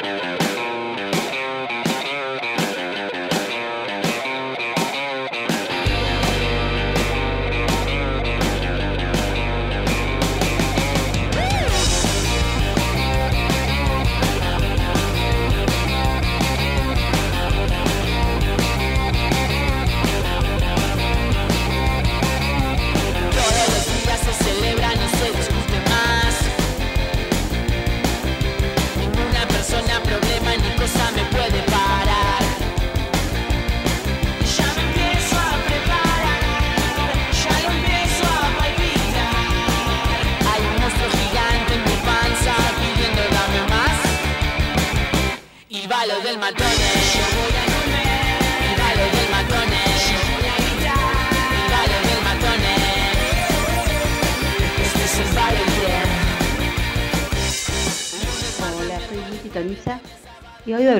Todos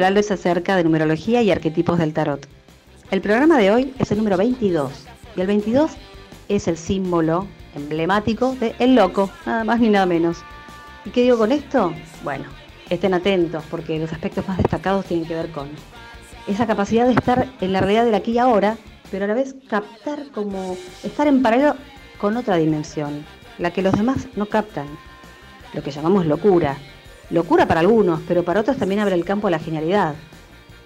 hablarles acerca de numerología y arquetipos del tarot. El programa de hoy es el número 22 y el 22 es el símbolo emblemático de El Loco, nada más ni nada menos. ¿Y qué digo con esto? Bueno, estén atentos porque los aspectos más destacados tienen que ver con esa capacidad de estar en la realidad del aquí y ahora, pero a la vez captar como estar en paralelo con otra dimensión, la que los demás no captan, lo que llamamos locura. Locura para algunos, pero para otros también abre el campo a la genialidad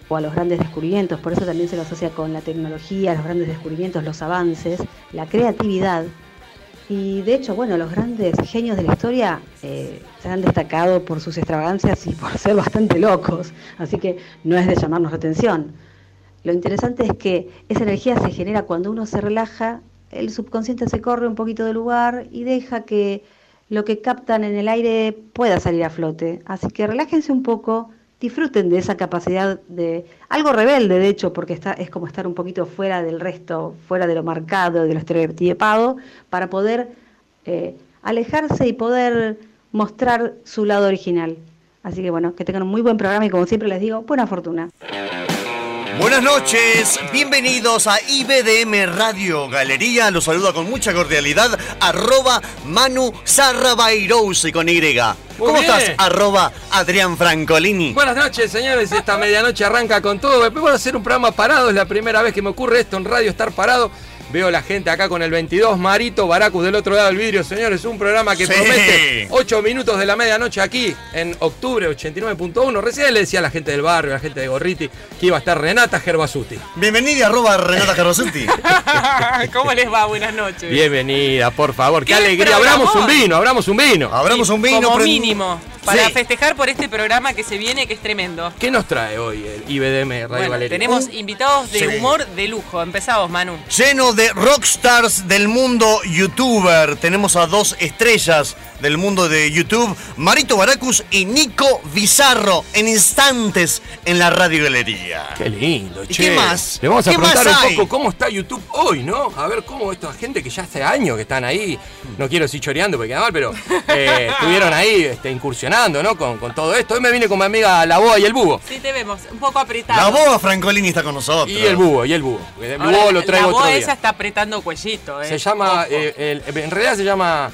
o a los grandes descubrimientos, por eso también se lo asocia con la tecnología, los grandes descubrimientos, los avances, la creatividad. Y de hecho, bueno, los grandes genios de la historia eh, se han destacado por sus extravagancias y por ser bastante locos, así que no es de llamarnos la atención. Lo interesante es que esa energía se genera cuando uno se relaja, el subconsciente se corre un poquito del lugar y deja que lo que captan en el aire pueda salir a flote. Así que relájense un poco, disfruten de esa capacidad de algo rebelde, de hecho, porque está, es como estar un poquito fuera del resto, fuera de lo marcado, de lo estereotipado, para poder eh, alejarse y poder mostrar su lado original. Así que bueno, que tengan un muy buen programa y como siempre les digo, buena fortuna. Buenas noches, bienvenidos a IBDM Radio Galería. Los saluda con mucha cordialidad. Arroba Manu Sarrabairouse con Y. ¿Cómo bien. estás? Arroba Adrián Francolini. Buenas noches, señores. Esta medianoche arranca con todo. Después voy a hacer un programa parado. Es la primera vez que me ocurre esto en radio, estar parado. Veo la gente acá con el 22, Marito, Baracus del otro lado del vidrio. Señores, un programa que Sí. promete 8 minutos de la medianoche aquí en octubre 89.1. Recién le decía a la gente del barrio, a la gente de Gorriti, que iba a estar Renata Gerbasuti. Bienvenida, arroba Renata Carrosuti. ¿Cómo les va? Buenas noches. Bienvenida, por favor. Qué, ¡Qué alegría. Abramos un vino, abramos un vino. Abramos un vino. Como prend- mínimo. Para Sí. festejar por este programa que se viene, que es tremendo. ¿Qué nos trae hoy el IBDM Radio Bueno, Galería? tenemos invitados de Sí. humor de lujo. Empezamos, Manu. Lleno de rockstars del mundo youtuber. Tenemos a dos estrellas del mundo de YouTube, Marito Baracus y Nico Bizarro, en instantes en la Radio Galería. Qué lindo, ¿Y che. qué más? Le vamos a ¿Qué preguntar más un poco cómo está YouTube hoy, ¿no? A ver cómo esta gente que ya hace años que están ahí, no quiero decir choreando porque queda mal, pero eh, estuvieron ahí este, incursionando, ¿no? Con, con todo esto. Hoy me vine con mi amiga La Boa y el Búho. Sí, te vemos. Un poco apretado. La boa Francolini está con nosotros. Y el Búho, y el Búho. El Ahora, Búho lo la traigo otro boa día. esa está apretando cuellito, eh. Se llama, eh, el- en realidad se llama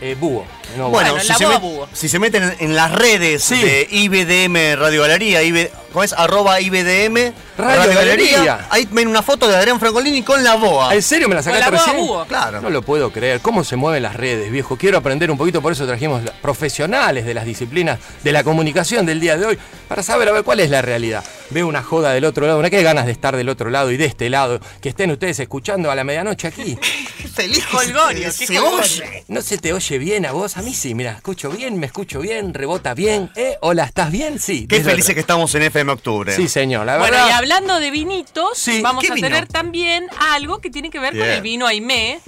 eh, Búho. no Bueno, Bueno, si, la se boa met- búho. si se meten en, en las redes Sí. de IBDM Radio Galería, IB ¿cómo es? Arroba IBDM Radio Galería. Ahí ven una foto de Adrián Francolini con la boa. ¿En serio me la sacaste la recién? Búho. Claro. No lo puedo creer. ¿Cómo se mueven las redes, viejo? Quiero aprender un poquito, por eso trajimos profesionales de las disciplinas de la comunicación del día de hoy, para saber a ver cuál es la realidad. Veo una joda del otro lado, una que ganas de estar del otro lado y de este lado, que estén ustedes escuchando a la medianoche aquí. Qué feliz Colgorio, se, qué oye. ¿No se te oye bien a vos? A mí sí, mira, escucho bien, me escucho bien, rebota bien. ¿Eh? Hola, ¿estás bien? Sí. Qué felices que estamos en FM Octubre. Sí, señor, la Bueno, verdad. y hablando de vinitos, Sí, vamos ¿qué a vino? tener también algo que tiene que ver con el vino Aimé.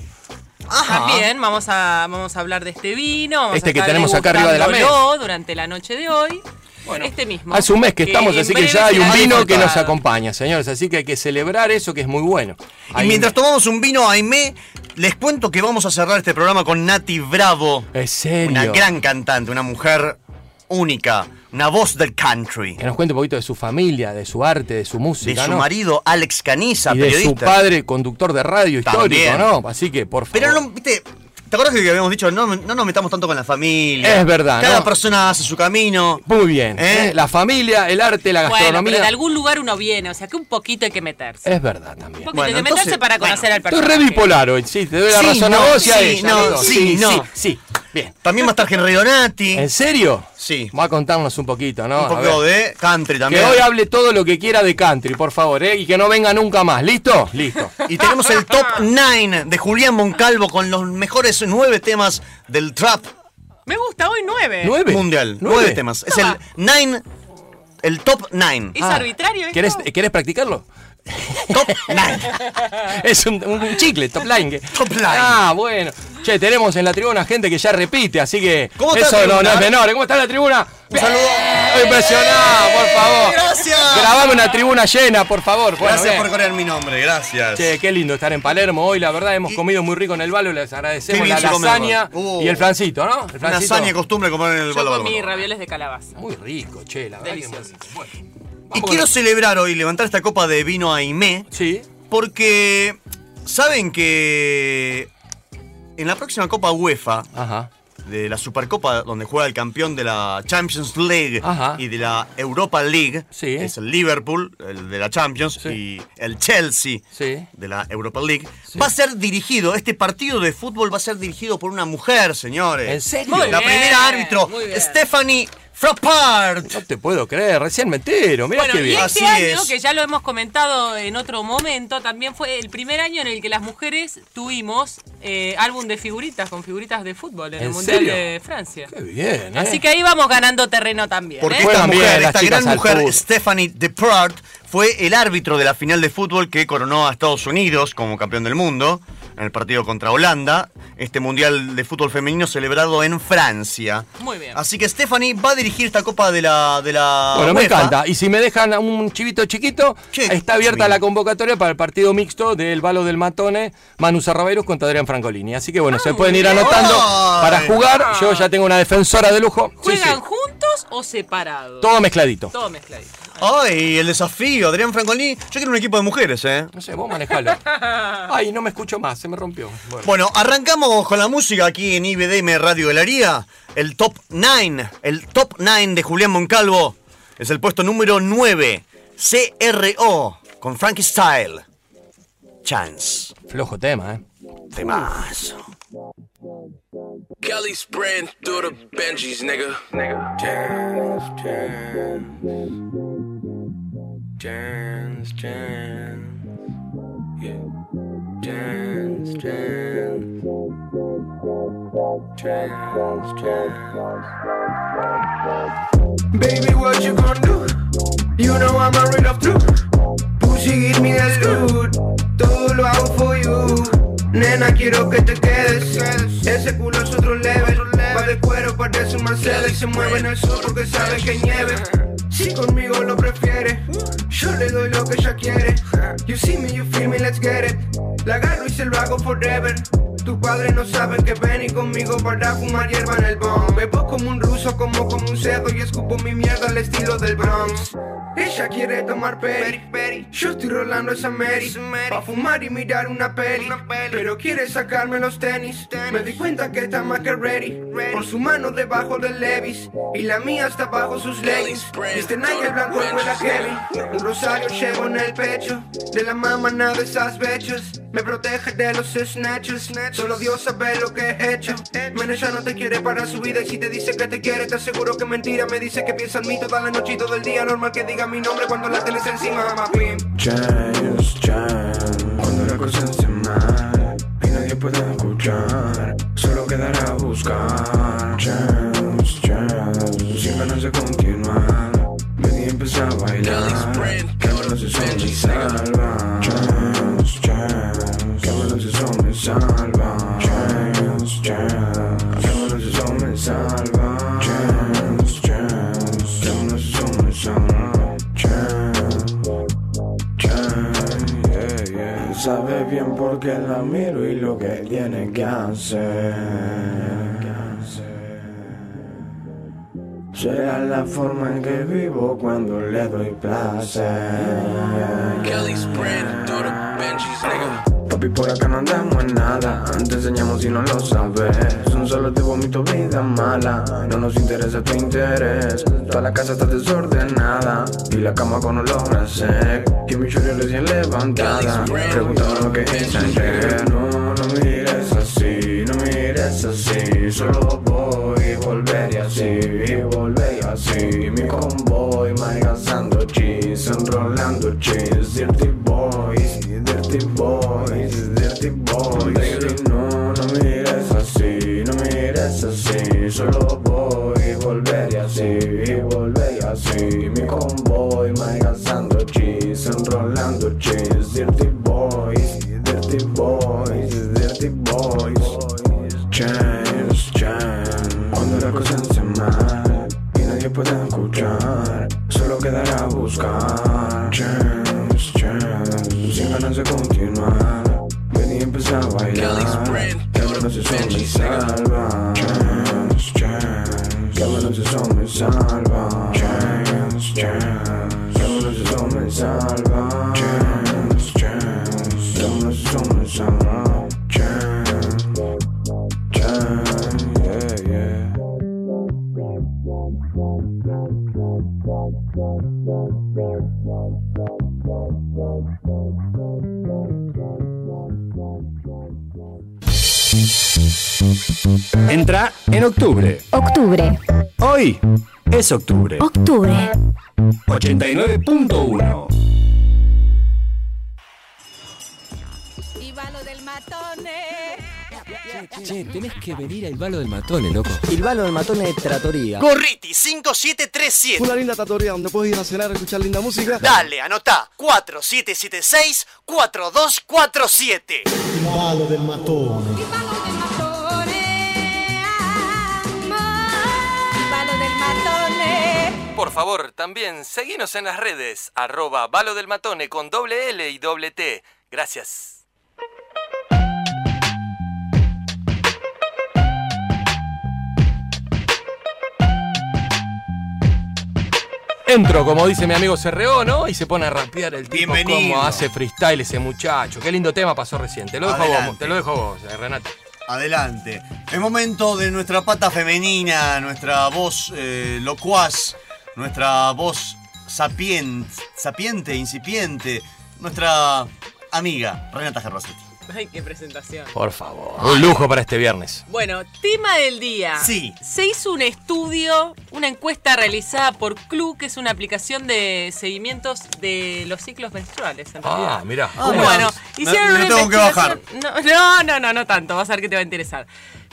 Ajá. También vamos a, vamos a hablar de este vino. Vamos Este a que tenemos acá arriba de la degustándolo durante la noche de hoy. Bueno, este mismo. Hace un mes que estamos, así que ya hay un vino que nos acompaña, señores. Así que hay que celebrar eso que es muy bueno. Y mientras tomamos un vino Aimé, les cuento que vamos a cerrar este programa con Nati Bravo. ¿En serio? Una gran cantante, una mujer única, una voz del country. Que nos cuente un poquito de su familia, de su arte, de su De música, su ¿no? marido, Alex Caniza, y de su periodista. padre, conductor de radio histórico. ¿no? Así que, por favor. Pero no, viste, ¿Te acuerdas que habíamos dicho no, no nos metamos tanto con la familia? Es verdad, Cada ¿no? persona hace su camino. Muy bien. ¿Eh? ¿eh? La familia, el arte, la Bueno, gastronomía. pero de algún lugar uno viene, o sea que un poquito hay que meterse. Es verdad también. Un poquito Bueno, hay que meterse entonces, para bueno, conocer al Estoy personaje. re bipolar hoy, sí, te doy la Sí, razón a no, vos y a sí, ella. no, sí, sí, no. sí, sí. Bien. También va a estar Henry Donati. ¿En serio? Sí. Va a contarnos un poquito, ¿no? Un poco de country Que también. hoy hable todo lo que quiera de country, por favor, ¿eh? Y que no venga nunca más. ¿Listo? Listo. Y tenemos el top 9 de Julián Moncalvo con los mejores nueve temas del trap Me gusta hoy nueve. ¿Nueve? mundial. ¿Nueve? Nueve temas. Es el Toma. 9, el top 9. ¿Es Ah, arbitrario esto? ¿Querés, ¿Querés practicarlo? Top 9. Es un, chicle, top line. Top line. Ah, bueno. Che, tenemos en la tribuna gente que ya repite, así que ¿Cómo está eso no, no es menor. ¿Cómo está la tribuna? Un saludo. Estoy impresionado, por favor. Gracias. Grabame una tribuna llena, por favor. Bueno, Gracias bien. por correr mi nombre, gracias. Che, qué lindo estar en Palermo hoy, la verdad hemos Y- comido muy rico en el balo, les agradecemos la lasaña. Uh. y el flancito, ¿no? El flancito. hazaña costumbre comer en el Yo balo, balo, comí ravioles de calabaza. Muy rico, che, la verdad que Delicioso. muy rico. Bueno, Y quiero celebrar hoy, levantar esta copa de vino Aimé, Sí, porque saben que en la próxima Copa UEFA ajá. de la Supercopa donde juega el campeón de la Champions League Ajá. y de la Europa League, Sí. es el Liverpool, el de la Champions, Sí. y el Chelsea Sí. de la Europa League, va a ser dirigido, este partido de fútbol va a ser dirigido por una mujer, señores. ¿En serio? Muy La bien, primera árbitro. Stephanie Frappart. No te puedo creer, recién me entero, mirá Bueno, qué y bien. este Así año, es. que ya lo hemos comentado en otro momento, también fue el primer año en el que las mujeres tuvimos eh, álbum de figuritas con figuritas de fútbol en, el ¿En Mundial serio? de Francia. Qué bien, ¿eh? Así que ahí vamos ganando terreno también. Porque ¿eh? esta mujer, esta gran mujer. Stephanie Depart, fue el árbitro de la final de fútbol que coronó a Estados Unidos como campeón del mundo en el partido contra Holanda, este mundial de fútbol femenino celebrado en Francia. Muy bien. Así que Stephanie va a dirigir esta copa de la de la Bueno, me encanta. Y si me dejan un chivito chiquito, Che, está abierta chivito. la convocatoria para el partido mixto del Balo del Matone, Manu Sarrabeirus contra Adrián Francolini. Así que bueno, se pueden ir anotando para jugar. Yo ya tengo una defensora de lujo. Sí, ¿Juegan sí. juntos o separados? Todo mezcladito. Todo mezcladito. Ay, el desafío, Adrián Francolini. Yo quiero un equipo de mujeres, ¿eh? No sé, vos manejalo. Ay, no me escucho más, se me rompió. Bueno. Bueno, arrancamos con la música aquí en IBDM Radio Galería. El top 9, el top 9 de Julián Moncalvo. Es el puesto número 9. CRO con Frankie Style. Chance. Flojo tema, ¿eh? Temazo. Kelly spraying through the Benjis, nigga. Nigga. Jams, jams. Yeah. Jams, jams. Jams, jams. Baby, what you gonna do? You know I'm a real of truth. Pussy give me that's good. Todo lo hago for you. Nena, quiero que te quedes. Ese culo es otro level. Va de cuero, parece un Mercedes. Se mueve en el sur porque sabe que nieve. Si conmigo lo prefiere, yo le doy lo que ella quiere. You see me, you feel me, let's get it. La agarro y se lo hago forever. Tus padres no saben que ven y conmigo para fumar hierba en el bomb. Bebo como un ruso, como como un cerdo y escupo mi mierda al estilo del Bronx. Ella quiere tomar peri, yo estoy rolando esa Mary. Pa' fumar y mirar una peli. Pero quiere sacarme los tenis. Me di cuenta que está más que ready. Por su mano debajo del Levis Y la mía está bajo sus leggings. Viste Nike blanco huele Kevin Un rosario llevo en el pecho. De la mamá nada de esas bechos. Me protege de los snatches Solo Dios sabe lo que he hecho. Men, ella no te quiere para su vida. Y si te dice que te quiere te aseguro que es mentira. Me dice que piensa en mí toda la noche y todo el día. Normal que diga mi nombre cuando la tenés encima Mamá. Pim. Chance, chance, cuando la cosa esté mal y nadie puede escuchar, solo quedará a buscar. Chance, chance, sin ganas de continuar, ven y empieza a bailar. Que los eso me salva. Chance, chance, que me los eso me salva. Chance, chance, me los eso me salva. Chance, chance, me los eso me salva. Chance. Chan, yeah, yeah. Sabe bien por qué la miro y lo que tiene que hacer. Será la forma en que vivo cuando le doy placer. Kelly spraying through the Benjis, nigga. Pa' Papi, por acá no andamos en nada. Te enseñamos si no lo sabes. Un solo te vomito vida mala. No nos interesa tu interés. Toda la casa está desordenada. Y la cama con olor a sec. Y mi chorro recién levantada. Preguntando lo que es ayer. No, no mires así, no mires así. Solo voy y volveré así. Y volveré así. Mi convoy malgazando cheese. Enrolando cheese. Dirty boys, dirty boys, dirty boys. Baby, no, no mires así, no mires así. Solo buscar. James, James. Sin ganas de continuar, ven y empieza a bailar. Que al menos eso me salva. James, James. Que al menos eso me salva. James, James. Que al menos eso me salva. James, octubre. Octubre, Hoy es octubre. octubre. 89.1. Y va lo del matone. Che, tenés que venir al balo del matone, loco. Il ballo del matone de Trattoria. Gorriti 5737. Una linda trattoria donde puedes ir a cenar, a escuchar linda música. Dale, anotá. 4776-4247. Il ballo del matone. Y va lo del matone. Por favor, también seguinos en las redes, arroba balo del matone con doble L y doble T. Gracias. Entro, como dice mi amigo CRO, ¿no? Y se pone a rapear el tipo Bienvenido. como hace freestyle ese muchacho. Qué lindo tema pasó recién. Te lo dejo a vos, Adelante. te lo dejo a vos, eh, Renato. Adelante. Es momento de nuestra pata femenina, nuestra voz eh, locuaz, nuestra voz sapiente, sapiente, incipiente, nuestra amiga Renata Gervasetti. Ay, qué presentación. Por favor. Un lujo para este viernes. Bueno, tema del día. Sí. Se hizo un estudio, una encuesta realizada por Clue, que es una aplicación de seguimientos de los ciclos menstruales, en realidad. Ah, mirá. Ah, bueno, me- hicieron me una tengo que bajar. investigación- No, no, no, no, no tanto. Vas a ver que te va a interesar.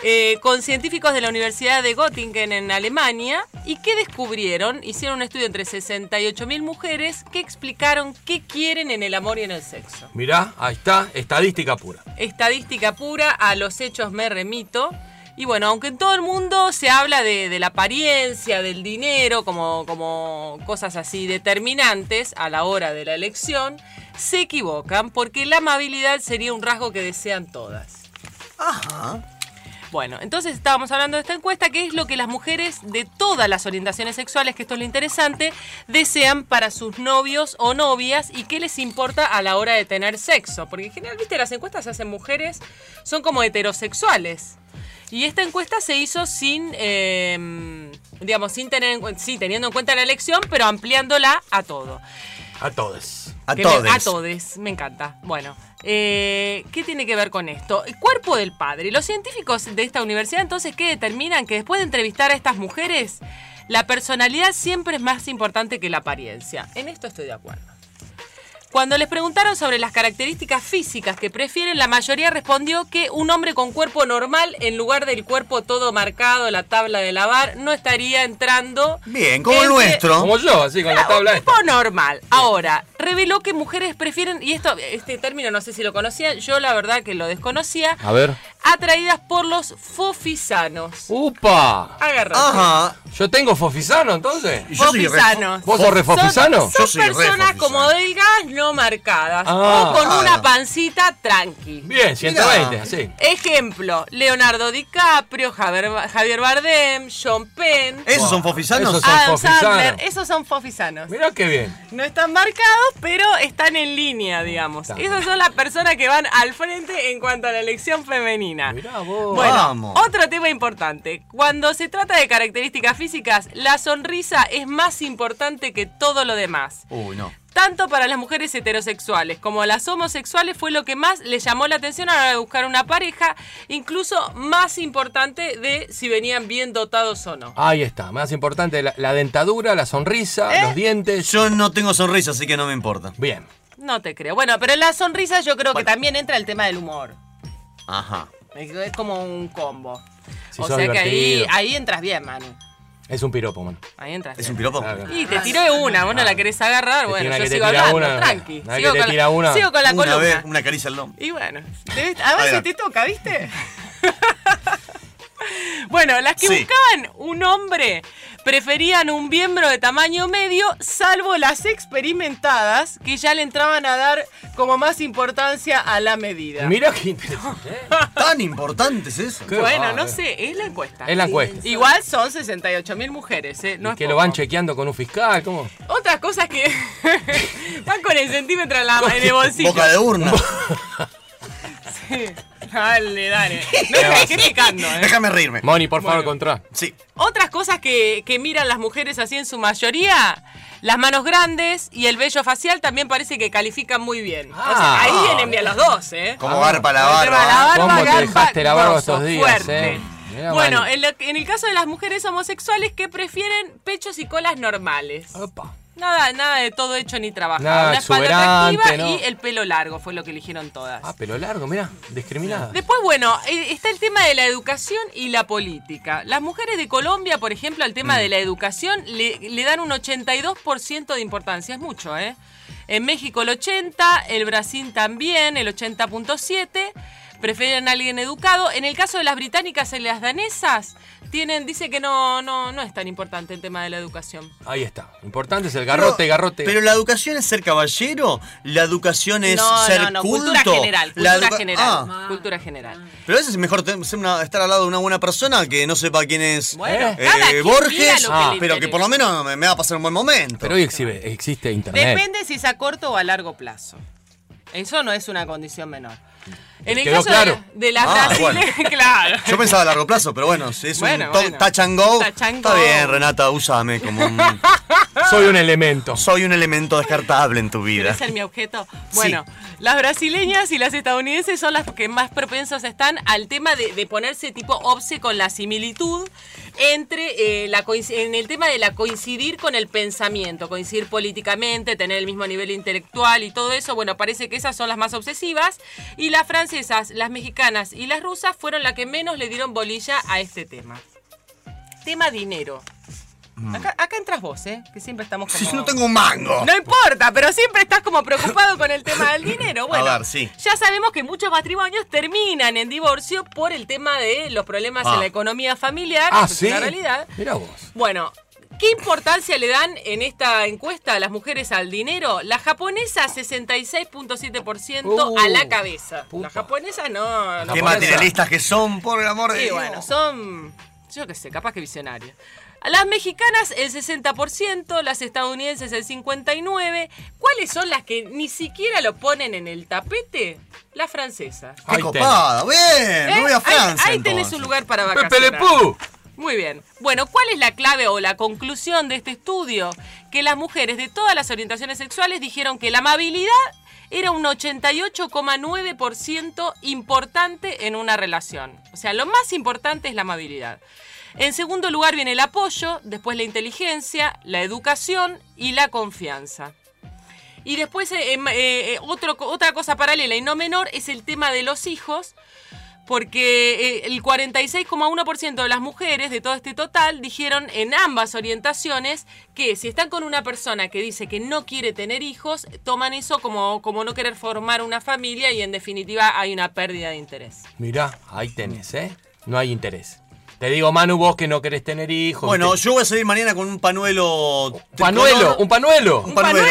Eh, con científicos de la Universidad de Göttingen en Alemania. ¿Y qué descubrieron? Hicieron un estudio entre 68.000 mujeres que explicaron qué quieren en el amor y en el sexo. Mirá, ahí está, estadística pura. Estadística pura, a los hechos me remito. Y bueno, aunque en todo el mundo se habla de, de la apariencia, del dinero, como, como cosas así determinantes a la hora de la elección, se equivocan porque la amabilidad sería un rasgo que desean todas. Ajá. Bueno, entonces estábamos hablando de esta encuesta, que es lo que las mujeres de todas las orientaciones sexuales, que esto es lo interesante, desean para sus novios o novias y qué les importa a la hora de tener sexo. Porque en general, viste, las encuestas se hacen mujeres, son como heterosexuales. Y esta encuesta se hizo sin, eh, digamos, sin tener sí, teniendo en cuenta la elección, pero ampliándola a todo. A todos. A todos. a todes, me encanta. Bueno, eh, ¿qué tiene que ver con esto? El cuerpo del padre. Los científicos de esta universidad entonces, ¿qué determinan? Que después de entrevistar a estas mujeres, la personalidad siempre es más importante que la apariencia. En esto estoy de acuerdo. Cuando les preguntaron sobre las características físicas que prefieren, la mayoría respondió que un hombre con cuerpo normal, en lugar del cuerpo todo marcado, la tabla de lavar, no estaría entrando. Bien, como el entre- nuestro. Como yo, así con la tabla un esta. tipo normal. Ahora, reveló que mujeres prefieren, y esto, este término no sé si lo conocía, yo la verdad que lo desconocía, A ver. Atraídas por los fofisanos. ¡Upa! Agárrate. Ajá. Yo tengo fofisano, entonces. Y yo soy re- Fofisanos. ¿Vos sos re fofisano? Son, Yo son soy re personas fofisano. como delgadas, no marcadas. Ah. o con Claro. una pancita tranqui. Bien, 120, así. Ejemplo, Leonardo DiCaprio, Javier, Javier Bardem, Sean Penn, ¿Esos son fofisanos? Esos son Adam fofisanos. Sandler. Esos son fofisanos. Mirá qué bien. No están marcados, pero están en línea, digamos. Está. Esas son las personas que van al frente en cuanto a la elección femenina. Mirá vos. Bueno, Vamos. otro tema importante. Cuando se trata de características físicas, la sonrisa es más importante que todo lo demás. Uy, no. Tanto para las mujeres heterosexuales como las homosexuales fue lo que más les llamó la atención a la hora de buscar una pareja, incluso más importante de si venían bien dotados o no. Ahí está. Más importante, la, la dentadura, la sonrisa, ¿Eh? los dientes. Yo no tengo sonrisa, así que no me importa. Bien. No te creo. Bueno, pero en la sonrisa yo creo que también entra el tema del humor. Ajá. Es como un combo. Si o sea que ahí, entras bien, Manu. Es un piropo, mano. Ahí entras ¿Es bien. un piropo? Claro. Y te tiró de una, vos no la querés agarrar, bueno, yo sigo hablando, una, tranqui. que Sigo te con, tira la, una. sigo con la Una columna. vez, una caricia al lomo. Y bueno, debes- a ver si Adelante. te toca, ¿viste? bueno, las que Sí. buscaban un hombre preferían un miembro de tamaño medio, salvo las experimentadas que ya le entraban a dar como más importancia a la medida. Mirá qué interesante. ¿eh? ¿Tan importante es eso? Qué bueno, no sé, es la encuesta. Es la encuesta. Igual son 68 mil mujeres, ¿eh? No Y es que lo van chequeando con un fiscal, ¿cómo? Otras cosas que van con el centímetro en, la- en el bolsillo. Boca de urna. Sí. Dale, dale. No estés criticando, ¿eh? Déjame reírme. Moni, por favor, Bueno. contra. Sí. Otras cosas que, que miran las mujeres así en su mayoría, las manos grandes y el vello facial también parece que califican muy bien. o sea, Ah. ahí vienen bien los dos, ¿eh? Como garpa la El tema de la barba. barba, ¿Cómo te dejaste la barba estos días, fuerte. eh? Bueno, Mani. en, lo- en el caso de las mujeres homosexuales que prefieren pechos y colas normales. Opa. Nada, nada de todo hecho ni trabajado. Nada Una espalda atractiva ¿no? y el pelo largo fue lo que eligieron todas. Ah, pelo largo, mirá, discriminada. Después, bueno, eh, está el tema de la educación y la política. Las mujeres de Colombia, por ejemplo, al tema de la educación le, le dan un 82% de importancia. Es mucho, ¿eh? En México el 80, el Brasil también, el 80.7. Prefieren a alguien educado. En el caso de las británicas y las danesas, tienen, dice que no, no, no es tan importante el tema de la educación. Ahí está. Importante es el garrote, Pero- garrote. Pero la educación es ser caballero, la educación es no, ser no, no, culto. cultura general, La cultura educa- general, Ah, cultura general. pero a veces es mejor ser una- estar al lado de una buena persona que no sepa quién es Bueno, eh, cada quien mira Borges, que ah, pero que por lo menos me, me va a pasar un buen momento. Pero hoy exhibe- existe internet. Depende si es a corto o a largo plazo. Eso no es una condición menor. En el ¿Quedó caso claro? de, de las Ah, brasileñas, claro. Yo pensaba a largo plazo, pero bueno, si es Bueno, un bueno. touch and go, Touch and está go. bien, Renata, úsame como un... Soy un elemento. Soy un elemento descartable en tu vida. ¿Querés ser mi objeto? Bueno, las brasileñas y las estadounidenses son las que más propensas están al tema de, de ponerse tipo obse con la similitud entre eh, la en el tema de la coincidir con el pensamiento, coincidir políticamente, tener el mismo nivel intelectual y todo eso. Bueno, parece que esas son las más obsesivas. Y las francesas, las mexicanas y las rusas fueron las que menos le dieron bolilla a este tema. Tema dinero. Acá, acá entras vos, ¿eh? Que siempre estamos como... Si no tengo un mango. No importa, pero siempre estás como preocupado con el tema del dinero. Bueno, A ver, sí. ya sabemos que muchos matrimonios terminan en divorcio por el tema de los problemas Ah. en la economía familiar. Ah, eso es sí. una realidad. Mirá vos. Bueno, ¿qué importancia le dan en esta encuesta a las mujeres al dinero? La japonesa 66.7% Uh, a la cabeza. puta. La japonesa no... no Qué materialistas que son, por el amor de Y Dios. bueno, son, yo qué sé, capaz que visionarios. A las mexicanas el 60%, las estadounidenses el 59%. ¿Cuáles son las que ni siquiera lo ponen en el tapete? Las francesas. Qué copada, bien, me voy a ¿Eh? Francia. Ahí, ahí tenés un lugar para Pepe vacacionar. Le Pew. Muy bien. Bueno, ¿cuál es la clave o la conclusión de este estudio? Que las mujeres de todas las orientaciones sexuales dijeron que la amabilidad era un 88,9% importante en una relación. O sea, lo más importante es la amabilidad. En segundo lugar viene el apoyo, después la inteligencia, la educación y la confianza. Y después, eh, em, eh, eh, otra cosa paralela y no menor es el tema de los hijos, porque eh, el 46,1% de las mujeres de todo este total dijeron en ambas orientaciones que si están con una persona que dice que no quiere tener hijos, toman eso como, como no querer formar una familia y en definitiva hay una pérdida de interés. Mirá, ahí tenés, ¿eh? No hay interés. Te digo, Manu, vos que no querés tener hijos. Bueno, yo voy a salir mañana con un panuelo. ¿Panuelo? tricolor. ¿Un panuelo? Un panuelo.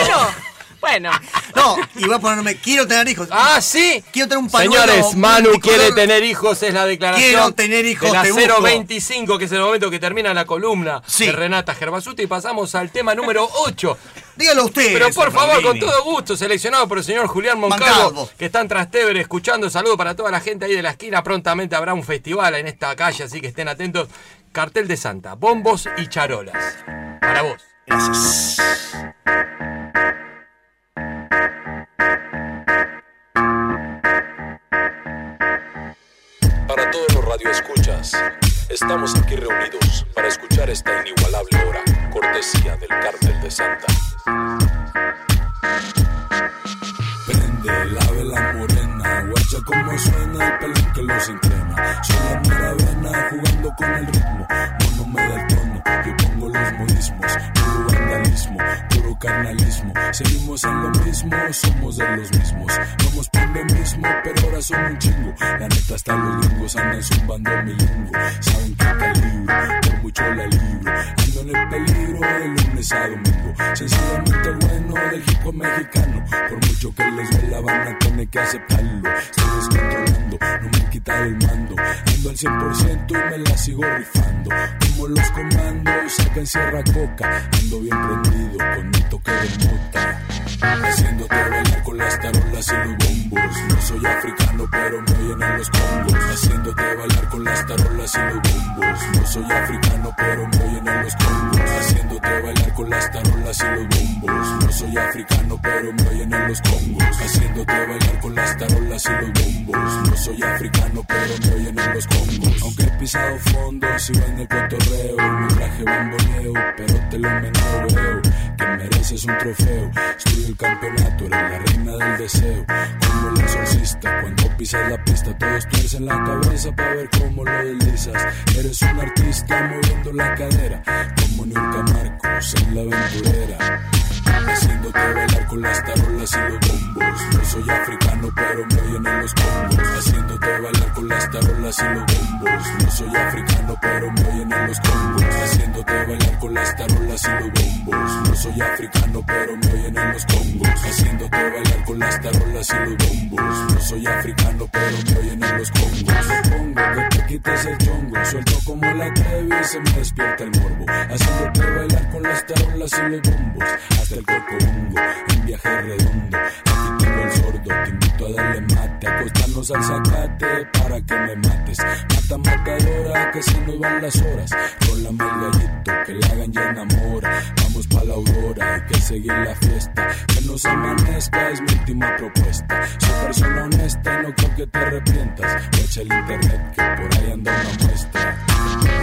Bueno. No, y voy a ponerme, quiero tener hijos. Ah, sí. Quiero tener un panuelo. Señores, Manu quiere tener hijos, es la declaración. Quiero tener hijos, de la te busco. 025, que es el momento que termina la columna Sí. de Renata Gerbasuti. Y pasamos al tema número 8. Dígalo usted. Pero por favor, con todo gusto, seleccionado por el señor Julián Moncalvo, Moncalvo. que está en Trastevere escuchando. Saludo para toda la gente ahí de la esquina. Prontamente habrá un festival en esta calle, así que estén atentos. Cartel de Santa, bombos y charolas. Para vos. Gracias. Para todos los radioescuchas, estamos aquí reunidos para escuchar esta inigualable hora, cortesía del Cártel de Santa. Prende la vela morena, guacha como suena el pelón que los entrena. Soy la mera vena jugando con el ritmo. Mono me da el tono, yo pongo los modismos. Puro vandalismo, puro carnalismo. Seguimos en lo mismo, somos de los mismos. Vamos por lo mismo, pero ahora son un chingo. La neta hasta los gringos andan zumbando mi lingo. Saben que calibro, por mucho la libro. Ando en el peligro de lunes a domingo. Sencillamente bueno del hip mexicano. Por mucho que les duela van a tener que aceptarlo. Estoy descontrolando, no me han quitado el mando. Ando al 100% y me la sigo rifando. Como los comandos, sacan sierra coca. Ando bien prendido con mi toque de mota. Haciéndote bailar con las tarolas y los bombos. No soy africano, pero me oyen en los congos. Haciéndote bailar con las tarolas y los bombos. No soy africano, pero me oyen en los congos. Haciéndote bailar con las tarolas y los bombos. No soy africano, pero me oyen en los congos. Haciéndote bailar con las tarolas y los bombos. No soy africano, pero me oyen en los congos. Aunque he pisado fondo, sigo en el cotorreo. Traje bomboneo, pero te lo meneo, veo. Que mereces un trofeo. Estoy el campeonato, eres la reina del deseo. Como el exorcista, cuando pisas la pista, todos tuercen la cabeza para ver cómo lo deslizas. Eres un artista moviendo la cadera, como Nurka Marcos en la aventurera. Haciéndote bailar con las tarolas y los bombos. No soy africano, pero me oyen en los congos. Haciéndote bailar con las tarolas y los bombos. No soy africano, pero me oyen en los congos. Haciéndote bailar con las tarolas y los bombos. No soy africano, pero me oyen en los congos. Haciéndote bailar con las tarolas y los bombos. No soy africano, pero me oyen en los congos. Supongo que te quites el chongo. Suelto como la Trevi y se me despierta el morbo. Haciéndote bailar con las tarolas y los bombos. Hasta el cocobongo, en viaje redondo. Sordo, te invito a darle mate. Acostarnos al zacate para que me mates. Mata matadora, que se nos van las horas. Rólame el gallito, que la hagan ya enamora. Vamos pa' la aurora, hay que seguir la fiesta. Que nos amanezca es mi última propuesta. Soy persona honesta y no creo que te arrepientas. Echa el internet, que por ahí anda una muestra.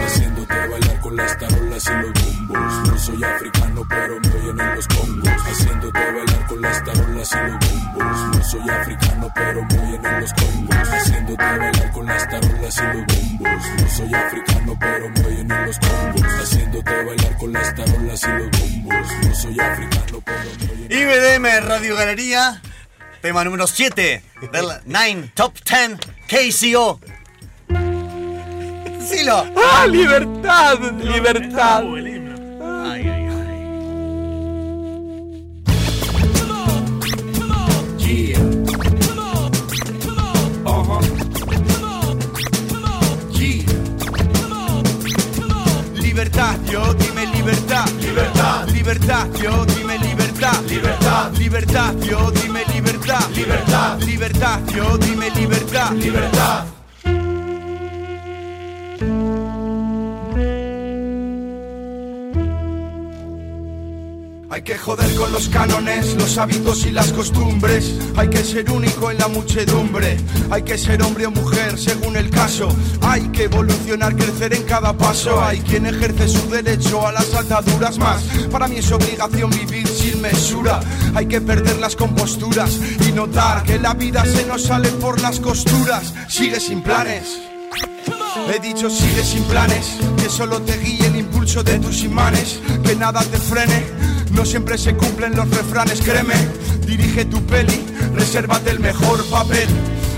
Haciéndote bailar con las tarolas y los bombos. No soy africano, pero me oyen en los congos. Haciéndote bailar con las tarolas y los bombos. No soy africano, pero oyen en los congos. Haciéndote bailar con las tarolas y los bombos. No soy africano, pero oyen en los congos. Haciéndote bailar con las tarolas y los bombos. No soy africano, pero me oyen IBDM Radio Galería, tema número 7 del 9 Top 10 KCO. Silo. ¡Ah, libertad! ¡Libertad! Ay, ay, libertad. Libertad. Libertad, yo dime libertad. Libertad. Libertad, yo dime libertad. Libertad. Libertad, yo dime libertad. Libertad. Hay que joder con los cánones, los hábitos y las costumbres. Hay que ser único en la muchedumbre. Hay que ser hombre o mujer según el caso. Hay que evolucionar, crecer en cada paso. Hay quien ejerce su derecho a las altaduras más. Para mí es obligación vivir sin mesura. Hay que perder las composturas y notar que la vida se nos sale por las costuras. Sigue sin planes. He dicho sigue sin planes, que solo te guíe el impulso de tus imanes, que nada te frene, no siempre se cumplen los refranes, créeme, dirige tu peli, resérvate el mejor papel,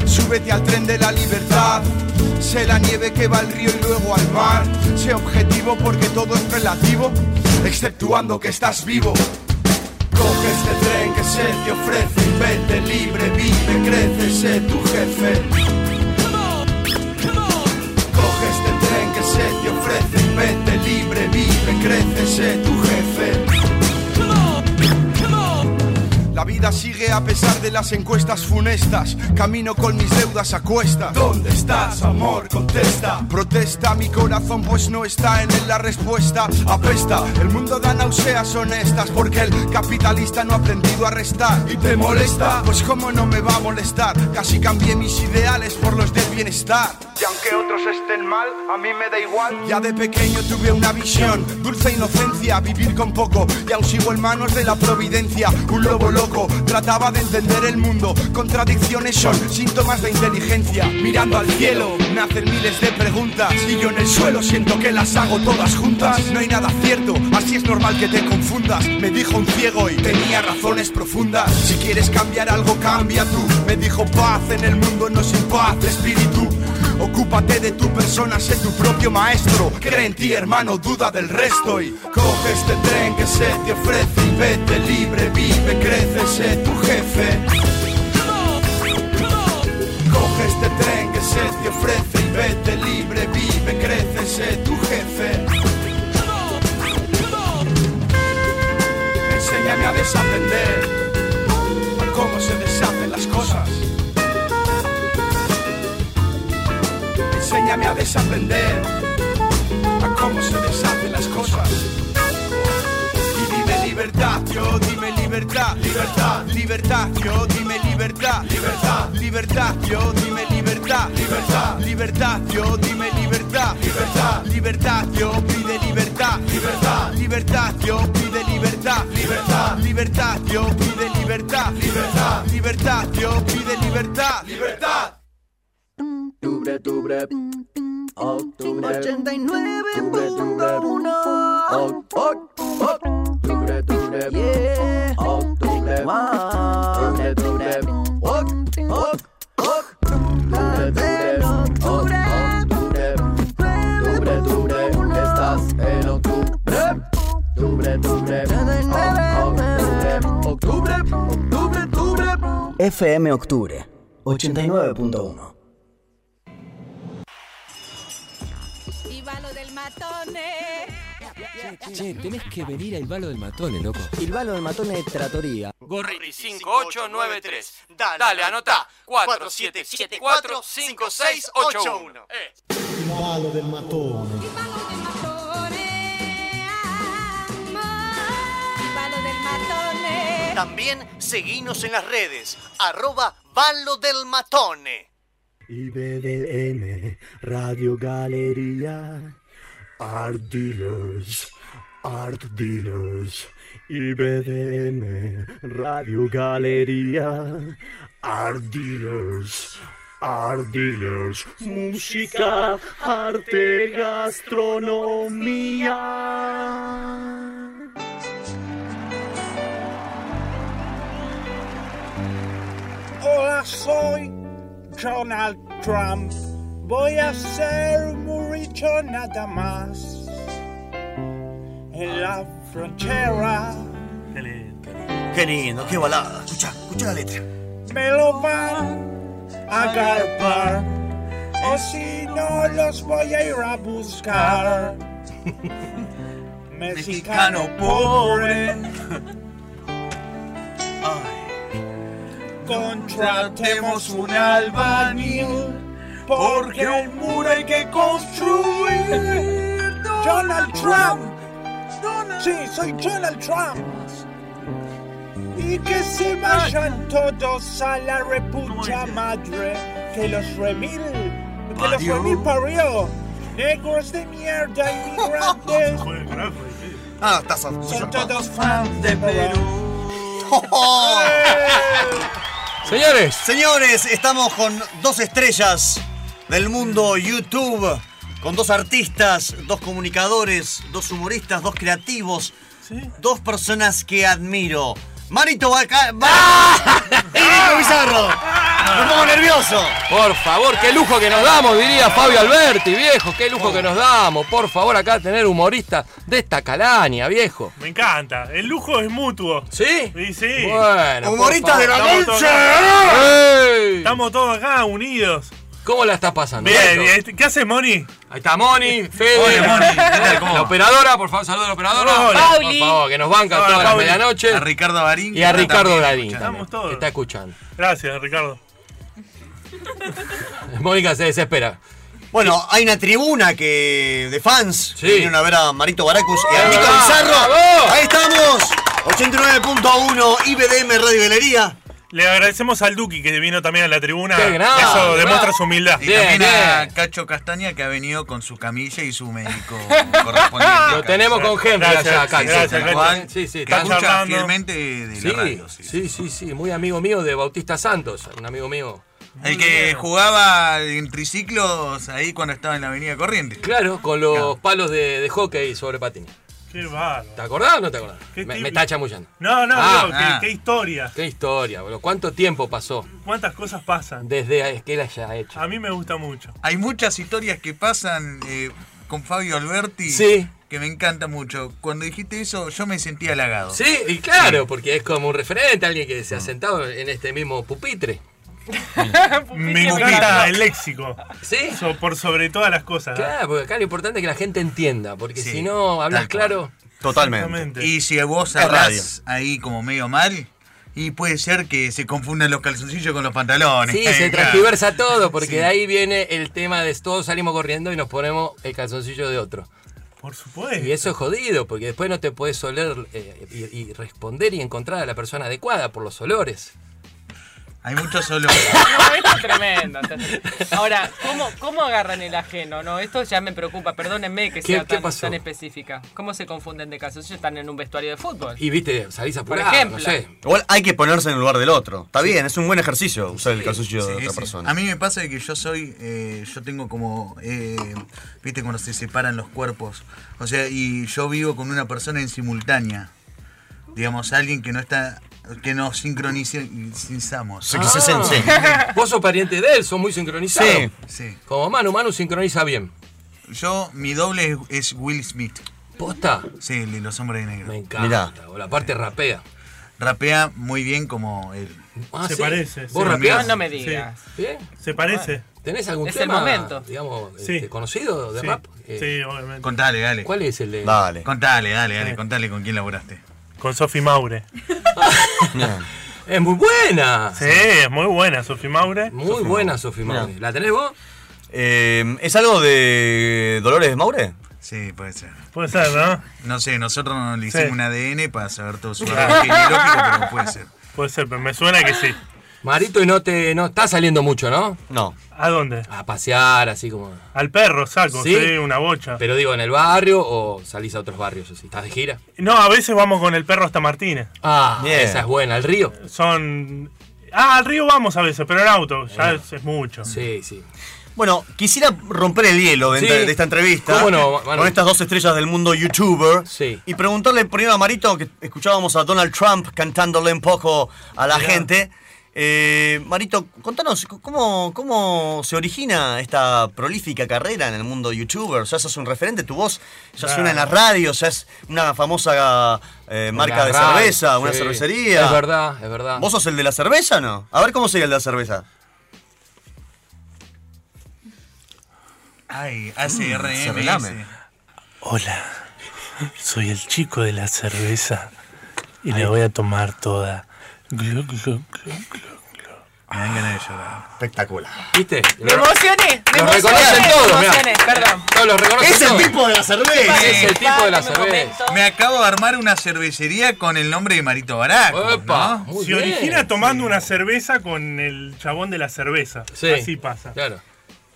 súbete al tren de la libertad, sé la nieve que va al río y luego al mar, sé objetivo porque todo es relativo, exceptuando que estás vivo. Coge este tren que se te ofrece vete libre, vive, crece, sé tu jefe. Coge este tren que se te ofrece vete libre, vive, crece, sé tu jefe. La vida sigue a pesar de las encuestas funestas. Camino con mis deudas a cuesta. ¿Dónde estás, amor? Contesta. Protesta mi corazón, pues no está en él la respuesta. Apesta, el mundo da náuseas honestas. Porque el capitalista no ha aprendido a restar. ¿Y te molesta? Pues cómo no me va a molestar. Casi cambié mis ideales por los del bienestar. Y aunque otros estén mal, a mí me da igual. Ya de pequeño tuve una visión, dulce inocencia, vivir con poco. Y aún sigo en manos de la providencia, un lobo Trataba de entender el mundo, contradicciones son síntomas de inteligencia. Mirando al cielo, me hacen miles de preguntas. Y yo en el suelo siento que las hago todas juntas. No hay nada cierto, así es normal que te confundas. Me dijo un ciego y tenía razones profundas. Si quieres cambiar algo, cambia tú. Me dijo paz en el mundo, no sin paz espíritu. Ocúpate de tu persona, sé tu propio maestro. Cree en ti, hermano, duda del resto. Y coge este tren que se te ofrece y vete libre, vive, crece, sé tu jefe. Coge este tren que se te ofrece y vete libre, vive, crece, sé tu jefe. Enséñame a desaprender cómo se deshacen las cosas. Enséñame a desaprender a cómo se deshacen las cosas. Y dime libertad, yo dime libertad, libertad, libertad, yo dime libertad, libertad, libertad, yo dime libertad, libertad, libertad, yo dime libertad, libertad, libertad, yo pide libertad, libertad, libertad, yo pide libertad, libertad, libertad, yo pide libertad, libertad, libertad, yo pide libertad, libertad. Octubre, octubre, octubre, 89.1 octubre, octubre, Yeah. octubre, octubre, octubre, octubre, octubre, octubre, octubre, estás en octubre, octubre, octubre, octubre, octubre, octubre, octubre. FM Octubre 89.1. Che, tenés que venir al balo del matone, loco. Il ballo del matone Trattoria. Gorri 5893. Dale, anota. 47745681. Eh. Il ballo del matone. Viva lo del matone. También seguinos en las redes, arroba Ballo del Matone. IBDM, Radio Galería, Art Dealers, Art Dealers, IBDM, Radio Galería, Art Dealers, Art Dealers, música, arte, gastronomía. Hola, soy Donald Trump. Voy a ser muy rico nada más. En la frontera Qué lindo, qué balada. Escucha, escucha la letra. me lo van a agarpar. O si no, los voy a ir a buscar. Mexicano pobre. Contratemos un albañil porque el muro hay que construir. Donald Trump. Sí, soy Donald Trump. Y que se vayan todos a la repucha madre. Que los remil. Que los remil parió. Negros de mierda, inmigrantes. Ah, estás Son todos fans de Perú. Señores. Señores, estamos con dos estrellas del mundo YouTube, con dos artistas, dos comunicadores, dos humoristas, dos creativos, dos personas que admiro. Marito Vaca... ¡Va! ¡Y Nico Bizarro! Me pongo nervioso. Por favor, qué lujo que nos damos, diría Fabio Alberti, viejo, qué lujo que nos damos. Por favor, acá tener humorista de esta calaña, viejo. Me encanta. El lujo es mutuo. ¿Sí? Sí, sí. Bueno, Humoristas de la noche. Estamos todos acá unidos. ¿Cómo la estás pasando? Bien. ¿qué hace Moni? Ahí está Moni, Fede. Hola, Moni. ¿Qué tal? ¿Cómo La va? operadora, por favor, saluda a la operadora. Hola. Pauli. Por favor, que nos banca Hola, toda la Pauli. medianoche. A Ricardo Garín. Y a Ricardo también, Estamos todos. que está escuchando. Gracias, Ricardo. Mónica se desespera. Bueno, hay una tribuna que de fans Sí. que vinieron a ver a Marito Baracus y a Nico. Bizarro. ¡Bravo! Ahí estamos. 89.1 IBDM Radio Galería. Le agradecemos al Duki que vino también a la tribuna. Qué grande, Eso demuestra su humildad. Y Bien, también a. Cacho Castaña que ha venido con su camilla y su médico correspondiente. Lo tenemos con Henry Gracias, allá, Cacho. gracias, cual, Sí, sí, que está escucha charlando. fielmente de la Sí, radio. sí. sí, sí, sí, muy amigo mío de Bautista Santos, un amigo mío. El que jugaba en triciclos ahí cuando estaba en la avenida Corrientes. Claro, con los palos de, de hockey sobre patines. Qué bárbaro. ¿Te acordás o no te acordás? Qué Me, está chamullando. No, no, Ah, digo, ah. qué, qué historia. Qué historia, boludo. ¿Cuánto tiempo pasó ¿Cuántas cosas pasan? desde que él haya hecho? A mí me gusta mucho. Hay muchas historias que pasan eh, con Fabio Alberti Sí. que me encanta mucho. Cuando dijiste eso, yo me sentí halagado. Sí, y claro, porque es como un referente, alguien que se ha sentado en este mismo pupitre. Me encanta el léxico. ¿Sí? So- por sobre todas las cosas. Claro, porque acá lo importante es que la gente entienda, porque Sí, si no hablas claro. Totalmente. Y si vos hablas ahí como medio mal, y puede ser que se confundan los calzoncillos con los pantalones. Sí, se Claro. transgiversa todo, porque Sí. de ahí viene el tema de todos salimos corriendo y nos ponemos el calzoncillo de otro. Por supuesto. Y eso es jodido, porque después no te puedes oler eh, y, y responder y encontrar a la persona adecuada por los olores. Hay muchos olores. No, esto es tremendo. Ahora, ¿cómo, ¿cómo agarran el ajeno? No, esto ya me preocupa. Perdónenme que ¿Qué- sea qué tan, específica. ¿Cómo se confunden de casos? Ellos están en un vestuario de fútbol. Y viste, salís Por ejemplo. no sé. Igual hay que ponerse en el lugar del otro. Está bien, es un buen ejercicio usar el calzoncillo de otra sí. persona. A mí me pasa que yo soy, eh, yo tengo como, eh, viste cuando se separan los cuerpos, o sea, y yo vivo con una persona en simultánea, digamos, alguien que no está, que nos sincronizamos. Sí. Vos sos pariente de él, sos muy sincronizado. Sí. Sí. Como Manu, Manu sincroniza bien. Yo, mi doble es, es Will Smith. ¿Posta? Sí, el de los hombres de negro. Me encanta. O la parte rapea. Rapea muy bien como él. Ah, Se ¿sí? parece, ¿Vos sí. rapeás? No, me digas. ¿Bien? ¿Se parece? ¿Tenés algún Es el tema, momento. digamos, Sí. este, conocido de Sí. rap? Eh, Sí, obviamente. Contale, dale. ¿Cuál es el de...? Dale. Contale, dale, dale, Sí. contale con quién laburaste. Con Sofi Maure. Es muy buena. Sí, es muy buena Sofi Maure. Muy buena, Sofía Mauri. ¿La tenés vos? Eh, ¿Es algo de Dolores Maure? Sí, puede ser. Puede ser, ¿no? No sé, nosotros no le hicimos Sí. un ADN para saber todo su árbol genealógico, pero puede ser. Puede ser, pero me suena que sí. Marito, y no te no está saliendo mucho, ¿no? No. ¿A dónde? A pasear, así como... Al perro saco, ¿Sí? sí, una bocha. Pero digo, ¿en el barrio o salís a otros barrios así? ¿Estás de gira? No, a veces vamos con el perro hasta Martínez. Ah, Bien. esa es buena. ¿El río? Son. Ah, al río vamos a veces, pero en auto, ya es, es mucho. Sí, sí. Bueno, quisiera romper el hielo de, Sí. de esta entrevista ¿Cómo no, Manu? con estas dos estrellas del mundo youtuber Sí. y preguntarle primero a Marito, que escuchábamos a Donald Trump cantándole un poco a la Mirá. gente. Eh, Marito, contanos, ¿cómo, ¿cómo se origina esta prolífica carrera en el mundo youtuber? Ya sos un referente, tu voz ya Claro. suena en las radios, ya es una famosa eh, marca La de radio, cerveza, una cervecería. Es verdad, es verdad. ¿Vos sos el de la cerveza o no? A ver cómo sería el de la cerveza. Ay, ACRM. se relame. Hola, soy el chico de la cerveza y la voy a tomar toda. Glu, glu, glu. Me dan ganas de llorar. Espectacular. ¿Viste? Me emocioné, me Lo emocioné. reconocen me todos, perdón. Los reconocen Es el todos. tipo de la cerveza. Es el tipo de la cerveza. Me acabo de armar una cervecería con el nombre de Marito Baraco. Epa, ¿no? Se bien. origina tomando una cerveza con el chabón de la cerveza. Sí. Así pasa. Claro.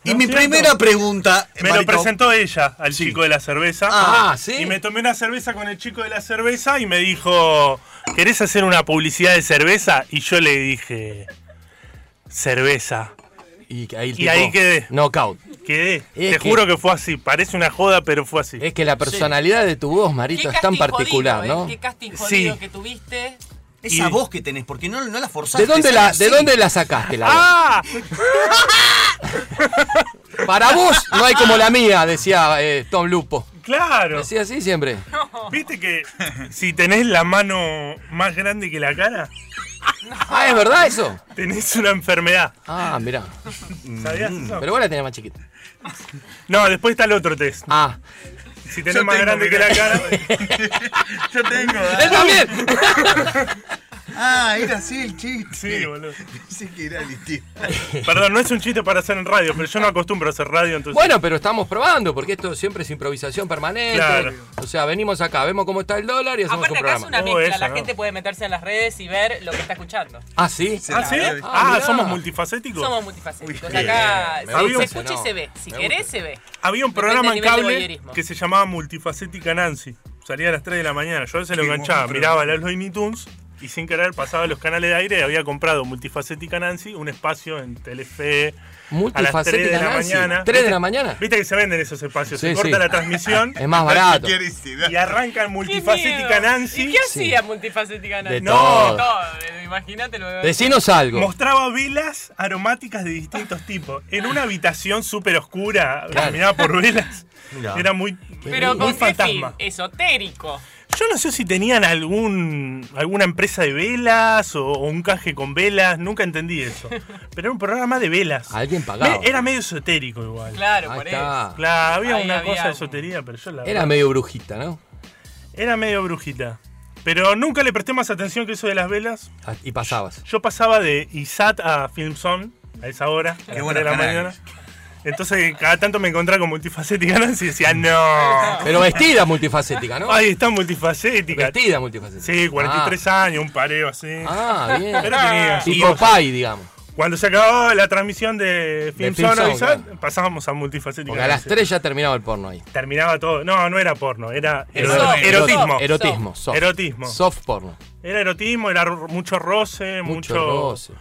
Y ¿No mi cierto? primera pregunta, Me lo presentó ella al chico de la cerveza. Ah, ¿sí? Y me tomé una cerveza con el chico de la cerveza y me dijo, ¿querés hacer una publicidad de cerveza? Y yo le dije, cerveza. Y ahí, el Y tipo, ahí quedé. Knockout. Quedé. Es Te que- juro que fue así. Parece una joda, pero fue así. Es que la personalidad de tu voz, Marito, es tan particular, jodido, ¿no? ¿eh? Qué casting Sí. jodido que tuviste. Esa Y- voz que tenés, porque no, no la forzaste. ¿De dónde, la. ¿De dónde la sacaste la voz? ¡Ah! Para vos no hay como la mía, decía eh, Tom Lupo. Claro. Decía así siempre. ¿Viste que si tenés la mano más grande que la cara, Ah, ¿es verdad eso? tenés una enfermedad? Ah, mirá. ¿Sabías eso? Pero vos la tenés más chiquita. No, después está el otro test. Ah. Si tenés Yo más grande que la cara. Yo tengo. ¡Él también! Ah, era así el chiste. Sí, boludo. Pensé que era distinto. Perdón, no es un chiste para hacer en radio, pero yo no acostumbro a hacer radio, entonces. Bueno, pero estamos probando, porque esto siempre es improvisación permanente. Claro. O sea, venimos acá, vemos cómo está el dólar y hacemos Aparte un acá es programa. una Oh, mezcla, eso, la ¿no? gente puede meterse en las redes y ver lo que está escuchando. Ah, sí. ¿Ah, sí? Ah, Ah, somos multifacéticos. Somos multifacéticos. Uy, acá se- Había se un- escucha y se ve. Si Me querés, gusta. se ve. Había un programa en cable que se llamaba Multifacética Nancy. Salía a las 3 de la mañana. Yo a veces lo enganchaba, miraba los Looney Tunes y sin querer pasaba los canales de aire y había comprado Multifacética Nancy, un espacio en Telefe. A las 3 de la Nancy. mañana. ¿Tres de ¿Viste? la mañana? Viste que se venden esos espacios. Sí, se corta sí. la transmisión Es más barato. y arrancan Multifacética Nancy. ¿Y qué Sí. hacía multifacética Nancy? De No. todo. Todo, Imagínate lo Decinos algo. Mostraba velas aromáticas de distintos tipos. En una habitación súper oscura, Claro. iluminada por velas. Mirá. Era muy, Pero muy con fin? fantasma. Esotérico. Yo no sé si tenían algún alguna empresa de velas o, o un caje con velas, nunca entendí eso. Pero era un programa de velas. Alguien pagaba. Me- Era medio esotérico igual. Claro, Ahí por está. eso. Claro, había Ahí una había cosa de esotería, pero yo la Era verdad- medio brujita, ¿no? era medio brujita. Pero nunca le presté más atención que eso de las velas. Ah, Y pasabas. Yo pasaba de ISAT a Filmson a esa hora, a las buenos 3 de la canales. mañana. Entonces cada tanto me encontraba con multifacética Nancy y decía, no. Pero vestida multifacética, ¿no? Ay, está multifacética. Vestida multifacética. Sí, 43 años, un pareo así. Ah, bien. Pero tenía Tipo hijos. Pai, digamos. Cuando se acababa la transmisión de Film Film Zone, Zone, ISAT, claro. pasábamos a multifacética. Porque a las Nancy. 3 ya terminaba el porno ahí. Terminaba todo. No, no era porno, era ero- Soft, erotismo. Erotismo, soft. Erotismo. Soft porno. Era erotismo, era mucho roce, Mucho mucho. roce.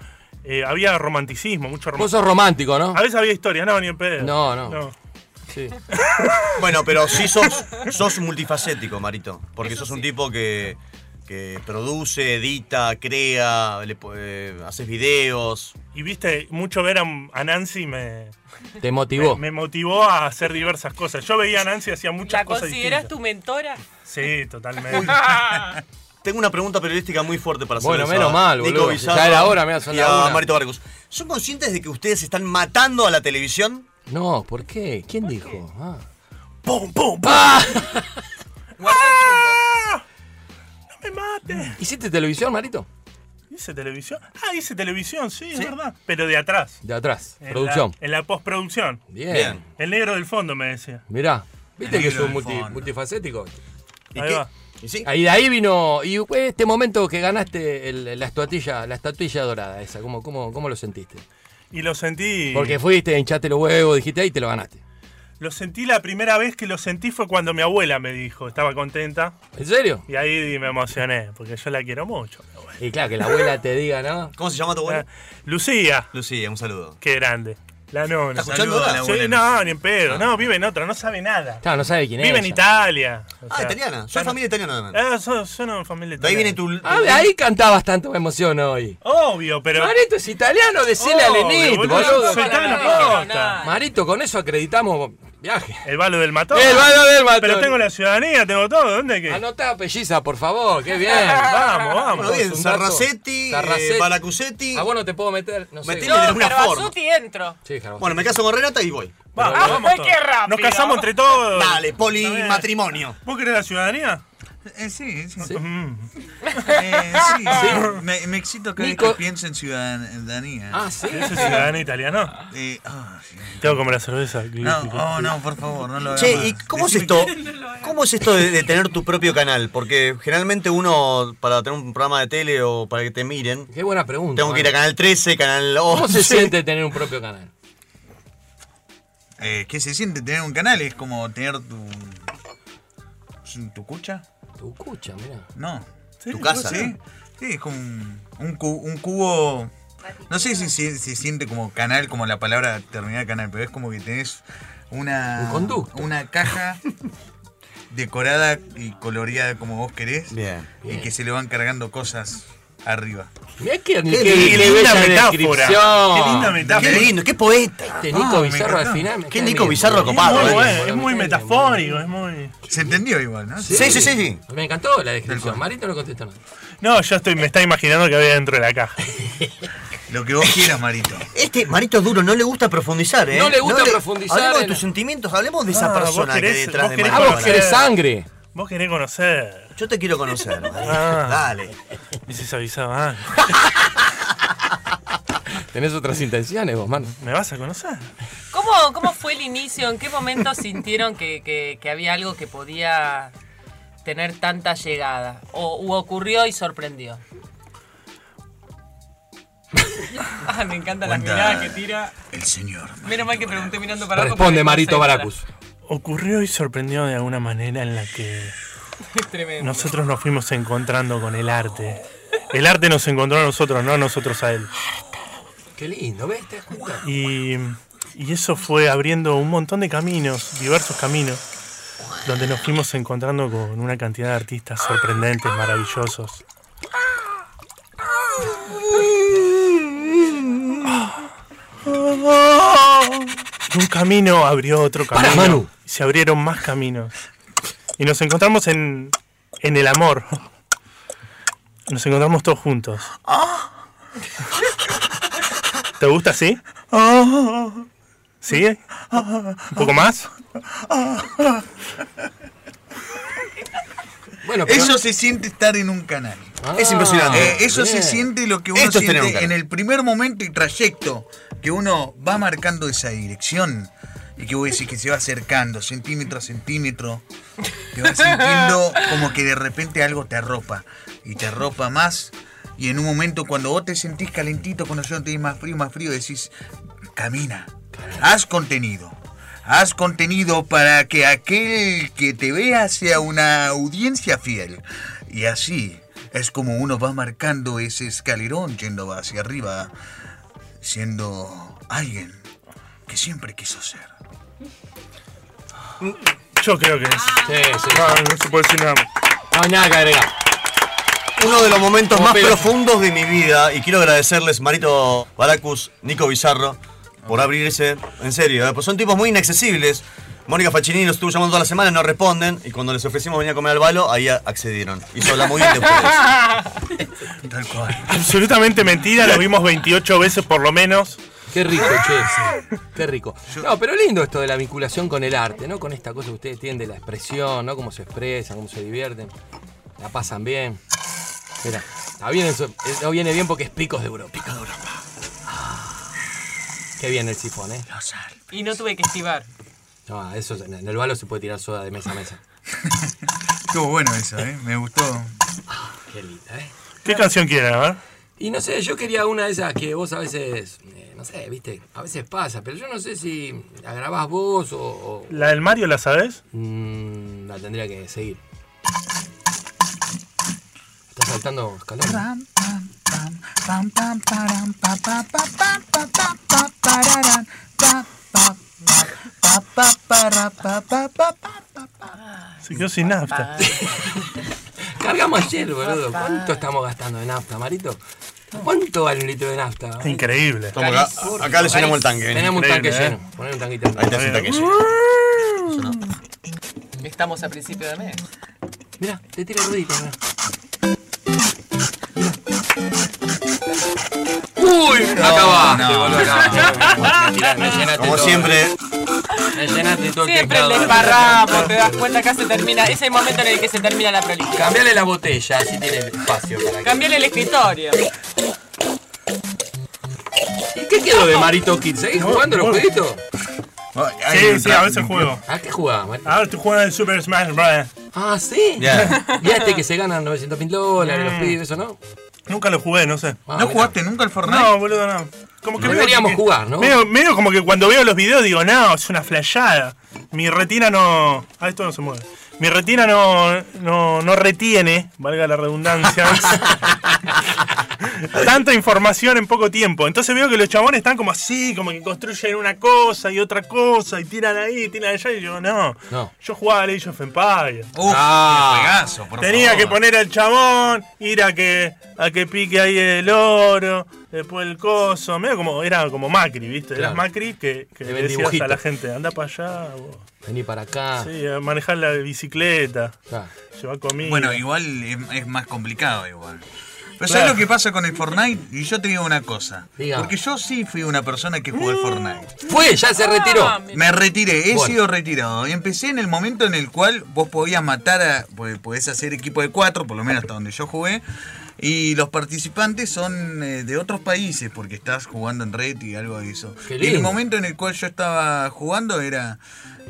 Eh, había romanticismo, mucho Vos romanticismo. sos romántico, ¿no? A veces había historias, no, ni en pedo. No, no. Sí. Bueno, pero sí sos, sos multifacético, Marito. Porque sos un tipo que, que produce, edita, crea, le eh, haces videos. Y viste, mucho ver a, a Nancy me, Te motivó. me, me motivó a hacer diversas cosas. Yo veía a Nancy y hacía muchas ¿La cosas consideras distintas. tu mentora? Sí, totalmente. Tengo una pregunta periodística muy fuerte para hacer. Bueno, menos mal, boludo. Ya era hora, son y a una. Marito Barcus. ¿Son conscientes de que ustedes están matando a la televisión? No, ¿por qué? ¿Quién dijo? Ah. ¡Pum, pum, pum! ¡Ah! ¡Ah! ¡No me mates! ¿Hiciste televisión, Marito? ¿Hice televisión? Ah, hice televisión, sí, es verdad. Pero de atrás. De atrás, En producción. La, en la postproducción. Bien. Bien. El negro del fondo me decía. Mirá, ¿viste que multi- fondo. multifacético? ¿Y Ahí qué? va. ¿Y sí? Ahí de ahí vino. Y fue este momento que ganaste el- la estatuilla, la estatuilla dorada esa, ¿cómo, cómo, cómo lo sentiste? Y lo sentí. Porque fuiste, hinchaste los huevos, dijiste ahí y te lo ganaste. Lo sentí la primera vez que lo sentí fue cuando mi abuela me dijo, estaba contenta. ¿En serio? Y ahí me emocioné, porque yo la quiero mucho. mi abuela. Y claro, que la abuela te diga, ¿no? ¿Cómo se llama tu abuela? Lucía, Lucía, un saludo. qué grande. La nona. ¿Está escuchando ahora? la Sí, no, ni en pedo. No, vive en otra, no sabe nada. Claro, no sabe quién es. Vive en ella. Italia. o Ah, sea, italiana. Soy no- familia italiana. Eh, son, son una familia De ahí italiana. viene tu. Ah, de ahí cantabas tanto me emociona hoy. Obvio, pero. Marito es italiano, decile a Lenit, boludo, soy. Marito, con eso acreditamos viaje. El balo del matón. El balo del matón. Pero tengo la ciudadanía, tengo todo. ¿Dónde hay que? Anotá apelliza, por favor, qué bien. Vamos, vamos. Bueno, bien. Sarracetti, Sarracetti. eh, Balacusetti. A vos no te puedo meter, no sé. No, de una pero forma. Entro. Sí. Bueno, me caso con Renata y voy. Vamos, Ah, vamos todos. qué rápido. Nos casamos entre todos. Dale, polimatrimonio. ¿Vos querés la ciudadanía? Eh, sí, sí. Mm. Eh, sí, sí. Me, me excito cada vez Nico- que pienso en ciudadanía. Ah, sí. ¿Ese ciudadano italiano? Eh, sí. Tengo como la cerveza. No, oh, no, por favor, no lo hagas Che. ¿y cómo es esto? ¿Cómo es esto de, de tener tu propio canal? Porque generalmente uno, para tener un programa de tele o para que te miren, Qué buena pregunta. tengo que ir a. Canal 13, Canal 11. ¿Cómo se siente tener un propio canal? Eh, ¿Qué se siente tener un canal? Es como tener tu. ¿Tu cucha? Tu cucha, mira. No. Tu casa, Sí, ¿no? sí es como un, un, cu- un cubo. No sé si se si, siente como canal, como la palabra terminar canal, pero es como que tenés una. Un conducto. Una caja decorada y coloreada como vos querés. Bien. Y que se le van cargando cosas arriba. Mirá que, Qué qué, linda metáfora. Qué linda metáfora. Qué lindo, qué poeta. Este Nico Ah, Bizarro al final. Qué Nico bien. Bizarro Es copado, muy, eh. bueno, es muy metafórico, es muy. Se entendió igual, ¿no? Sí, sí, sí, sí. Me encantó la descripción. Marito no contesta nada. No, yo estoy, me está imaginando que había dentro de la caja. Lo que vos quieras, Marito. Este Marito Duro no le gusta profundizar, ¿eh? No le gusta profundizar Hablemos de tus sentimientos, hablemos de esa Ah, persona que hay querés- detrás vos de querés Ah, Marito. vos querés sangre. Vos querés conocer. Yo te quiero conocer. Ah. Dale. Dices avisado, ah, Tenés otras intenciones vos, mano. ¿me vas a conocer? ¿Cómo, ¿Cómo fue el inicio? ¿En qué momento sintieron que, que- que había algo que podía tener tanta llegada? ¿O u ocurrió y sorprendió? Ah, me encanta las Cuenta miradas que tira. El señor. Menos mal que pregunté mirando para abajo. Responde porque Marito sé, Baracus. Ocurrió y sorprendió de alguna manera en la que nosotros nos fuimos encontrando con el arte. El arte nos encontró a nosotros, no nosotros a él. Qué lindo, ¿ves? ¿Te das cuenta? Y, y eso fue abriendo un montón de caminos, diversos caminos, donde nos fuimos encontrando con una cantidad de artistas sorprendentes, maravillosos. Y un camino abrió otro Para, camino. Manu. Y se abrieron más caminos. Y nos encontramos en, en el amor. Nos encontramos todos juntos. ¿Te gusta así? ¿Sí? ¿Un poco más? Bueno, pero- Eso se siente estar en un canal. Es impresionante. Eh, eso bien. se siente lo que uno Esto un siente en el primer momento y trayecto que uno va marcando esa dirección y que vos decís que se va acercando centímetro a centímetro, te vas sintiendo como que de repente algo te arropa y te arropa más y en un momento cuando vos te sentís calentito, cuando yo te más frío, más frío, decís, camina, haz contenido. Haz contenido para que aquel que te vea sea una audiencia fiel. Y así es como uno va marcando ese escalerón yendo hacia arriba, siendo alguien que siempre quiso ser. Yo creo que es. Sí, sí. No, no se puede decir nada. más. No hay nada que agregar. Uno de los momentos Como más profundos de mi vida y quiero agradecerles Marito Baracus, Nico Bizarro por abrirse, en serio, ¿eh? pues son tipos muy inaccesibles. Mónica Facchini los estuvo llamando toda la semana, no responden y cuando les ofrecimos venir a comer al balo, ahí accedieron. Habla muy bien de ustedes. Tal cual. Absolutamente mentira, lo vimos 28 veces por lo menos. Qué rico, che. Qué rico. No, pero lindo esto de la vinculación con el arte, ¿no? Con esta cosa que ustedes tienen de la expresión, ¿no? Cómo se expresan, cómo se divierten. La pasan bien. Mira, está bien eso. Eso viene bien porque es Picos de Europa. Picos de Europa. Qué bien el sifón, ¿eh? Y no tuve que esquivar. No, eso en en el balo se puede tirar soda de mesa a mesa. Estuvo bueno eso, ¿eh? Me gustó. Qué linda, ¿eh? ¿Qué canción quieren? A ver. Y no sé, yo quería una de esas que vos a veces, eh, no sé, viste, a veces pasa, pero yo no sé si la grabás vos o, o- ¿La del Mario la sabes? Mm, la tendría que seguir. Está saltando escalón. Se quedó sin nafta. Cargamos ayer, boludo. ¿Cuánto estamos gastando de nafta, Marito? ¿Cuánto vale un litro de nafta? Increíble. Acá, le el tanque. Tenemos tanque eh. Ahí está el tanque lleno. Estamos a principio de mes. Mirá, te tira el mirá. Uy, acabaste, no. me llenaste Como siempre, Me llenaste todo el Siempre teclado. le embarramos, te das cuenta que se termina. Ese es el momento en el que se termina la prolija. Cambiale la botella, así tiene espacio para que... Cambiale el escritorio. ¿Y qué quedó de Marito Kid? ¿Seguís jugando los jueguitos? Sí, sí, a veces juego. ¿A qué jugabas, Marito? Ahora estoy jugando el Super Smash Bros. Ah, ¿sí? Ya. ¿Y este que se ganan 900 mil dólares, los Mm. pibes, eso no? Nunca lo jugué, no sé. Ah, ¿No mira. jugaste nunca al Fortnite? No, boludo, no. como que Deberíamos veo que- jugar, ¿no? Medio, medio como que cuando veo los videos digo, no, es una flayada. Mi retina no. Ah, esto no se mueve. Mi retina no, no, no retiene, valga la redundancia, tanta información en poco tiempo. Entonces veo que los chabones están como así, como que construyen una cosa y otra cosa y tiran ahí, tiran allá. Y yo, no. No. Yo jugaba a Age of Empires. Uf, Ah. qué juegazo, por Tenía favor. que poner al chabón, ir a que a que pique ahí el oro, después el coso, medio como era como Macri, ¿viste? Claro. Macri que, que le decías a la gente, anda para allá, vos. Vení para acá. sí, a manejar la bicicleta, Claro. llevar comida. Bueno, igual es, es más complicado igual. Pero Claro. ¿sabes lo que pasa con el Fortnite? Y yo te digo una cosa. Porque yo sí fui una persona que jugó al Fortnite. Fue, ya se retiró. Ah, Me retiré, he Bueno. sido retirado. Y empecé en el momento en el cual vos podías matar a. pues, Podés hacer equipo de cuatro, por lo menos hasta donde yo jugué. Y los participantes son eh, de otros países, porque estás jugando en red y algo de eso. Qué Y en el lindo. momento en el cual yo estaba jugando era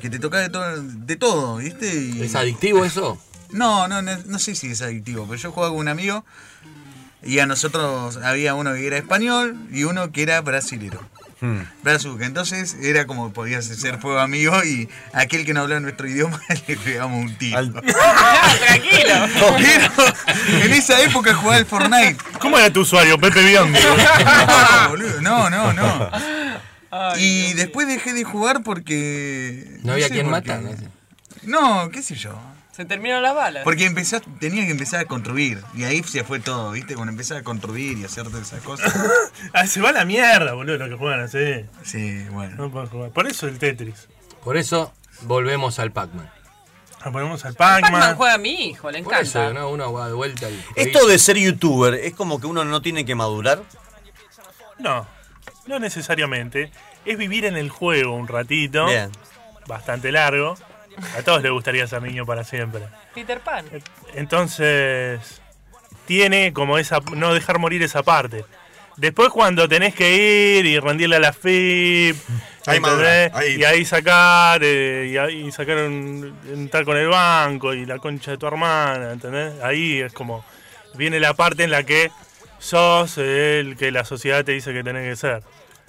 que te tocaba de todo, de todo ¿viste? Y- ¿Es adictivo eso? no, no, no, no sé si es adictivo, pero yo jugaba con un amigo y a nosotros había uno que era español y uno que era brasilero. Hmm. Brazuca. Entonces era como podías ser fuego amigo y aquel que no hablaba nuestro idioma le pegamos un tiro. Tranquilo. Pero en esa época jugaba al Fortnite. ¿Cómo era tu usuario, Pepe Biondi? No, boludo, no, no, no. Y después dejé de jugar porque. No había quien. ¿no? No, qué sé yo. Se terminaron las balas. Porque empezás, tenía que empezar a construir. Y ahí se fue todo, ¿viste? Cuando empezás a construir y hacer todas esas cosas. Ah, se va a la mierda, boludo, lo que juegan así. Sí, bueno. No pueden jugar. Por eso el Tetris. Por eso volvemos al Pac-Man. Nos ponemos al Pac-Man Pac-Man. juega a mi hijo, le Por encanta. eso, ¿no? uno va de vuelta al Esto de ser youtuber, ¿es como que uno no tiene que madurar? No, no necesariamente. Es vivir en el juego un ratito. Bien. Bastante largo. A todos les gustaría ser niño para siempre. Peter Pan. Entonces, tiene como esa. no dejar morir esa parte. Después, cuando tenés que ir y rendirle a la FIP, Ahí ¿entendés? madura, ahí. y ahí sacar, eh, y ahí sacar un, entrar con el banco y la concha de tu hermana, ¿entendés? Ahí es como. viene la parte en la que sos el que la sociedad te dice que tenés que ser.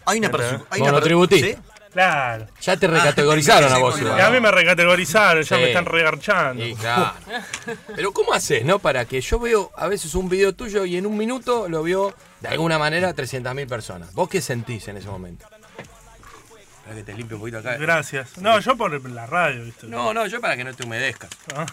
Hay una hay una. ¿Sí? Claro. Ya te recategorizaron a vos. Sí, igual. A mí me recategorizaron, ya Sí. me están regarchando. Sí, claro. Pero ¿cómo haces, no? Para que yo veo a veces un video tuyo y en un minuto lo veo de alguna manera 300.000 personas. ¿Vos qué sentís en ese momento? Para que te limpie un poquito acá. Gracias. No, yo por la radio, ¿viste? No, no, yo para que no te humedezcas. Ah.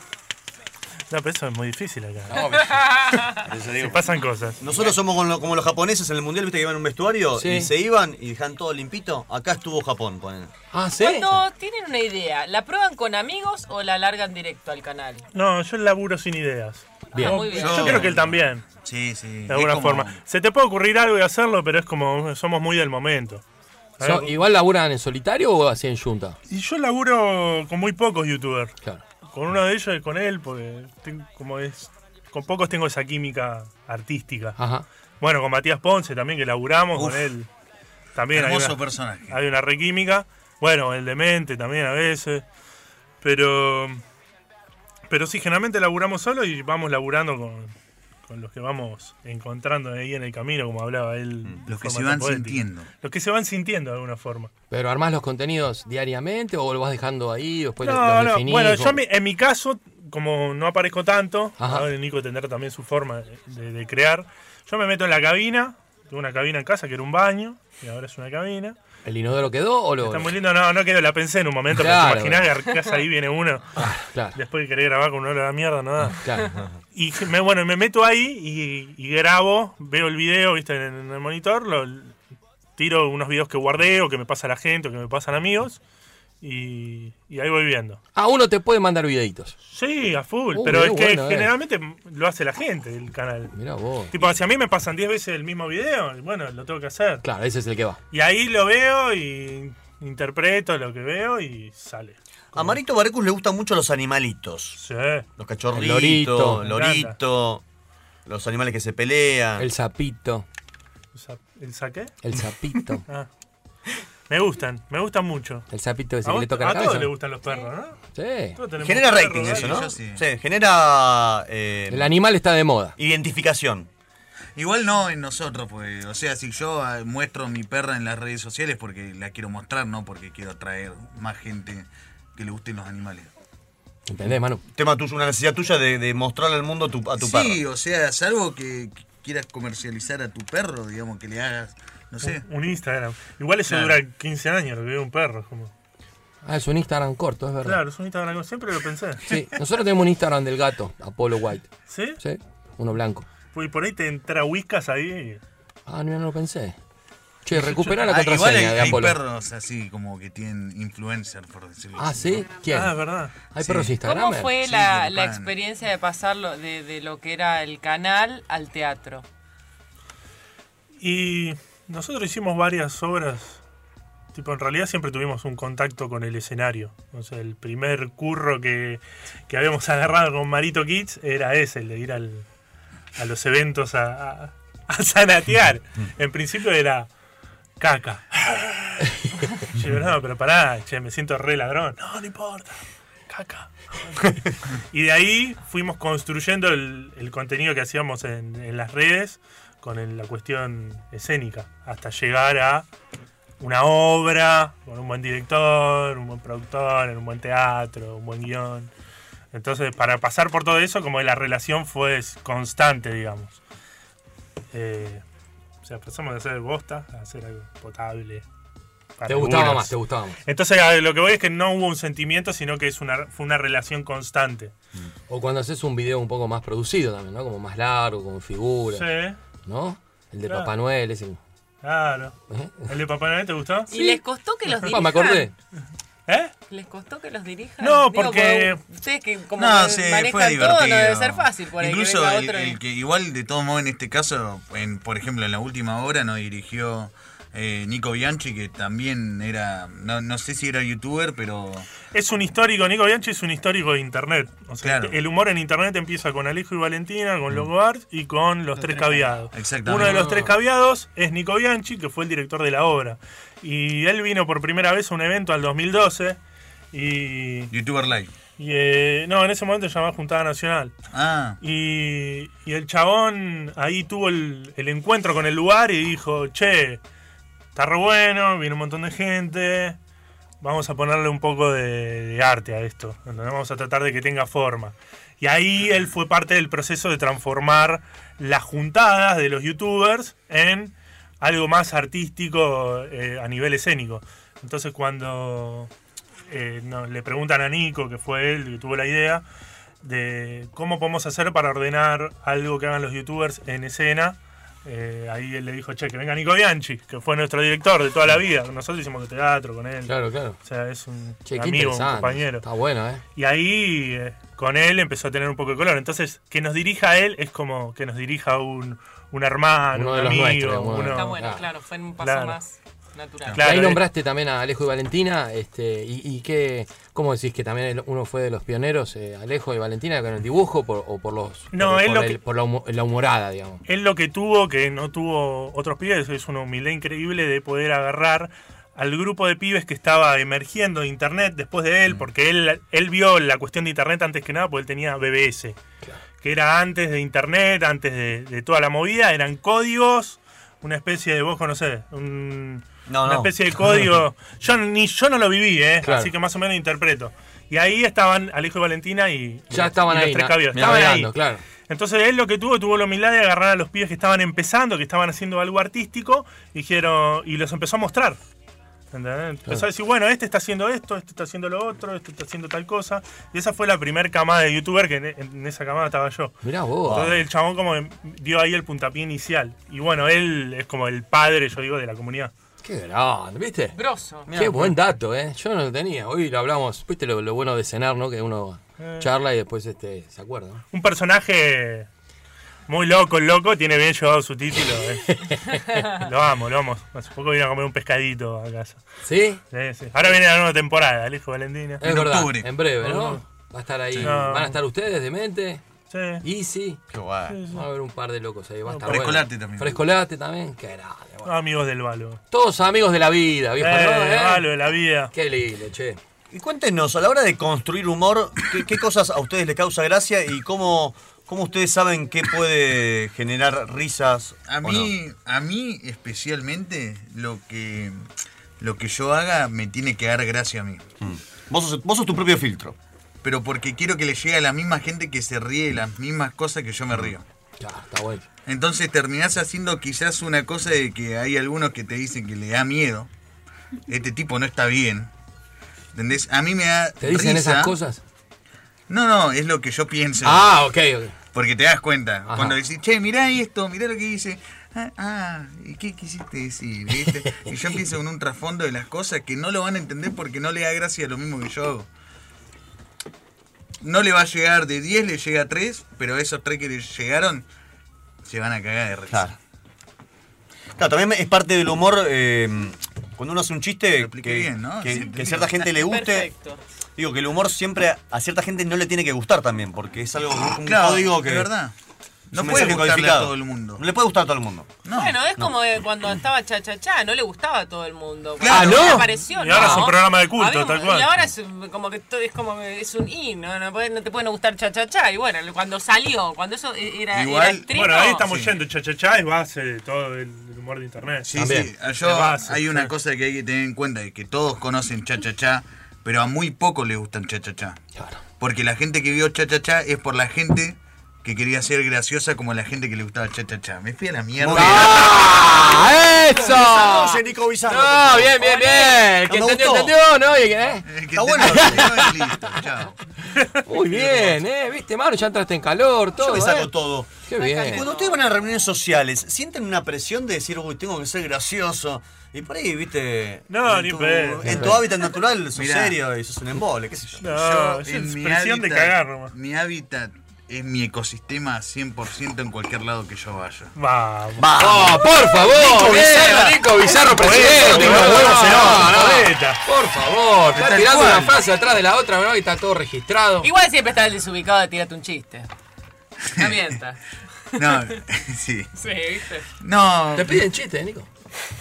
No, pero eso es muy difícil acá. No, digo. pasan cosas. Nosotros somos como, lo- como los japoneses en el mundial, viste que iban en un vestuario Sí. y se iban y dejan todo limpito. Acá estuvo Japón, ponen. Ah, ¿sí? Cuando tienen una idea, ¿la prueban con amigos o la largan directo al canal? No, yo laburo sin ideas. Bien. Ah, muy bien. Yo, creo que él también, Sí, sí. de alguna como- forma. Se te puede ocurrir algo y hacerlo, pero es como somos muy del momento. So- ¿Igual laburan en solitario o así en junta? Y yo laburo con muy pocos youtubers. Claro. Con uno de ellos y con él, porque como es, con pocos tengo esa química artística. Ajá. Bueno, con Matías Ponce también, que laburamos Uf. con él. También hay Hermoso una, personaje. hay una requímica. Bueno, el demente también a veces. Pero. Pero sí, generalmente laburamos solo y vamos laburando con, con los que vamos encontrando ahí en el camino, como hablaba él. de Los que se van poética. sintiendo. Los que se van sintiendo de alguna forma. ¿Pero armás los contenidos diariamente o lo vas dejando ahí? Después No, los no, definís? bueno, o- yo mi- en mi caso, como no aparezco tanto, ahora Nico tendrá también su forma de, de- de crear. Yo me meto en la cabina, tengo una cabina en casa que era un baño, y ahora es una cabina. ¿El inodoro quedó o lo.? Está muy lindo, no, no quedó, la pensé en un momento, Claro. pero te imaginás que arcás ahí viene uno, Claro, después que querés grabar con uno de la mierda, no da. claro. Y me, bueno, me meto ahí y, y grabo, veo el video, viste, en, en el monitor, lo, tiro unos videos que guardé o que me pasa la gente o que me pasan amigos, y, y ahí voy viendo. Ah, uno te puede mandar videitos. Sí, a full, Uh, pero es que bueno, eh. generalmente lo hace la gente del canal. Mirá vos. Tipo, si a mí me pasan 10 veces el mismo video, y bueno, lo tengo que hacer. Claro, ese es el que va. Y ahí lo veo y interpreto lo que veo y sale. A Marito Barcus le gustan mucho los animalitos. Sí. Los cachorritos, El lorito. el lorito, los animales que se pelean. El sapito. O sea, ¿El saqué? El sapito. Ah. Me gustan, me gustan mucho. El sapito ese que le toca a la todos cabeza. les gustan los perros, ¿no? Sí. Genera perros, rating eso, ¿no? sí. genera eh, El animal está de moda. identificación. Igual no en nosotros, pues. O sea, si yo eh, muestro mi perra en las redes sociales porque la quiero mostrar, no porque quiero atraer más gente que le gusten los animales. ¿Entendés, Manu? Tema tuyo, una necesidad tuya de, de mostrarle al mundo a tu, a tu perro. Sí, o sea, salvo que quieras comercializar a tu perro, digamos, que le hagas, no sé. Un, un Instagram. Igual eso Claro. dura 15 años, lo que ve un perro. es Como... Ah, es un Instagram corto, es verdad. Claro, es un Instagram, siempre lo pensé. Sí, nosotros tenemos un Instagram del gato, Apollo White. ¿Sí? Sí, uno blanco. Pues por ahí te entra Whiskas ahí. Ah, no, no lo pensé. Che, recupera la Ah, igual contraseña hay, de hay Apolo. perros así como que tienen influencer, por decirlo Ah, así. ¿sí? ¿Quién? Ah, es verdad. ¿Hay Sí. perros Instagram? ¿Cómo fue Sí, la, la experiencia de pasarlo de, de lo que era el canal al teatro? Y nosotros hicimos varias obras. Tipo, en realidad siempre tuvimos un contacto con el escenario. O sea, el primer curro que, que habíamos agarrado con Marito Kids era ese, el de ir al, a los eventos a, a, a sanatear. En principio era caca. Yo no, pero pará, che, me siento re ladrón. No, no importa. Caca. y de ahí fuimos construyendo el, el contenido que hacíamos en, en las redes con el- la cuestión escénica, hasta llegar a una obra con un buen director, un buen productor, en un buen teatro, un buen guion. Entonces, para pasar por todo eso, como la relación fue constante, digamos. Eh, o sea, pasamos de hacer bosta a hacer algo potable. Te gustaba más, te gustaba más. Entonces, lo que voy es que no hubo un sentimiento, sino que es una, fue una relación constante. O cuando haces un video un poco más producido también, ¿no? Como más largo, con figuras. Sí, ¿No? El de Claro. Papá Noel, ese. claro. ¿Eh? ¿El de Papá Noel te gustó? ¿Y les costó que los Ah, dirijan? me acordé. ¿Eh? ¿Les costó que los dirijan? No, Digo, porque- Ustedes que como No, que sí, manejan fue todo, divertido. no debe ser fácil por ahí que Incluso el, otro y- el que igual de todo modo en este caso, en, por ejemplo en la última hora nos dirigió eh, Nico Bianchi, que también era, no, no sé si era youtuber, pero Es un histórico, Nico Bianchi es un histórico de internet. O sea, Claro. el humor en internet empieza con Alejo y Valentina, con Logo Art y con Los, Tres Caviados. Exactamente. Uno de los Tres Caviados es Nico Bianchi, que fue el director de la obra. Y él vino por primera vez a un evento al 2012 y... youtuber live. y, eh, no, en ese momento se llamaba Juntada Nacional. Ah, Y, y el chabón ahí tuvo el, el encuentro con el lugar y dijo, che, está re bueno, viene un montón de gente, vamos a ponerle un poco de, arte a esto, vamos a tratar de que tenga forma. Y ahí él fue parte del proceso de transformar las juntadas de los youtubers en algo más artístico eh, a nivel escénico. Entonces cuando eh, le preguntan a Nico, que fue él que tuvo la idea, de cómo podemos hacer para ordenar algo que hagan los youtubers en escena. Eh, ahí él le dijo, che, que venga Nico Bianchi, que fue nuestro director de toda la vida. Nosotros hicimos teatro con él. Claro, claro. O sea, es un Che, amigo, un compañero. Está bueno, ¿eh? Y ahí eh, con él empezó a tener un poco de color. Entonces, que nos dirija a él es como que nos dirija un, un hermano, Uno un de los amigo. nuestros, uno- uno- Está bueno, Claro. claro, fue un paso Claro. más natural. Claro, Ahí eh. nombraste también a Alejo y Valentina, este, y, y qué, ¿cómo decís que también uno fue de los pioneros, eh, Alejo y Valentina, con el dibujo por- o por los No, por, él por lo el- que- por la, humo- la humorada, digamos? Él lo que tuvo, que no tuvo otros pibes, es una humildad increíble de poder agarrar al grupo de pibes que estaba emergiendo de internet después de él, porque él, él vio la cuestión de internet antes que nada, porque él tenía BBS, que era antes de internet, antes de, de toda la movida, eran códigos, una especie de, vos conocés, un- No, una no. especie de código. yo ni yo no lo viví, ¿eh? Claro. así que más o menos interpreto. Y ahí estaban Alejo y Valentina y, Ya y estaban los ahí, tres. Estaban ahí. claro. Entonces él lo que tuvo, tuvo la humildad de agarrar a los pibes que estaban empezando, que estaban haciendo algo artístico, y dijeron, y los empezó a mostrar. Empezó a decir, bueno, este está haciendo esto, este está haciendo lo otro, este está haciendo tal cosa. Y esa fue la primera camada de youtuber que en, en esa camada estaba yo. Mirá vos. Entonces el chabón como dio ahí el puntapié inicial. Y bueno, él es como el padre, yo digo, de la comunidad. Qué grande, ¿viste? Grosso. Qué buen dato, ¿eh? Yo no lo tenía. Hoy lo hablamos, ¿viste lo, lo bueno de cenar, ¿no? Que uno Eh. charla y después este, se acuerda. ¿no? Un personaje muy loco, el loco, tiene bien llevado su título. eh. lo amo, lo amo. Hace poco vine a comer un pescadito a casa. ¿Sí? Sí, sí. Ahora viene la nueva temporada, el hijo Valentina. Es verdad, en breve, ¿no? Va a estar ahí. Sí. ¿Van a estar ustedes de mente? Sí. Easy. qué guay. Va a haber un par de locos ahí. Va a estar Frescolate bueno. también. Frescolate también. Qué grande. bueno. Amigos del Valo. Todos amigos de la vida, viejo. Eh, ¿no? del ¿Eh? Valo, de la vida. Qué lindo, che. Y cuéntenos, a la hora de construir humor, ¿qué, qué cosas a ustedes les causa gracia y cómo, ¿Cómo ustedes saben qué puede generar risas? A o mí, a mí especialmente, lo que, lo que yo haga me tiene que dar gracia a mí. Mm. Vos, sos, vos sos tu propio filtro. Pero porque quiero que le llegue a la misma gente que se ríe de las mismas cosas que yo me río. Claro, está bueno. Entonces terminás haciendo quizás una cosa de que hay algunos que te dicen que le da miedo. Este tipo no está bien. ¿Entendés? A mí me da. ¿Te dicen risa. esas cosas? No, no, es lo que yo pienso. Ah, ok, ok. Porque te das cuenta. Ajá. Cuando decís, che, mirá esto, mirá lo que dice. Ah, ah, ¿y qué quisiste decir? ¿Viste? y yo empiezo con un trasfondo de las cosas que no lo van a entender porque no le da gracia lo mismo que yo hago. No le va a llegar de 10, le llega a 3, pero esos 3 que le llegaron se van a cagar de risa. Claro. Claro, también es parte del humor eh, cuando uno hace un chiste que, bien, ¿no? que- Sí, que a cierta gente le guste. Perfecto. Digo que el humor siempre a, a cierta gente no le tiene que gustar también, porque es algo un Claro, código que. es verdad. No un puede gustarle a todo el mundo. No le puede gustar a todo el mundo. Bueno, es No. como cuando estaba Cha Cha Cha, no le gustaba a todo el mundo. Claro. Ah, ¿no? apareció, Y ahora no. es un programa de culto, Había- tal cual. Y ahora es un- como que todo es como es un in, ¿no? No, puede- no te puede no gustar Cha Cha Cha. Y bueno, cuando salió, cuando eso era, era estreno, bueno, ahí estamos Sí. yendo. Cha-cha-cha es base de todo el humor de internet. Sí, sí. Yo, Es base, hay una sí. cosa que hay que tener en cuenta, es que todos conocen Cha Cha Cha, pero a muy pocos les gustan Cha Cha Cha. Porque la gente que vio Cha Cha Cha es por la gente que quería ser graciosa como la gente que le gustaba Cha Cha Cha. Me fui a la mierda. ¡Ah! ¡Eso! Saludos, Nico Bizarro. No, bien, bien, bien. El que entendió, entendió, ¿no? El que, ¿eh? Está bueno. listo, chao. Muy bien, ¿eh? ¿Viste, Manu? Ya entraste en calor, todo. Yo me saco ¿eh? todo. Qué Y bien. cuando ustedes van a reuniones sociales, ¿sienten una presión de decir, uy, tengo que ser gracioso? Y por ahí, viste. No, ni tu, pedo. En tu hábitat natural sos Mirá. serio y sos un embole, qué sé yo. No, Yo, es en mi expresión de cagar nomás. Mi hábitat es mi ecosistema 100% en cualquier lado que yo vaya. Vamos. ¡Oh, por favor! Nico bien, Bizarro. Nico Bizarro, presidente. Por favor, está Tal tirando cual. una frase atrás de la otra, ¿no? Y está todo registrado. Igual siempre está el desubicado de tirarte un chiste. No mientas. No, sí. Sí, ¿viste? No, Te piden chiste, Nico.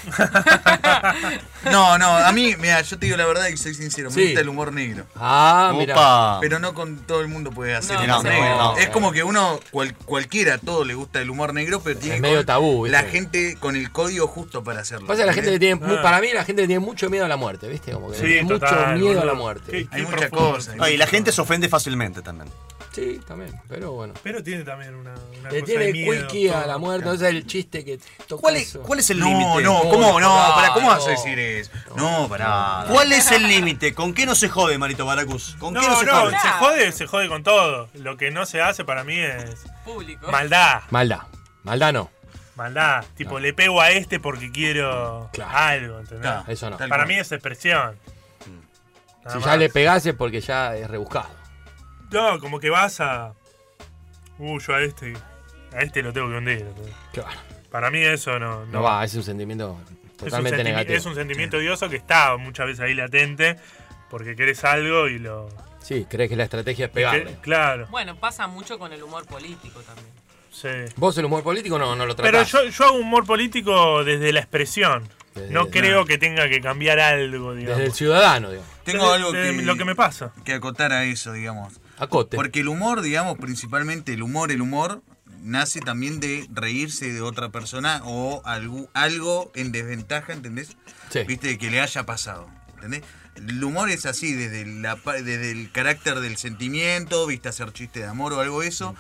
no, no. A mí, mira, yo te digo la verdad y soy sincero. Me gusta el humor negro. Ah, mira. Pero no con todo el mundo puede hacer No, el no, humor no, negro. no. es como que uno, cual- cualquiera, a todo le gusta el humor negro, pero tiene Es medio con tabú, ¿viste? la gente con el código justo para hacerlo. Pasa que la gente le tiene, Ah. para mí la gente le tiene mucho miedo a la muerte, ¿viste? Como que Sí, mucho miedo a la muerte. Qué- Hay muchas cosas. Y la gente se ofende fácilmente también. Sí, también, pero bueno. Pero tiene también una, una Le cosa tiene de miedo. quickie a la muerte, no es el chiste que toca ¿Cuál es, eso. cuál es el No, límite? No, ¿cómo? No, no, para, ¿cómo vas no. a decir eso? No, para. ¿Cuál es el límite? ¿Con qué no se jode, Marito Baracus? ¿Con qué no No, se no, jode? se jode, se jode con todo. Lo que no se hace para mí es Público. maldad. Maldad. Maldad no. Maldad. Tipo, le pego a este porque quiero Claro. algo, ¿entendés? Claro. Eso no. Para cual. mí es expresión. Nada Si más. ya le pegase porque ya es rebuscado. No, como que vas a. Uh, yo a este. A este lo tengo que hundir. Claro. Para mí eso no. No va, es un sentimiento Es un, totalmente negativo. es un sentimiento odioso que está muchas veces ahí latente porque querés algo y lo. Sí, crees que la estrategia es que- pegarle. claro. Bueno, pasa mucho con el humor político también. Sí. Vos el humor político no, no lo Pero tratás. yo, yo hago humor político desde la expresión. Desde- no no. creo que tenga que cambiar algo, digamos. Desde el ciudadano, digo. Tengo Desde- algo desde que, lo que me pasa. que acotar a eso, digamos. Acote. Porque el humor, digamos, principalmente el humor, el humor, nace también de reírse de otra persona o algo, algo en desventaja, ¿entendés? Sí. Viste, que le haya pasado, ¿entendés? El humor es así, desde, la, desde el carácter del sentimiento, viste, hacer chiste de amor o algo de eso.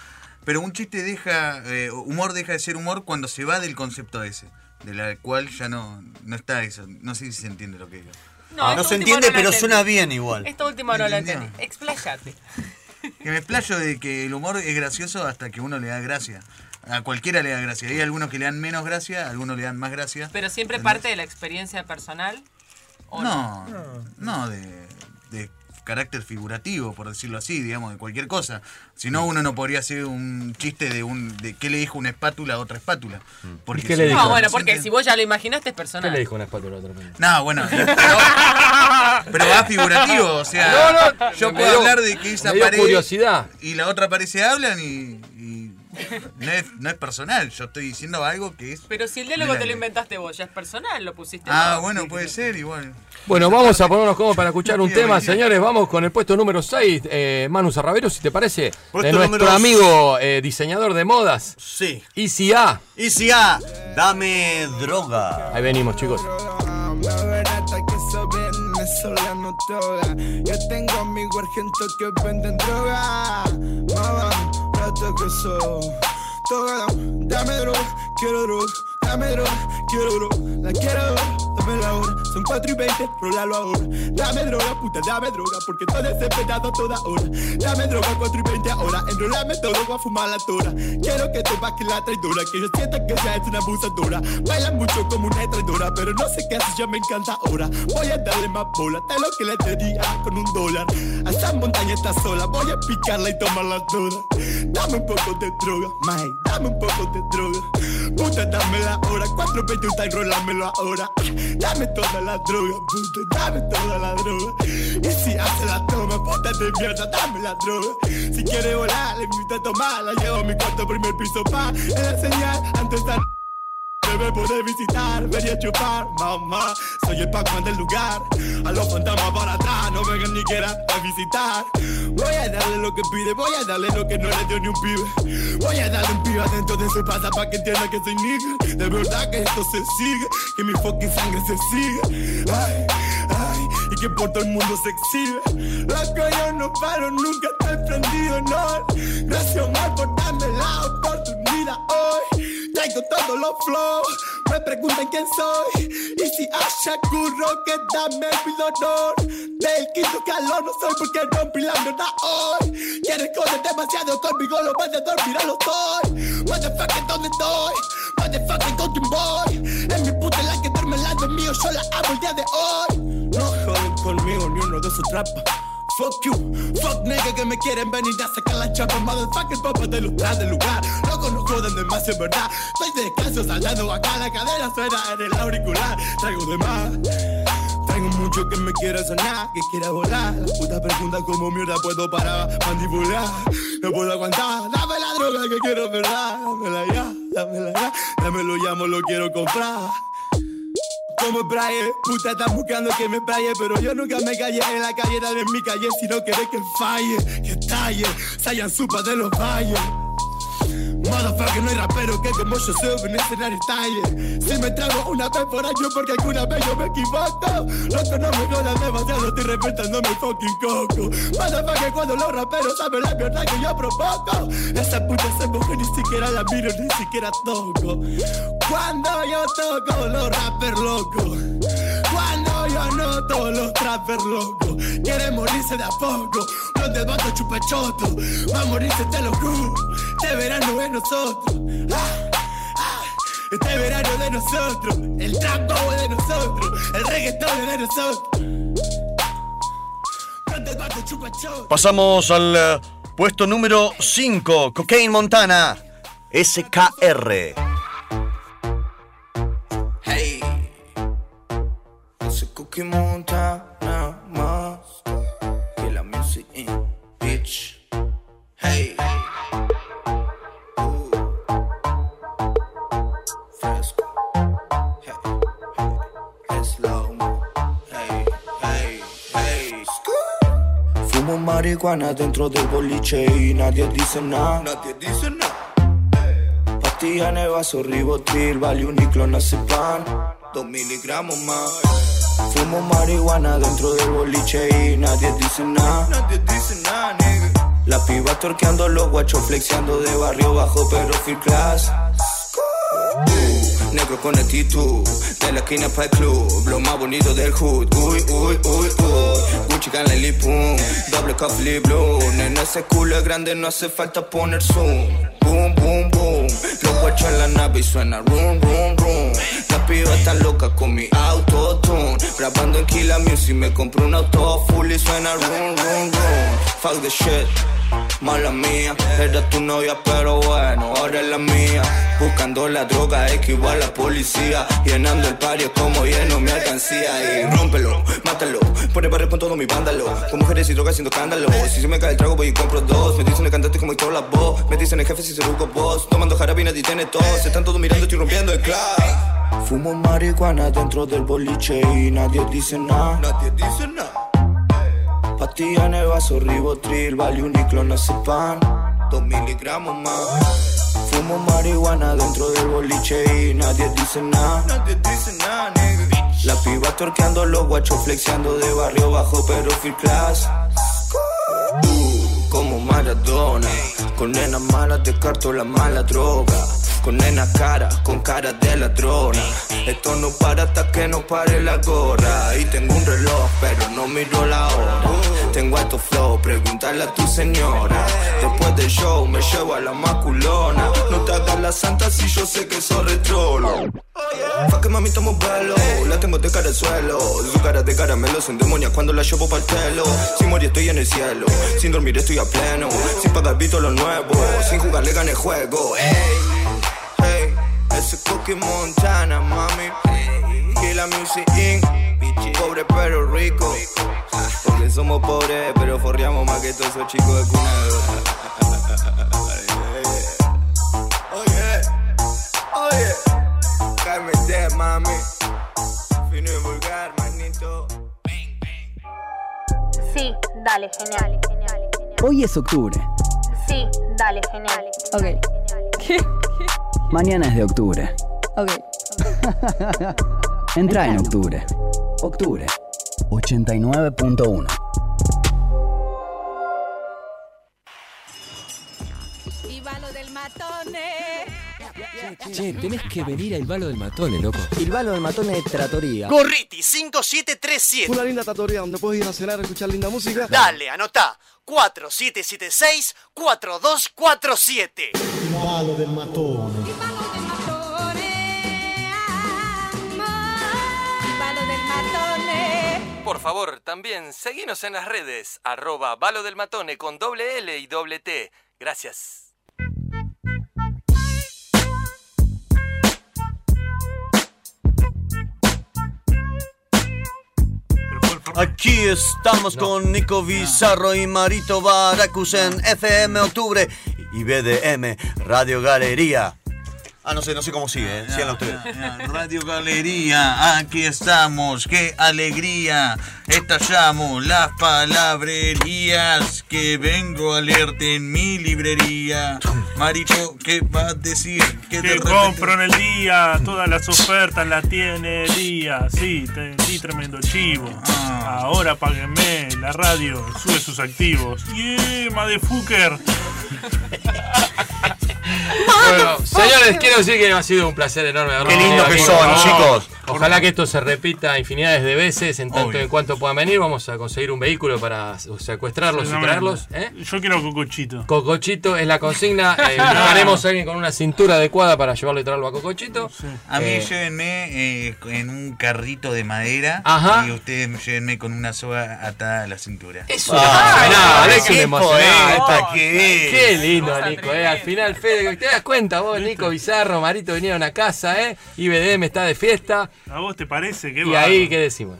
Pero un chiste deja, eh, humor deja de ser humor cuando se va del concepto ese, de la cual ya no, no está eso. No sé si se entiende lo que digo. No, esto se último entiende, no pero entendí. suena bien igual. Esto último no lo entendí. Expláyate. Que me explayo de que el humor es gracioso hasta que uno le da gracia. A cualquiera le da gracia. Hay algunos que le dan menos gracia, algunos le dan más gracia. Pero siempre ¿Entendés? parte de la experiencia personal. ¿o No, no, de, de carácter figurativo, por decirlo así, digamos, de cualquier cosa. Si no, uno no podría hacer un chiste de un de qué le dijo una espátula a otra espátula. Porque ¿Y qué si le no, dijo? No, bueno, ¿se porque si vos ya lo imaginaste es ¿Qué personal. le dijo una espátula a otra persona? No, bueno, pero, pero va figurativo, o sea, No, no, yo puedo dio- hablar de que esa pared curiosidad. y la otra pared se hablan y, y No es, no es personal, yo estoy diciendo algo que es. Pero si el diálogo te lo inventaste vos, ya es personal, lo pusiste Ah, vos. bueno, puede ser, igual. Bueno, vamos a ponernos como para escuchar un tema, venir. señores. Vamos con el puesto número 6, eh, Manu Sarravero, si te parece, Puesto de nuestro número amigo eh, diseñador de modas. Sí. Easy A. Easy A, dame droga. Ahí venimos, chicos. Venezolano toda. Yo tengo amigos argentos que venden droga. Más barata que eso. Toda, dame droga, quiero droga, dame droga, quiero droga, la quiero, dame la hora, son 4 y 20, rolalo ahora. Dame droga, puta, dame droga, porque estoy desesperado toda hora. Dame droga, 4 y 20 ahora, enrolame todo, voy a fumar la tora. Quiero que te que la traidora, que yo sienta que ya es una abusadora. Baila mucho como una traidora, pero no sé qué hace, ya me encanta ahora. Voy a darle más bola, te lo que le diría con un dólar. A esa montaña está sola, voy a picarla y tomarla toda. Dame un poco de droga, Mike, dame un poco de droga. Puta, dame la hora, 4.20 está enrolámelo ahora. Dame toda la droga, puta, dame toda la droga. Y si hace la toma, puta de mierda, dame la droga. Si quiere volar, le invito a tomarla. Llevo a mi cuarto primer piso pa' la señal antes de me puede visitar, venía a chupar, mamá. Soy el Pac-Man del lugar. A los fantasmas para atrás, no vengan ni quieran a visitar. Voy a darle lo que pide, voy a darle lo que no le dio ni un pibe. Voy a darle un pibe adentro de su pasa para que entienda que soy nigga. De verdad que esto se sigue, que mi fucking sangre se sigue. Ay, ay, y que por todo el mundo se exhibe. Loco, yo no paro, nunca estoy prendido, no. Gracias, Omar, por darme la oportunidad hoy. Traigo todos los flows, me preguntan quién soy. Y si haya curro, que dame el honor. Del quinto calor no soy porque rompí la mierda hoy. Quieres joder demasiado conmigo, lo vas a dormir, lo estoy. Motherfucker, ¿dónde estoy? Motherfucker, quién voy? Es mi puta la que duerme al lado mío, yo la amo el día de hoy. No joden conmigo ni uno de sus trampas. Fuck you, fuck nigga que me quieren venir a sacar la chapa. Motherfucker, papá de lustrar del lugar. Loco, no jodan demasiado, en verdad. Estoy descalzo saltando acá, la cadera suena en el auricular. Traigo de más. Tengo mucho que me quiera sonar, que quiera volar. La puta pregunta cómo mierda puedo parar mandibular. No puedo aguantar, dame la droga que quiero, verdad. Dámela ya, dámela ya. Dámelo llamo, lo quiero comprar como Brian, puta están buscando que me braille Pero yo nunca me callé en la calle, dale en mi calle Si no querés que falle, que talle Sayan supa de los valles Motherfucker, no hay rapero que como yo soy en escenario talle Si me trago una vez por año porque alguna vez yo me equivoco. Loco, no me jodas demasiado, estoy respetando mi fucking coco. Motherfucker, cuando los raperos saben la mierda que yo provoco. Esa puta se mujer ni siquiera la miro, ni siquiera toco. Cuando yo toco los rappers locos Yo noto los trappers locos Quieren morirse de a poco. Los del vato chupa choto. Va a morirse te lo juro Este verano es nosotros. Ah, ah, Este verano es de nosotros. El trap es de nosotros. El reggaetón es de nosotros. Pasamos al eh, puesto número 5, Cocaine Montana, SKR. Cookie montana más que la music in bitch. Hey, fresco. Hey, hey, slow. Hey, hey, hey. Fumo marihuana dentro del boliche y nadie dice nada. Nadie dice nada. Pastilla en el vaso, ribotril, vale un pan Dos miligramos más Fumo marihuana dentro del boliche y nadie dice nada Nadie dice nada, nigga La piba torqueando los guachos flexeando de barrio bajo pero feel class Uh, Negro con actitud, de la esquina para el club, lo más bonito del hood. Uy, uy, uy, uy. Gucci Lip Boom, doble coffee blue. En ese culo es grande, no hace falta poner zoom. Boom, boom, boom. Los guachos en la nave y suena rum, rum, rum. La piba está loca con mi autotune. Grabando en Killa Music, me compré un auto full y suena room, room, room. Fuck the shit, mala mía. Era tu novia, pero bueno, ahora es la mía. Buscando la droga, es que igual la policía. Llenando el pario como lleno mi alcancía. Y rómpelo, mátalo. Pone barrio con todo mi vándalo. Con mujeres y drogas haciendo escándalo. Si se me cae el trago, voy y compro dos. Me dicen el cantante como y toda la voz. Me dicen el jefe si se busco vos. Tomando jarabe nadie tiene tos. Están todos mirando, estoy rompiendo el club. Fumo marihuana dentro del boliche y nadie dice nada. Nadie dice nada. Pastilla en el vaso, ribotril, valium y clonazepam. Dos miligramos más. Fumo marihuana dentro del boliche y nadie dice nada. Nadie dice nada, nigga. La piba torqueando los guachos, flexiando de barrio bajo, pero feel class. Uh, Maradona. Con nenas malas descarto la mala droga. Con nenas caras, con cara de ladrona. Esto no para hasta que no pare la gorra. Y tengo un reloj, pero no miro la hora. Tengo alto flow, pregúntale a tu señora. Después del show me llevo a la maculona. No te hagas la santa si yo sé que sos retrolo. Fa que mami tomo vuelo, la tengo de cara al suelo. Su cara de caramelo se endemonia cuando la llevo pa'l telo. Sin morir estoy en el cielo, sin dormir estoy a pleno. Sin pagar visto lo nuevo, sin jugar le gané el juego. Ey, hey, ese Cookie Montana, mami. Que la Music Inc. Pobre pero rico. Porque somos pobres, pero forreamos más que todos esos chicos de cuna. Oye, oye, cálmate, mami. Fino y vulgar, manito. Sí, dale, genial. Hoy es octubre. Sí, dale, genial. Ok. Mañana es de octubre. Ok. Entra en octubre. Octubre. 89.1. Che, tenés que venir al balo del matone, loco. Il ballo del matone es Trattoria. Gorriti 5737. Una linda trattoria donde puedes ir a cenar, a escuchar linda música. Dale, anotá. 4776-4247. Il ballo del matone. Por favor, también seguinos en las redes, arroba balo del matone con doble L y doble T. Gracias. Aquí estamos con Nico Bizarro y Marito Baracus en FM Octubre y BDM Radio Galería. Ah, no sé, no sé cómo sigue, ¿eh? Síganlo ustedes. Radio Galería, aquí estamos, qué alegría. Estallamos las palabrerías que vengo a leerte en mi librería. Marito, ¿qué vas a decir? Que Que compro en el día, todas las ofertas las tiene día. Sí, te di tremendo chivo. Ahora páguenme, la radio sube sus activos. Yeah, motherfucker. Bueno, señores, quiero decir que ha sido un placer enorme. Qué lindos tenido que son, No, chicos. Ojalá que esto se repita infinidades de veces, en tanto Obvio. en cuanto puedan venir. Vamos a conseguir un vehículo para secuestrarlos y traerlos. ¿eh? Yo quiero cocochito. Cocochito es la consigna. Eh, buscaremos a alguien con una cintura adecuada para llevarlo y traerlo a Cocochito. A mí Eh, llévenme eh, en un carrito de madera Ajá. y ustedes llévenme con una soga atada a la cintura. Es una emocionada, es una emocionada. Qué lindo, Nico, eh. Al final, Fede, ¿te das cuenta vos, Nico Bizarro, Marito vinieron a casa, eh? IBDM está de fiesta. ¿A vos te parece? Qué Y ahí, ¿qué decimos?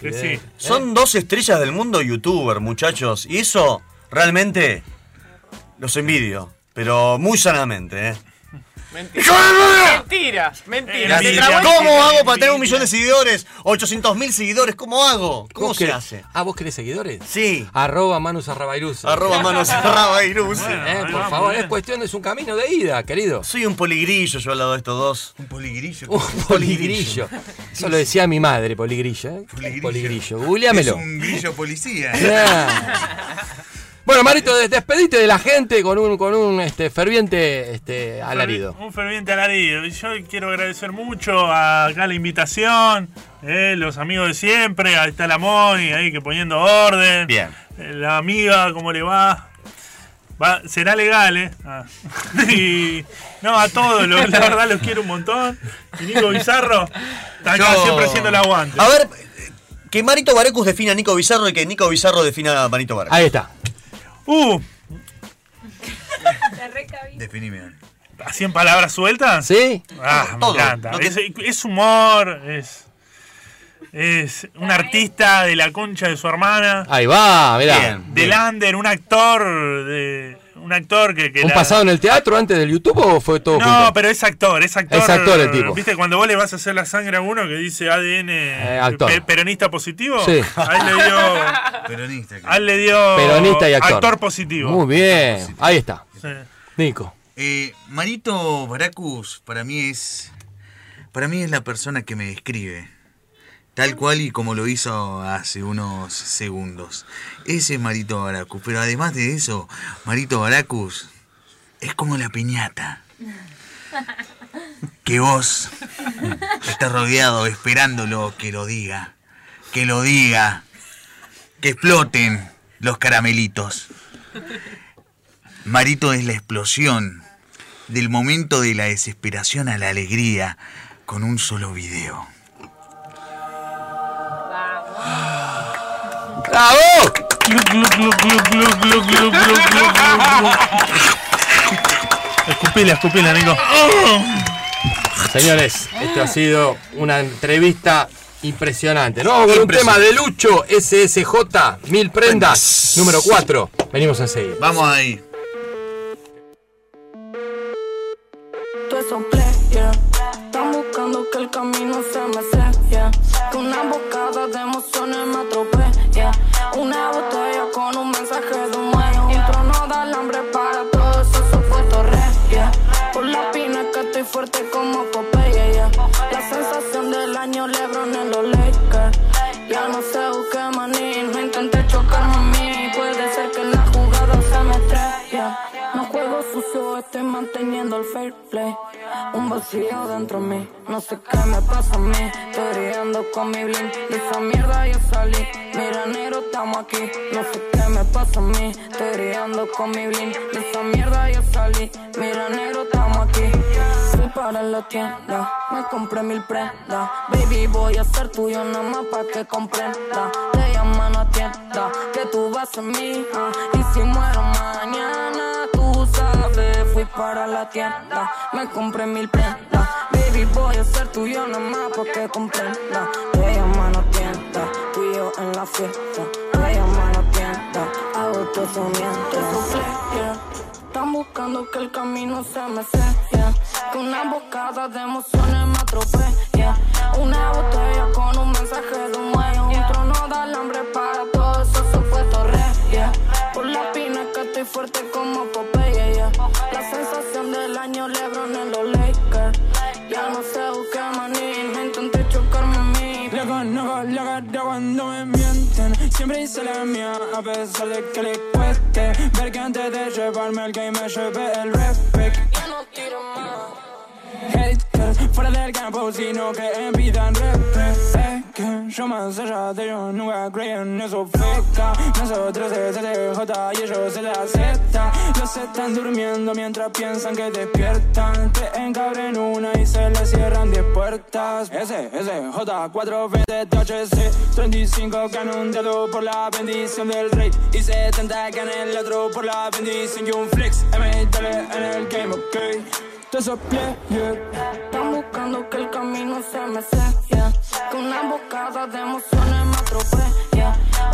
Que sí. Son dos estrellas del mundo youtuber, muchachos. Y eso realmente los envidio. Pero muy sanamente, ¿eh? Mentira, mentira. Trabó el- ¿Cómo hago para tener un millón de seguidores? 800 mil seguidores, ¿cómo hago? ¿Cómo ¿Vos se querés- hace? Ah, ¿vos querés seguidores? Sí. Arroba Manus Arrabairuz. Arroba Manus Arrabairuz. Eh, por favor, es cuestión, es un camino de ida, querido. Soy un poligrillo yo al lado de estos dos. Un poligrillo. Un poligrillo. Eso lo decía mi madre, poligrillo. ¿eh? Poligrillo. Googleámelo. Es un grillo policía. Bueno, Marito, des- despedite de la gente con un, con un este, ferviente este, alarido. Un ferviente alarido. Y Yo quiero agradecer mucho a- acá la invitación, eh, los amigos de siempre, ahí está la Moni, ahí que poniendo orden. Bien. Eh, La amiga, ¿cómo le va? Va, será legal, ¿eh? Ah. Y, no, a todos, la verdad los quiero un montón. Y Nico Bizarro está acá Yo- siempre haciendo el aguante. A ver, que Marito Baracus defina a Nico Bizarro y que Nico Bizarro defina a Marito Baracus. Ahí está. Uh, Definime. ¿Así en palabras sueltas? Sí. Ah, me encanta. Es, es humor, es. Es un artista de la concha de su hermana. Ahí va, mirá. Bien. De Lander, un actor de. Un actor que. que ¿Un la- pasado en el teatro antes del YouTube o fue todo No, junto? pero es actor, es actor. Es actor el tipo. ¿Viste cuando vos le vas a hacer la sangre a uno que dice ADN actor. pe- peronista positivo? Sí. A él le dio. Peronista. A él le dio. Peronista y actor. positivo. Muy bien. Ahí está. Sí. Nico. Eh, Marito Baracus para mí es. Para mí es la persona que me describe. Tal cual y como lo hizo hace unos segundos. Ese es Marito Baracus. Pero además de eso, Marito Baracus es como la piñata. Que vos estás rodeado esperándolo que lo diga. Que lo diga. Que exploten los caramelitos. Marito es la explosión del momento de la desesperación a la alegría con un solo video. ¡Bravo! Escupila, escupila, Nico. Señores, esto ha sido una entrevista impresionante. Vamos con un tema de Lucho SSJ, Mil Prendas, número 4. Venimos enseguida. Vamos ahí. Fuerte como Popeye yeah. La sensación del año Lebron en los Lakers Ya no sé busqué maní No intenté chocarme a mí Puede ser que la jugada se me estrella No juego sucio, estoy manteniendo el fair play. Un vacío dentro de mí, no sé qué me pasa a mí. Estoy con mi bling, de esa mierda yo salí. Mira, negro, estamos aquí, no sé qué me pasa a mí. Estoy brillando con mi bling, de esa mierda yo salí. Mira, negro, estamos aquí. Para la tienda, me compré mil prendas. Baby, voy a ser tuyo nada más para que comprenda. Te llaman a tienda, que tú vas a mí. ah, Y si muero mañana, tú sabes, fui para la tienda, me compré mil prendas. Baby, voy a ser tuyo nada más para que comprenda. Te llaman a tienda, tú y yo en la fiesta. Te llaman a tienda, hago eso mientras. Están buscando que el camino se me selle Que una bocada de emociones me atropelle. Una botella con un mensaje de un muelle. Un trono da hambre para todos esos supuestos reyes. Por la pina que estoy fuerte como Popeye. La sensación del año Lebron en los Lakers. Ya no sé busqué maní No intenté chocarme a mí. La conozco, la cara cuando me mienten Siempre hice la mía a pesar de que le cueste. Ver que antes de llevarme el game me llevé el respect. Ya no tiro más Haters, fuera del campo sino que envidian respeto que yo más allá de ellos nunca creí en eso feca Nosotros es J y ellos es la Z. Los están durmiendo mientras piensan que despiertan. Te encabren una y se les cierran 10 puertas. S, S, J, 420 THC 35 que un dedo por la bendición del rey. Y 70 que en el otro por la bendición. Y un flex M, en el game, ok Están buscando que el camino se me selle Que una bocada de emociones me atropelle.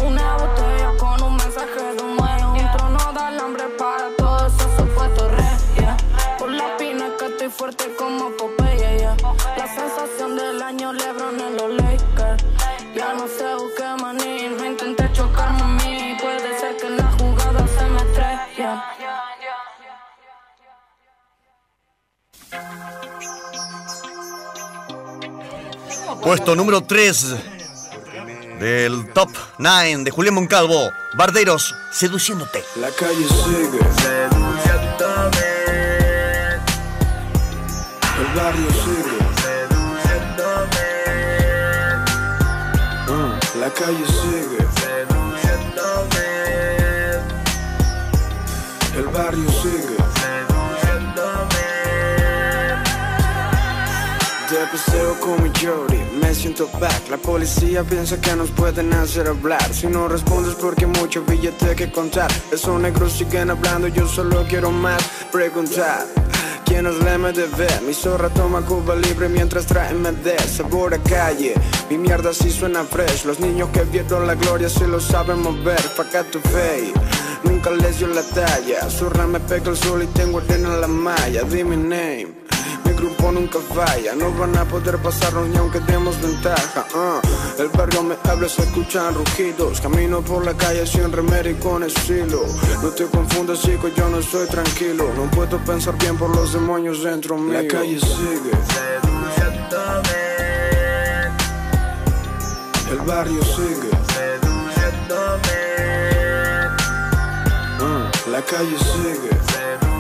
Una botella con un mensaje de un muelle. Un trono da hambre para todos esos supuestos reyes. Por la pina que estoy fuerte como Popeye. La sensación del año Lebron en los Lakers. Ya no sé busqué maní No intenté Puesto número 3 del top 9 de Julián Moncalvo. Barderos, seduciéndote. La calle sigue seduciéndome. El barrio sigue seduciéndome. Mm, la calle sigue paseo con mi Jody, me siento back. La policía piensa que nos pueden hacer hablar. Si no respondes porque mucho billete que contar. Esos negros siguen hablando, yo solo quiero más preguntar. ¿Quiénes le MDB? Mi zorra toma Cuba libre mientras trae MD Sabor a calle, mi mierda sí suena fresh Los niños que vieron la gloria se lo saben mover out to fade, nunca les dio la talla Zorra me pega el sol y tengo arena en la malla Dime name grupo nunca falla, no van a poder pasarnos ni aunque demos ventaja. ah. El barrio me habla, se escuchan rugidos. Camino por la calle sin remera y con estilo. No te confundas, chico, yo no estoy tranquilo. No puedo pensar bien por los demonios dentro mío. La calle sigue. El barrio sigue. Ah, la calle sigue.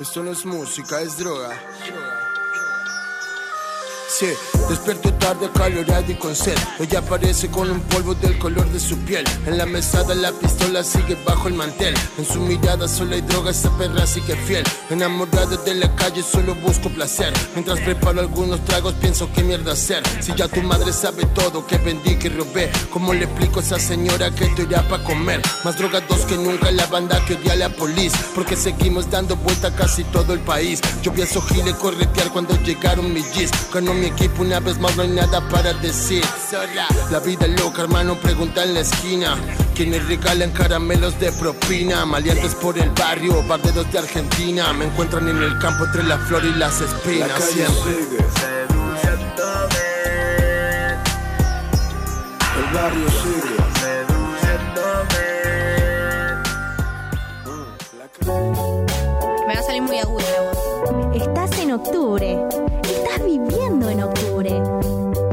Esto no es música, es droga. Despierto tarde, acalorado y con sed. Ella aparece con un polvo del color de su piel. En la mesada la pistola sigue bajo el mantel. En su mirada solo hay droga, esa perra sigue fiel. Enamorada de la calle, solo busco placer. Mientras preparo algunos tragos, pienso qué mierda hacer. Si ya tu madre sabe todo, que vendí, que robé. ¿Cómo le explico a esa señora que esto irá para comer? Más drogados que nunca la banda que odia a la policía. Porque seguimos dando vuelta a casi todo el país. Yo pienso gile corretear cuando llegaron mis G's. Ganó mi equipo una vez más, no hay nada para decir. La vida es loca, hermano, pregunta en la esquina. Quienes regalan caramelos de propina, maleantes por el barrio, barderos de Argentina. Me encuentran en el campo entre la flor y las espinas. La calle siempre. sigue. El barrio sigue. Me va a salir muy aguda la voz. En octubre. Estás viviendo en octubre.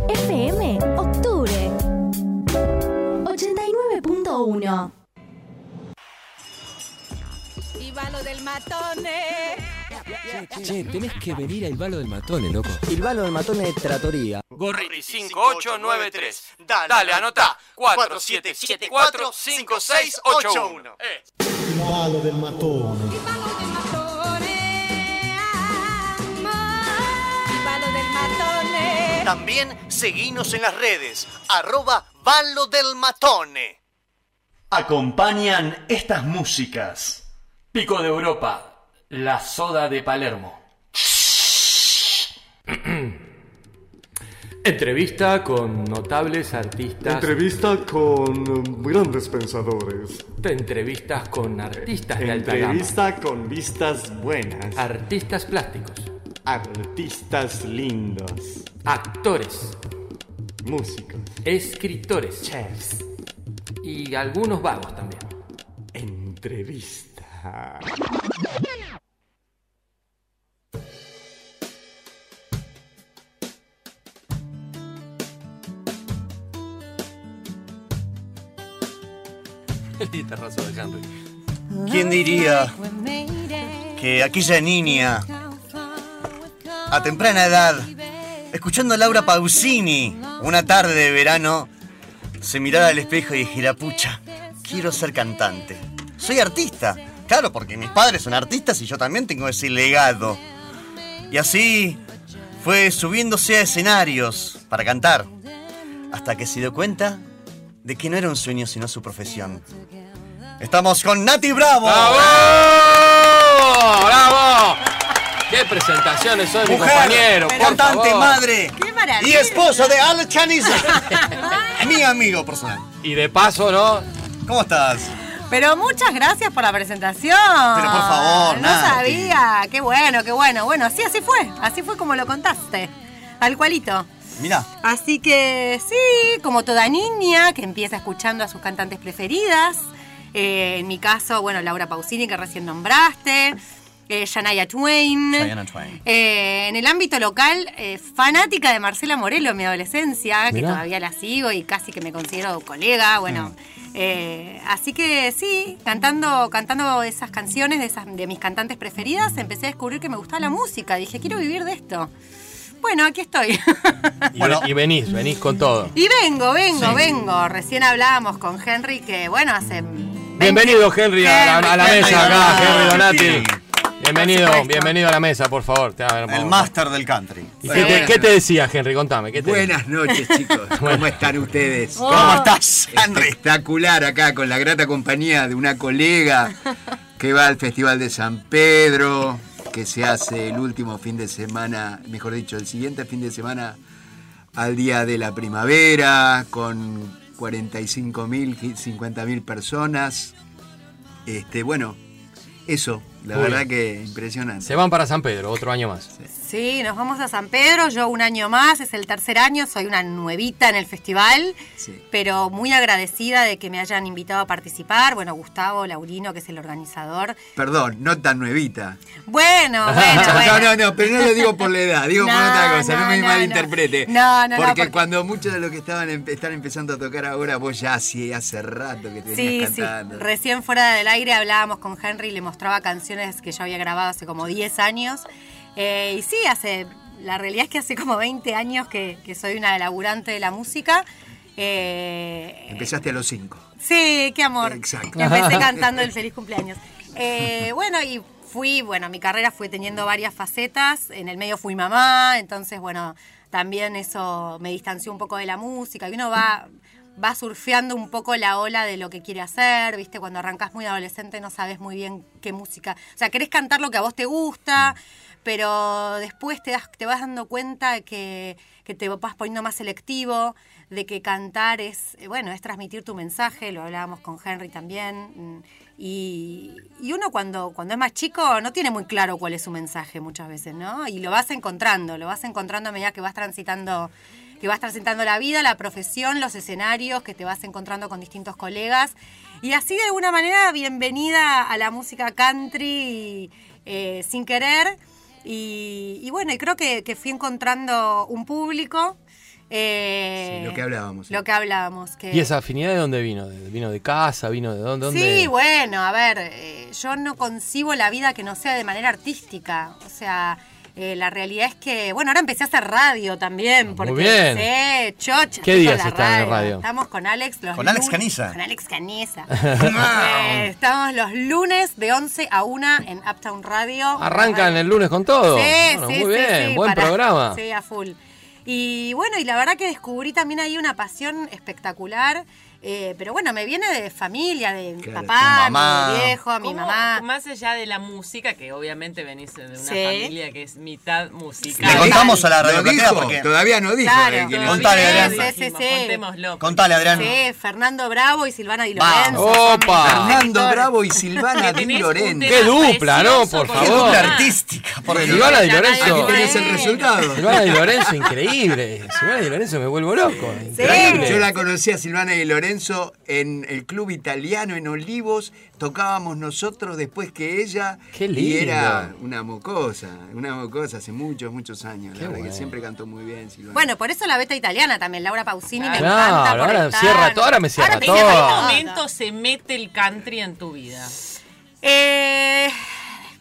FM Octubre. 89.1. Y va lo del matone. Che, tenés que venir al balo del matone, loco. Il ballo del matone è trattoria. Gorriti 5893. Dale, Dale anotá. 4774 5681. Eh. Il ballo del matone. También seguinos en las redes, arroba Ballo del Matone. Acompañan estas músicas. Pico de Europa. La soda de Palermo. Entrevista con notables artistas. Entrevista con um, grandes pensadores. Entrevistas con artistas de alta gama. Entrevista con vistas buenas. Artistas plásticos. Artistas lindos. Actores. Músicos. Escritores. Chefs. Y algunos vagos también. Entrevista. Henry. ¿Quién diría que aquella niña, a temprana edad, escuchando a Laura Pausini, una tarde de verano, se mirara al espejo y dijera, pucha, quiero ser cantante. Soy artista. Claro, porque mis padres son artistas y yo también tengo ese legado. Y así fue subiéndose a escenarios para cantar, hasta que se dio cuenta de que no era un sueño sino su profesión. Estamos con Nati. ¡Bravo! ¡Bravo! ¡Qué presentaciones soy, mi compañero! por cantante, favor. madre ¡Qué y esposo de Al Chaniza. Mi amigo personal. Y de paso, ¿no? ¿Cómo estás? Pero muchas gracias por la presentación. Pero por favor, No sabía. Qué bueno, qué bueno. Bueno, sí, así fue. Así fue como lo contaste. Tal cualito. Mirá, Así que sí, como toda niña que empieza escuchando a sus cantantes preferidas. Eh, en mi caso, bueno, Laura Pausini, que recién nombraste. Eh, Shania Twain. Eh, en el ámbito local, eh, fanática de Marcela Morelo en mi adolescencia, que todavía la sigo y casi que me considero colega. Bueno, eh, así que sí, cantando, cantando esas canciones de, esas, de mis cantantes preferidas, empecé a descubrir que me gustaba la música. Dije, quiero vivir de esto. bueno, aquí estoy. Y, ve- y venís, venís con todo. y vengo, vengo, Sí. vengo. Recién hablábamos con Henry que, bueno, hace... Bienvenido, Henry, a la, a la Henry, mesa acá, Henry. Henry Donati. Bienvenido, bienvenido a la mesa, por favor. Te- El máster del country. ¿Y qué, te, qué te decía, Henry? Contame. ¿qué te Buenas noches, chicos. ¿Cómo están ustedes? ¿Cómo Oh. estás, Henry? Espectacular acá con la grata compañía de una colega que va al Festival de San Pedro, que se hace el último fin de semana, mejor dicho, el siguiente fin de semana al día de la primavera, con 45 mil, 50 mil personas. Este, bueno, eso, la verdad que impresionante. Se van para San Pedro, otro año más. Sí, nos vamos a San Pedro, yo un año más, es el tercer año, soy una nuevita en el festival, pero muy agradecida de que me hayan invitado a participar. Bueno, Gustavo Laurino, que es el organizador. Perdón, no tan nuevita. Bueno, bueno, no, bueno. no, no, pero no lo digo por la edad, digo por otra cosa, no, no, me no, malinterprete. No, no, no, porque, porque- cuando muchos de los que estaban empe- están empezando a tocar ahora, vos ya sí, hace rato que te Sí, venías sí. cantando. Recién fuera del aire hablábamos con Henry, le mostraba canciones que yo había grabado hace como 10 años. Eh, y sí, hace. La realidad es que hace como 20 años que, que soy una laburante de la música. Eh, Empezaste a los cinco. Sí, qué amor. Exacto. Empecé cantando el feliz cumpleaños. Eh, bueno, y fui, bueno, mi carrera fue teniendo varias facetas. En el medio fui mamá, entonces, bueno, también eso me distanció un poco de la música. Y uno va, va surfeando un poco la ola de lo que quiere hacer, ¿viste? Cuando arrancas muy adolescente no sabes muy bien qué música. O sea, querés cantar lo que a vos te gusta, pero después te, das, te vas dando cuenta que, que te vas poniendo más selectivo, de que cantar es, bueno, es transmitir tu mensaje, lo hablábamos con Henry también. Y, y uno cuando, cuando es más chico no tiene muy claro cuál es su mensaje muchas veces, ¿no? Y lo vas encontrando, lo vas encontrando a medida que vas transitando que vas transitando la vida, la profesión, los escenarios, que te vas encontrando con distintos colegas. Y así de alguna manera, bienvenida a la música country eh, sin querer. Y, y bueno, y creo que, que fui encontrando un público. eh, Sí, lo que hablábamos. Lo que hablábamos. Que, ¿Y esa afinidad de dónde vino? ¿De- ¿Vino de casa? ¿Vino de dónde? dónde? Sí, bueno, a ver, eh, yo no concibo la vida que no sea de manera artística. O sea, eh, la realidad es que, bueno, ahora empecé a hacer radio también. Porque, bien. Sí, chocha. ¿Qué días la están en radio? Estamos con Alex los Con Alex Caniza. Con Alex Caniza. Eh, estamos los lunes de 11 a 1 en Uptown Radio. Arrancan el lunes con todo. Sí, Bueno, sí, muy sí, bien, sí, buen para- programa. Sí, a full. Y bueno, y la verdad que descubrí también ahí una pasión espectacular. Eh, pero bueno, me viene de familia, de mi Claro, papá, mamá. mi viejo, mi ¿Cómo, mamá. Más allá de la música, que obviamente venís de una Sí. familia que es mitad musical. Le contamos a la radio dijo, porque todavía no dijo. Claro. eh. Contale, Adrián. Sí, sí, sí. Contémoslo. Contale, Adrián. Sí, Fernando Bravo y Silvana Di. Lorenzo. ¡Opa! Fernando. Bravo y Silvana Di Lorenzo. ¡Qué dupla, no? Por favor. Silvana. artística. Por Silvana Di Lorenzo. Aquí tenés el resultado. Silvana Di Lorenzo, increíble. Silvana Di Lorenzo me vuelvo loco. Increíble. Yo la conocí a Silvana Di Lorenzo en el club italiano en Olivos. Tocábamos nosotros después que ella. Qué Y era una mocosa, una mocosa hace muchos, muchos años. Qué la verdad bueno. que siempre cantó muy bien Silvana. Bueno, por eso la beta italiana también, Laura Pausini me encanta. por ahora estar- cierra todo, ahora me cierra Ahora te todo. ¿En qué momento se mete el country en tu vida? Eh,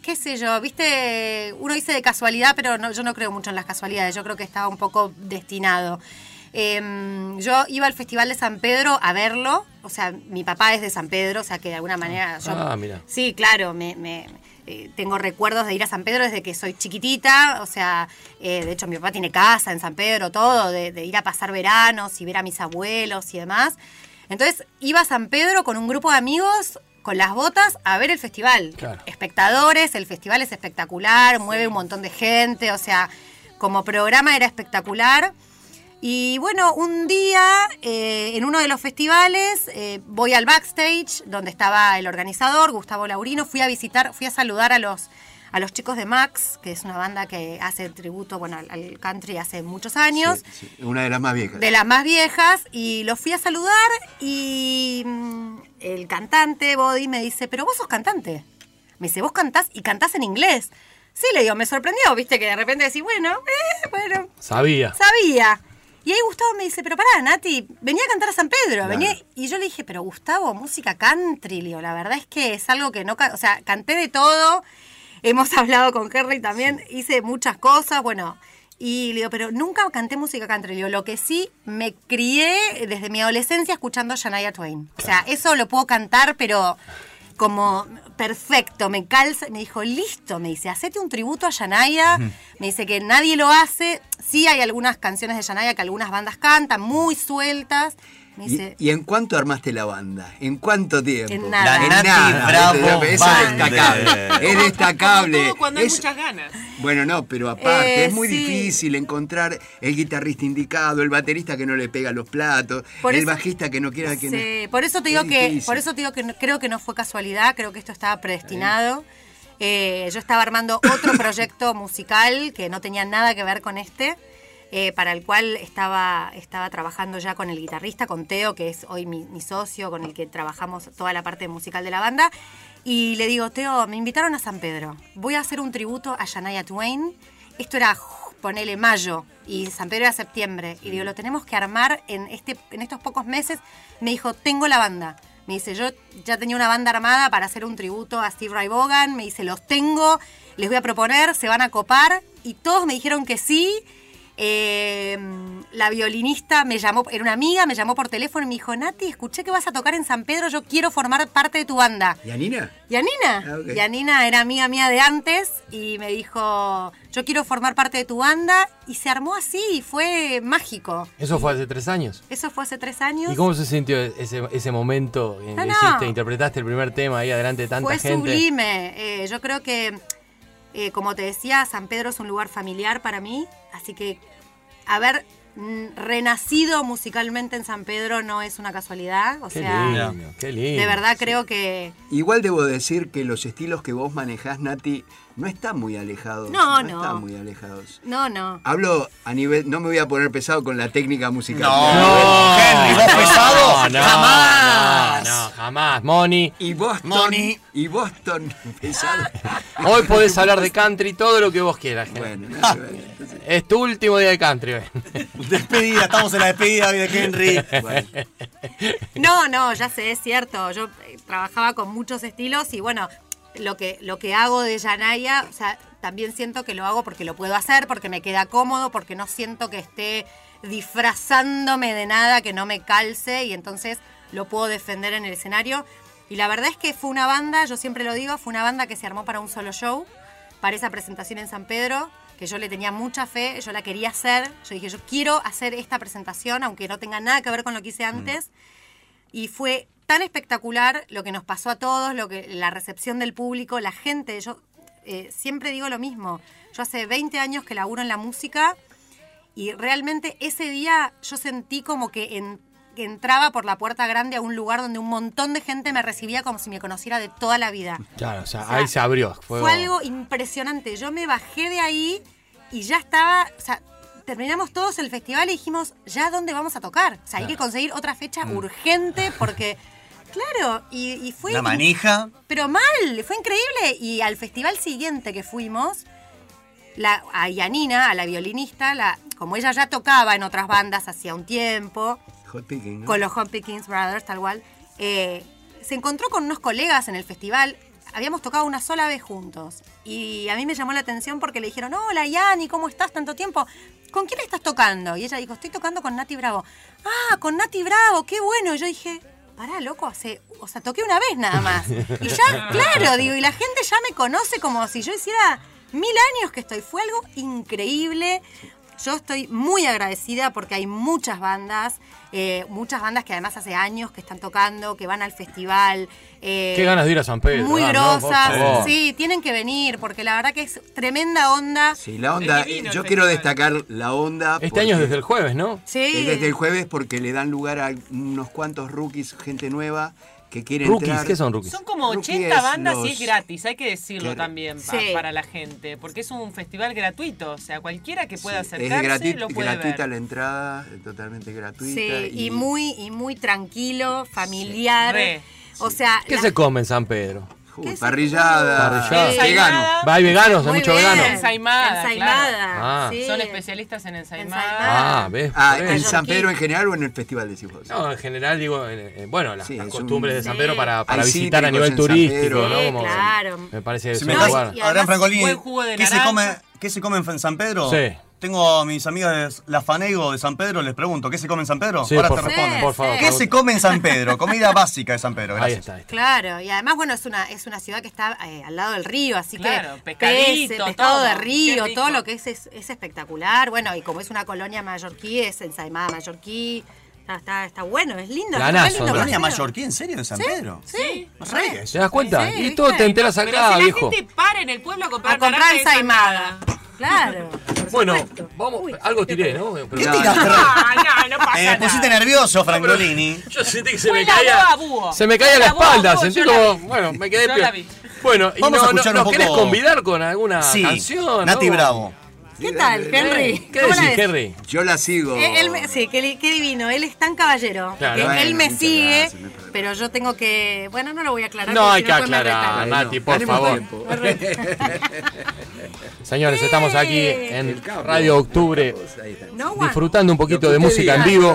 qué sé yo, viste, uno dice de casualidad, pero no, yo no creo mucho en las casualidades, yo creo que estaba un poco destinado. Em, yo iba al Festival de San Pedro a verlo, o sea, mi papá es de San Pedro, o sea que de alguna manera yo... Ah, mira. Sí, claro, me, me- eh, tengo recuerdos de ir a San Pedro desde que soy chiquitita, o sea, eh, de hecho mi papá tiene casa en San Pedro, todo, de, de ir a pasar veranos y ver a mis abuelos y demás. Entonces iba a San Pedro con un grupo de amigos con las botas a ver el festival. Claro. Espectadores, el festival es espectacular, mueve un montón de gente, o sea, como programa era espectacular. Y bueno, un día eh, en uno de los festivales eh, voy al backstage donde estaba el organizador, Gustavo Laurino, fui a visitar, fui a saludar a los, a los chicos de Max, que es una banda que hace tributo bueno, al, al country hace muchos años, Sí, sí, una de las más viejas. de las más viejas, y los fui a saludar y mm, el cantante, Body, me dice, pero vos sos cantante. Me dice, vos cantás y cantás en inglés. Sí, le digo, me sorprendió, viste, que de repente decís, bueno, eh, bueno, Sabía. Sabía. Y ahí Gustavo me dice, pero pará, Nati, venía a cantar a San Pedro. Claro. Venía... Y yo le dije, pero Gustavo, música country, le digo, la verdad es que es algo que no... O sea, canté de todo, hemos hablado con Henry también, hice muchas cosas, bueno, Y le digo, pero nunca canté música country. Le digo, lo que sí, me crié desde mi adolescencia escuchando Shania Twain. O sea, eso lo puedo cantar, pero como perfecto, me calza. Me dijo, listo, me dice, hacete un tributo a Shania. Me dice que nadie lo hace. Sí hay algunas canciones de Shania que algunas bandas cantan, muy sueltas. ¿Y, en cuánto armaste la banda? ¿En cuánto tiempo? En nada. En Nati nada. Bravo es destacable. Es destacable. Todo cuando hay muchas ganas. Bueno, no, pero aparte, Eh, es muy sí. difícil encontrar el guitarrista indicado, el baterista que no le pega los platos, Por el eso- bajista que no quiera que... Sí, por eso te Es digo que, por eso te digo que no- creo que no fue casualidad, creo que esto estaba predestinado. Eh, yo estaba armando otro proyecto musical que no tenía nada que ver con este, eh, para el cual estaba, estaba trabajando ya con el guitarrista, con Teo, que es hoy mi, mi socio, con el que trabajamos toda la parte musical de la banda. Y le digo, Teo, me invitaron a San Pedro. Voy a hacer un tributo a Shania Twain. Esto era, ponele, mayo y San Pedro era septiembre. Y digo, lo tenemos que armar en, este, en estos pocos meses. Me dijo, tengo la banda. Me dice, yo ya tenía una banda armada para hacer un tributo a Steve Ray Vaughan. Me dice, los tengo, les voy a proponer, se van a copar. Y todos me dijeron que sí. Eh, la violinista me llamó, era una amiga, me llamó por teléfono y me dijo, Nati, escuché que vas a tocar en San Pedro, yo quiero formar parte de tu banda. ¿Y a Nina? Yanina. Ah, ok. Yanina era amiga mía de antes y me dijo, yo quiero formar parte de tu banda y se armó así y fue mágico. Eso fue hace tres años. Eso fue hace tres años. ¿Y cómo se sintió ese, ese momento en No, que no. hiciste, interpretaste el primer tema ahí adelante de tanta fue gente? sublime. Eh, yo creo que, eh, como te decía, San Pedro es un lugar familiar para mí, así que haber mm, renacido musicalmente en San Pedro no es una casualidad. O Qué sea, lindo, qué lindo. de verdad creo que Igual debo decir que los estilos que vos manejás, Nati, no están muy alejados. No, no. están muy alejados. no, no. Hablo a nivel, no me voy a poner pesado con la técnica musical. No, Henry, vos pesado, no, jamás. No, no, jamás. Moni, Y Boston, Moni. y Boston, pesado. hoy podés hablar de country todo lo que vos quieras. Henry. Bueno, no, Es tu último día de country. Despedida, estamos en la despedida de Henry. bueno. No, no, ya sé, es cierto. Yo eh, trabajaba con muchos estilos y bueno, lo que, lo que hago de Yanaya, o sea, también siento que lo hago porque lo puedo hacer, porque me queda cómodo, porque no siento que esté disfrazándome de nada que no me calce y entonces lo puedo defender en el escenario. Y la verdad es que fue una banda, yo siempre lo digo, fue una banda que se armó para un solo show, para esa presentación en San Pedro, que yo le tenía mucha fe, yo la quería hacer. Yo dije, yo quiero hacer esta presentación, aunque no tenga nada que ver con lo que hice antes. Y fue tan espectacular lo que nos pasó a todos, lo que, la recepción del público, la gente. Yo eh, siempre digo lo mismo. Yo hace 20 años que laburo en la música y realmente ese día yo sentí como que, en- que entraba por la puerta grande a un lugar donde un montón de gente me recibía como si me conociera de toda la vida. Claro, o sea, O sea, ahí se abrió. Fue, Fue algo impresionante. Yo me bajé de ahí y ya estaba, o sea, terminamos todos el festival y dijimos, ¿ya dónde vamos a tocar? O sea, hay que conseguir otra fecha Mm. urgente porque, claro, y, y fue... La manija. Pero mal, fue increíble. Y al festival siguiente que fuimos, la, a Yanina, a la violinista, la, como ella ya tocaba en otras bandas hacía un tiempo, Hot picking, ¿no? con los Hot Pickings Brothers, tal cual, eh, se encontró con unos colegas en el festival. Habíamos tocado una sola vez juntos. Y a mí me llamó la atención porque le dijeron, hola Yani, ¿cómo estás tanto tiempo? ¿Con quién estás tocando? Y ella dijo, estoy tocando con Nati Bravo. Ah, con Nati Bravo, qué bueno. Y yo dije, pará, loco, hace, o sea, toqué una vez nada más. Y ya, claro, digo, y la gente ya me conoce como si yo hiciera mil años que estoy. Fue algo increíble. Yo estoy muy agradecida porque hay muchas bandas, eh, muchas bandas que además hace años que están tocando, que van al festival. eh, Qué ganas de ir a San Pedro. Muy ah, grosas. sí, tienen que venir porque la verdad que es tremenda onda. Sí, la onda, divino yo quiero festival. destacar la onda. Este año es desde el jueves, ¿no? Sí. Es desde el jueves porque le dan lugar a unos cuantos rookies, gente nueva que quiere Rookies, entrar. ¿qué son rookies? Son como Rookie 80 es bandas los- y es gratis, hay que decirlo Claro. también pa- Sí. para la gente, porque es un festival gratuito, o sea, cualquiera que pueda Es acercarse lo puede gratuita ver. la entrada, totalmente gratuita. Sí, y, muy, y muy tranquilo, familiar. O sea, ¿Qué la- se come en San Pedro? Uy, parrillada, Parrillada. vegano. ¿Va, hay veganos? ¿Hay mucho bien. vegano? Ensaimada, Ensaimada, claro. Ah. sí. Son especialistas en ensaimada. Ah, ¿ves? Ah, ¿En. San Pedro en general o en el festival de vos? No, en general digo, bueno, las, Sí, las es un- costumbres de San Sí. Pedro para, para visitar a nivel turístico, Pedro. ¿no? Como- claro. Me parece que es un lugar. Adrián Francolini, buen jugo de ¿qué se naranja. come, qué se come en San Pedro? Sí. Tengo a mis amigas la Fanego de San Pedro, les pregunto, ¿qué se come en San Pedro? Sí, Ahora por te favor, responden. por favor, ¿Qué se come en San Pedro? Comida básica de San Pedro, Ahí gracias. está. ahí está. Claro, y además, bueno, es una, es una ciudad que está eh, al lado del río, así Claro, que pescadito, peces, pescado todo. de río, todo lo que es, es es espectacular. Bueno, y como es una colonia mallorquí, es ensaimada mallorquí. Está, está, está bueno, es lindo. Re lindo ¿no? ¿Colonia mallorquí en serio de San Sí, Pedro? Sí, No re. sabía eso. ¿Te das cuenta? Sí, y ¿viste? todo te enteras Pero acá, si la viejo. gente para en el pueblo a comprar A comprar ensaimada. Claro. Bueno, vamos, algo tiré, ¿no? Pero- ¿Qué No, tiraste? Ah, no, no pasa Me nada. pusiste nervioso, Francolini. Yo sentí que se me caía. Se me caía la espalda, búho, sentí como. Bueno, me quedé Yo peor. la vi. Bueno, y Vamos a no, no, ¿nos poco- querés convidar con alguna Sí, canción? Nati? Bravo. ¿Qué tal, Henry? ¿Qué ¿Cómo decís? Henry? Yo la sigo. Eh, él sí, qué, divino. Él es tan caballero. Claro. que Bueno, él me sigue, gracias, no pero yo tengo que. Bueno, no lo voy a aclarar. No hay que aclarar. Nati, por Ganemos favor. tiempo. Señores, estamos aquí en. Radio Octubre. No, disfrutando un poquito de música en vivo.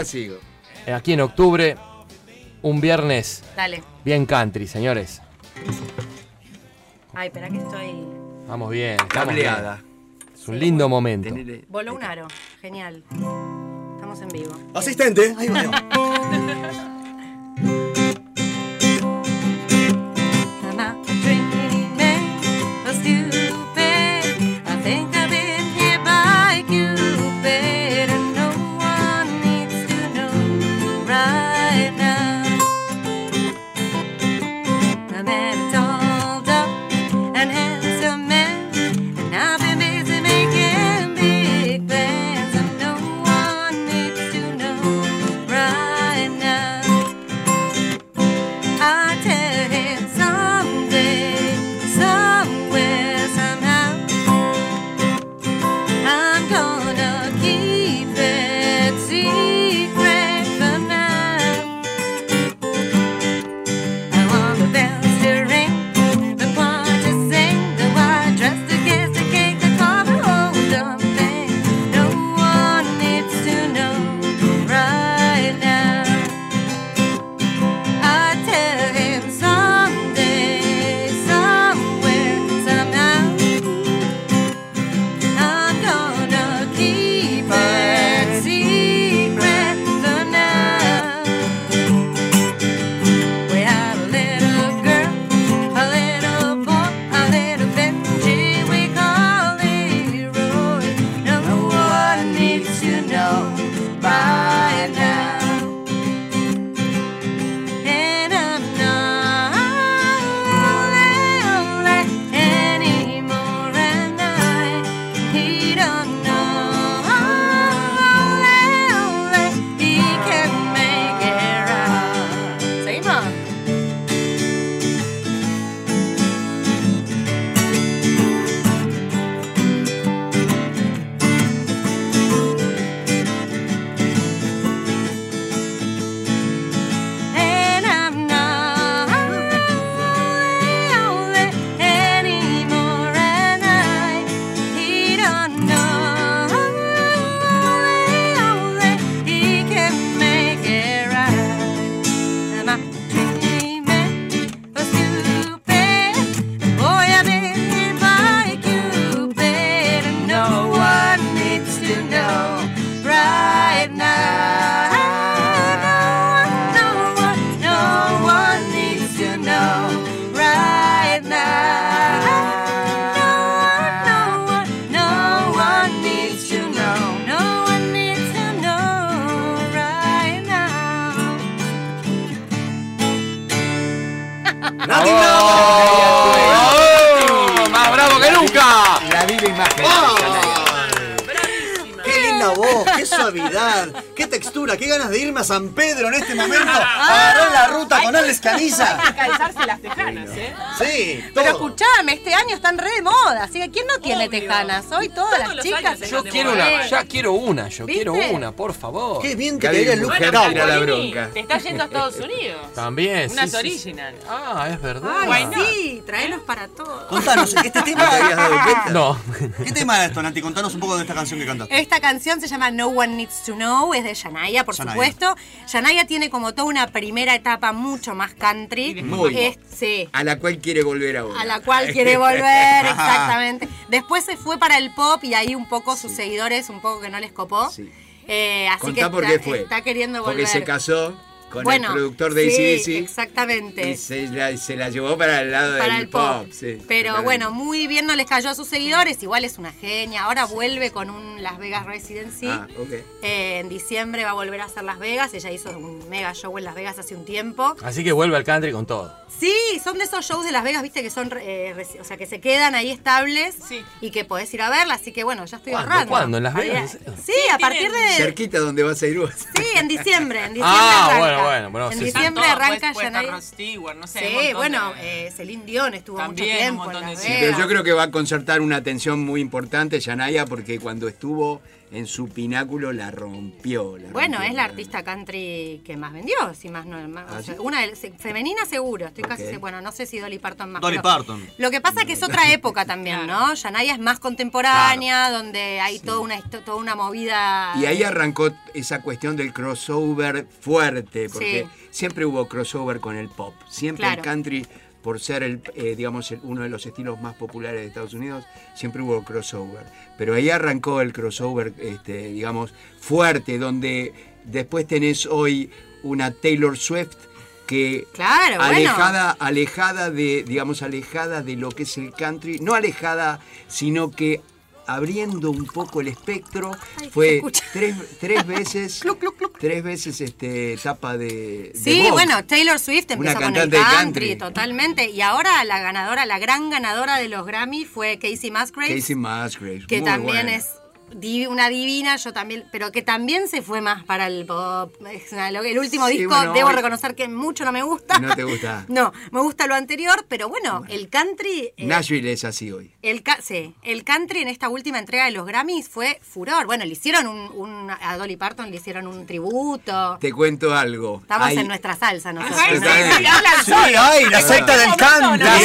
eh, Aquí en Octubre, un viernes Dale. bien country, señores. Ay, espera que estoy. Vamos bien, estamos bien. Cableada. Un lindo momento. Voló un aro. Genial. Estamos en vivo. Asistente, ahí va. Hoy todas Todos las los chicas. años se- Yo de quiero una, ya quiero una, yo ¿Viste? quiero una, por favor. ¡Qué bien que Gaby te viene el look Mujer cowboy. tira la bronca. Te está yendo a Estados Unidos. También, Unas sí, sí, sí. original. Ah, es verdad. Ay, sí, traelos para todos. Contanos, este ¿No te tema. habías dado cuenta? No. ¿Qué tema es esto, Nati? Contanos un poco de esta canción que cantaste. Esta canción se llama No One Needs to Know es de Shania, por Shania. supuesto. Shania tiene como toda una primera etapa mucho más country. Muy. Es- sí. A la cual quiere volver ahora. A la cual quiere volver, exactamente. Después se fue para el pop y ahí un poco sus seguidores, un poco que no les copó. Eh, así Contá que está, por qué fue. está queriendo volver. Porque se casó con Bueno, el productor de sí, ACDC exactamente. y se la, se la llevó para el lado Para del el pop. sí, Pero bueno, muy bien no les cayó a sus seguidores. Igual es una genia. Ahora vuelve con un Las Vegas Residency. Ah, ok. Eh, en diciembre va a volver a hacer Las Vegas. Ella hizo un mega show en Las Vegas hace un tiempo. Así que vuelve al country con todo. Sí, son de esos shows de Las Vegas, viste, que son, eh, o sea, que se quedan ahí estables y que podés ir a verla. Así que bueno, ya estoy ¿Cuándo? ahorrando. ¿Cuándo? ¿En Las Ahí- Vegas? Sí, a partir de. Cerquita donde vas a ir vos. Sí, en diciembre. En diciembre Ah, arranca. Bueno, bueno, bueno, En sí, sí. diciembre arranca pues, Stewart, no sé, Sí, bueno, de- eh, Celine Dion estuvo También, mucho un tiempo en de Sí, pero yo creo que va a concertar una atención muy importante Yanaya porque cuando estuvo en su pináculo la rompió. la Bueno, rompió. es la artista country que más vendió, si más no. más- ¿Ah, o sea, sí? una de- femenina seguro, estoy casi bueno, no sé si Dolly Parton más. Dolly pero- Parton. Lo que pasa es que es otra época también, ¿no? Yanaya es más contemporánea, donde hay toda una toda una movida. Y ahí arrancó esa cuestión del crossover fuerte, porque Sí. siempre hubo crossover con el pop. Siempre Claro. el country, por ser el, eh, digamos, el- uno de los estilos más populares de Estados Unidos, siempre hubo crossover. Pero ahí arrancó el crossover, este, digamos, fuerte, donde después tenés hoy una Taylor Swift que Claro, bueno. alejada, alejada de, digamos, alejada de lo que es el country, no alejada, sino que abriendo un poco el espectro, fue tres, tres veces, tres veces este etapa de, Sí, bueno, Taylor Swift empezó con el country, country. totalmente. Y ahora la ganadora, la gran ganadora de los Grammy fue Casey Musgraves. Casey Musgraves, que muy también buena. es una divina, yo también, pero que también se fue más para el pop. El último Sí, disco, bueno, debo reconocer que mucho no me gusta. No te gusta. No, me gusta lo anterior, pero bueno, el country. eh, Nashville es así hoy. el, sí, el country en esta última entrega de los Grammys fue furor. Bueno, le hicieron un, un- a Dolly Parton le hicieron un tributo. Te cuento algo. Estamos Hay- en nuestra salsa nosotros. Ay, ¿no? sí, sí, hablan Sí, ay, la secta del country. La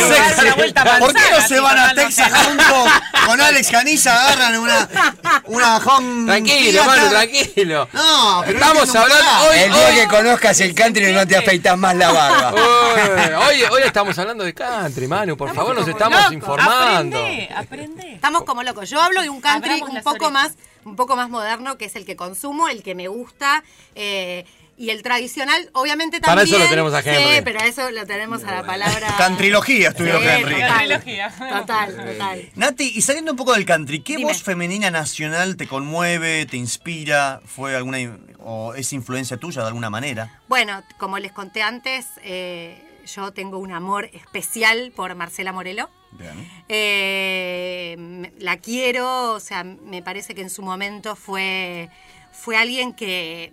secta. ¿Por qué no se van a Texas juntos con Alex Canilla? Agarran una, una home Tranquilo, hermano, tranquilo. No, pero Estamos no hablando hoy, el día hoy, que conozcas el country no te afeitas más la barba. hoy, hoy estamos hablando de country, Manu, por favor, nos estamos informando. Aprende, aprende. Estamos como locos. Yo hablo de un country Abramos un poco orejas. más, un poco más moderno, que es el que consumo, el que me gusta. eh, y el tradicional, obviamente Para también. eso lo tenemos a Henry. Sí, pero a eso lo tenemos a la palabra. Cantrilogía estudió Sí, Henry. Total, total, total. Nati, y saliendo un poco del country, ¿qué Dime. voz femenina nacional te conmueve, te inspira? ¿Fue alguna o es influencia tuya de alguna manera? Bueno, como les conté antes, eh, yo tengo un amor especial por Marcela Morelo. Bien. Eh, la quiero, o sea, me parece que en su momento fue, fue alguien que,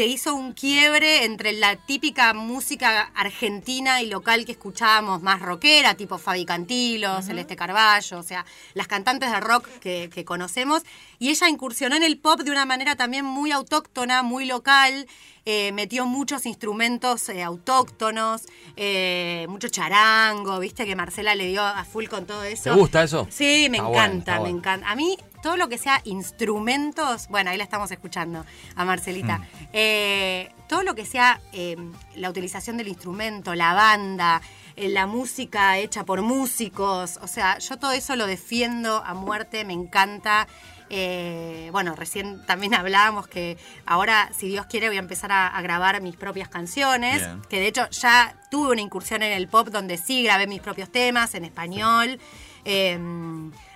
que hizo un quiebre entre la típica música argentina y local que escuchábamos más rockera, tipo Fabi Cantilo, Celeste Carballo, o sea, las cantantes de rock que, que conocemos, y ella incursionó en el pop de una manera también muy autóctona, muy local, eh, metió muchos instrumentos eh, autóctonos, eh, mucho charango, viste que Marcela le dio a full con todo eso. ¿Te gusta eso? Sí, me Está bueno, encanta, me encanta. A mí, todo lo que sea instrumentos, bueno, ahí la estamos escuchando a Marcelita. Eh, todo lo que sea eh, la utilización del instrumento, la banda, eh, la música hecha por músicos, o sea, yo todo eso lo defiendo a muerte, me encanta. Eh, bueno, recién también hablábamos que ahora, si Dios quiere, voy a empezar a, a grabar mis propias canciones. Bien. Que de hecho ya tuve una incursión en el pop donde sí grabé mis propios temas en español. Eh,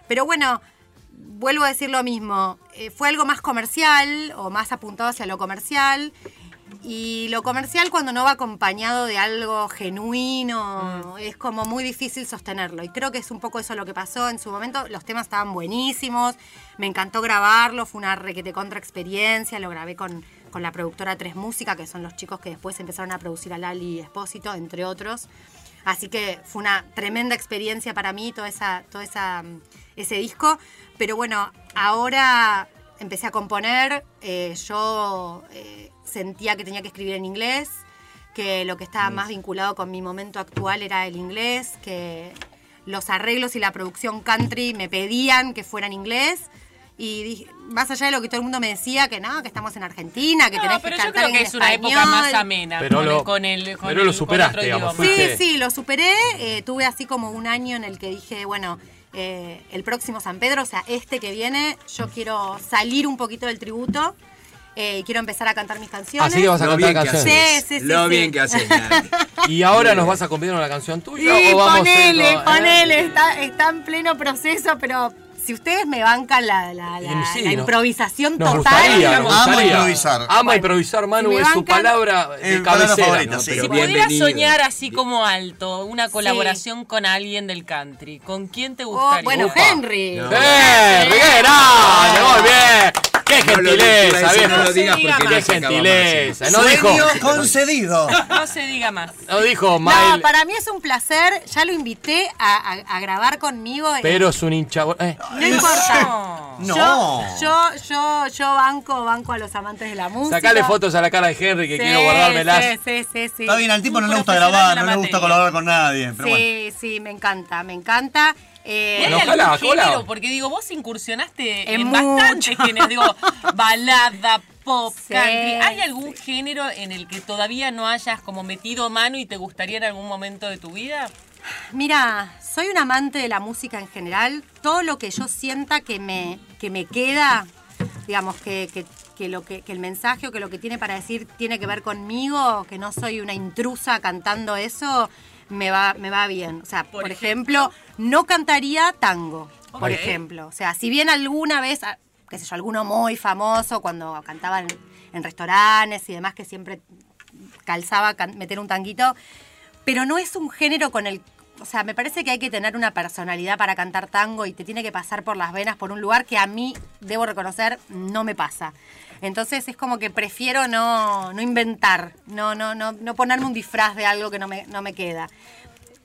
pero bueno, vuelvo a decir lo mismo. eh, fue algo más comercial o más apuntado hacia lo comercial. Y lo comercial cuando no va acompañado de algo genuino es como muy difícil sostenerlo. Y creo que es un poco eso lo que pasó en su momento. Los temas estaban buenísimos, me encantó grabarlo, fue una requete contra experiencia, lo grabé con, con la productora Tres Música, que son los chicos que después empezaron a producir a Lali Espósito, entre otros. Así que fue una tremenda experiencia para mí todo, esa, todo esa, mm, ese disco. Pero bueno, ahora empecé a componer. eh, yo eh, sentía que tenía que escribir en inglés, que lo que estaba más vinculado con mi momento actual era el inglés, que los arreglos y la producción country me pedían que fuera en inglés. Y dije, más allá de lo que todo el mundo me decía, que no, que estamos en Argentina, que No, tenés pero que yo cantar creo que en es una época español. más amena Pero con, lo- el, con el con pero el- lo superaste, digamos. Sí, sí, lo superé. eh, tuve así como un año en el que dije, bueno, eh, el próximo San Pedro, o sea, este que viene, yo quiero salir un poquito del tributo eh, y quiero empezar a cantar mis canciones. Así que vas a Lo cantar canciones. Sí, sí, sí. Lo sí. bien que haces. Y ahora nos vas a acompañar una canción tuya Sí, o vamos ponele, eh? ponele, está, está en pleno proceso, pero si ustedes me bancan la, la- la- sí, la no- improvisación Nos total. gustaría, nos gustaría. improvisar. Ama Bueno, improvisar, Manu, si es su palabra de Eh, palabra cabecera. favorita, ¿no? sí. Si Bienvenido. pudieras soñar así como alto, una colaboración con alguien del country, ¿con quién te Oh, gustaría? bueno, Upa. Henry. No. ¡Eh! ¡Qué grande! Muy bien! ¡Qué No gentileza, viejo! no lo digas diga porque más. no ¡Qué gentileza! No dijo, concedido. No se diga más. no dijo No, Mile, para mí es un placer. Ya lo invité a, a- a grabar conmigo. pero es un hincha... eh, no importa. No. Yo, yo, yo, yo banco, banco a los amantes de la música. Sacale fotos a la cara de Henry que Sí, quiero guardármelas. Sí, sí, sí, sí. Está bien, al tipo no le gusta grabar, no le gusta colaborar con nadie. Pero bueno. Sí, sí, me encanta, me encanta. Eh, ¿Y hay Bueno, algún ojalá, género? ojalá. Porque digo, vos incursionaste En en, bastantes géneros. Digo, balada, pop, Sí, country. ¿Hay algún género en el que todavía no hayas como metido mano y te gustaría en algún momento de tu vida? Mira, soy un amante de la música en general. Todo lo que yo sienta que me, que me queda, digamos, que, que- que lo que, que el mensaje o que lo que tiene para decir tiene que ver conmigo, que no soy una intrusa cantando eso, me va, me va bien. O sea, por, ejemplo, no cantaría tango, por ejemplo. O sea, si bien alguna vez, ah, qué sé yo, alguno muy famoso cuando cantaban en restaurantes y demás, que siempre calzaba can- meter un tanguito, pero no es un género con el... O sea, me parece que hay que tener una personalidad para cantar tango y te tiene que pasar por las venas por un lugar que a mí, debo reconocer, no me pasa. Entonces es como que prefiero no, no inventar, no, no, no, no ponerme un disfraz de algo que no me, no me queda.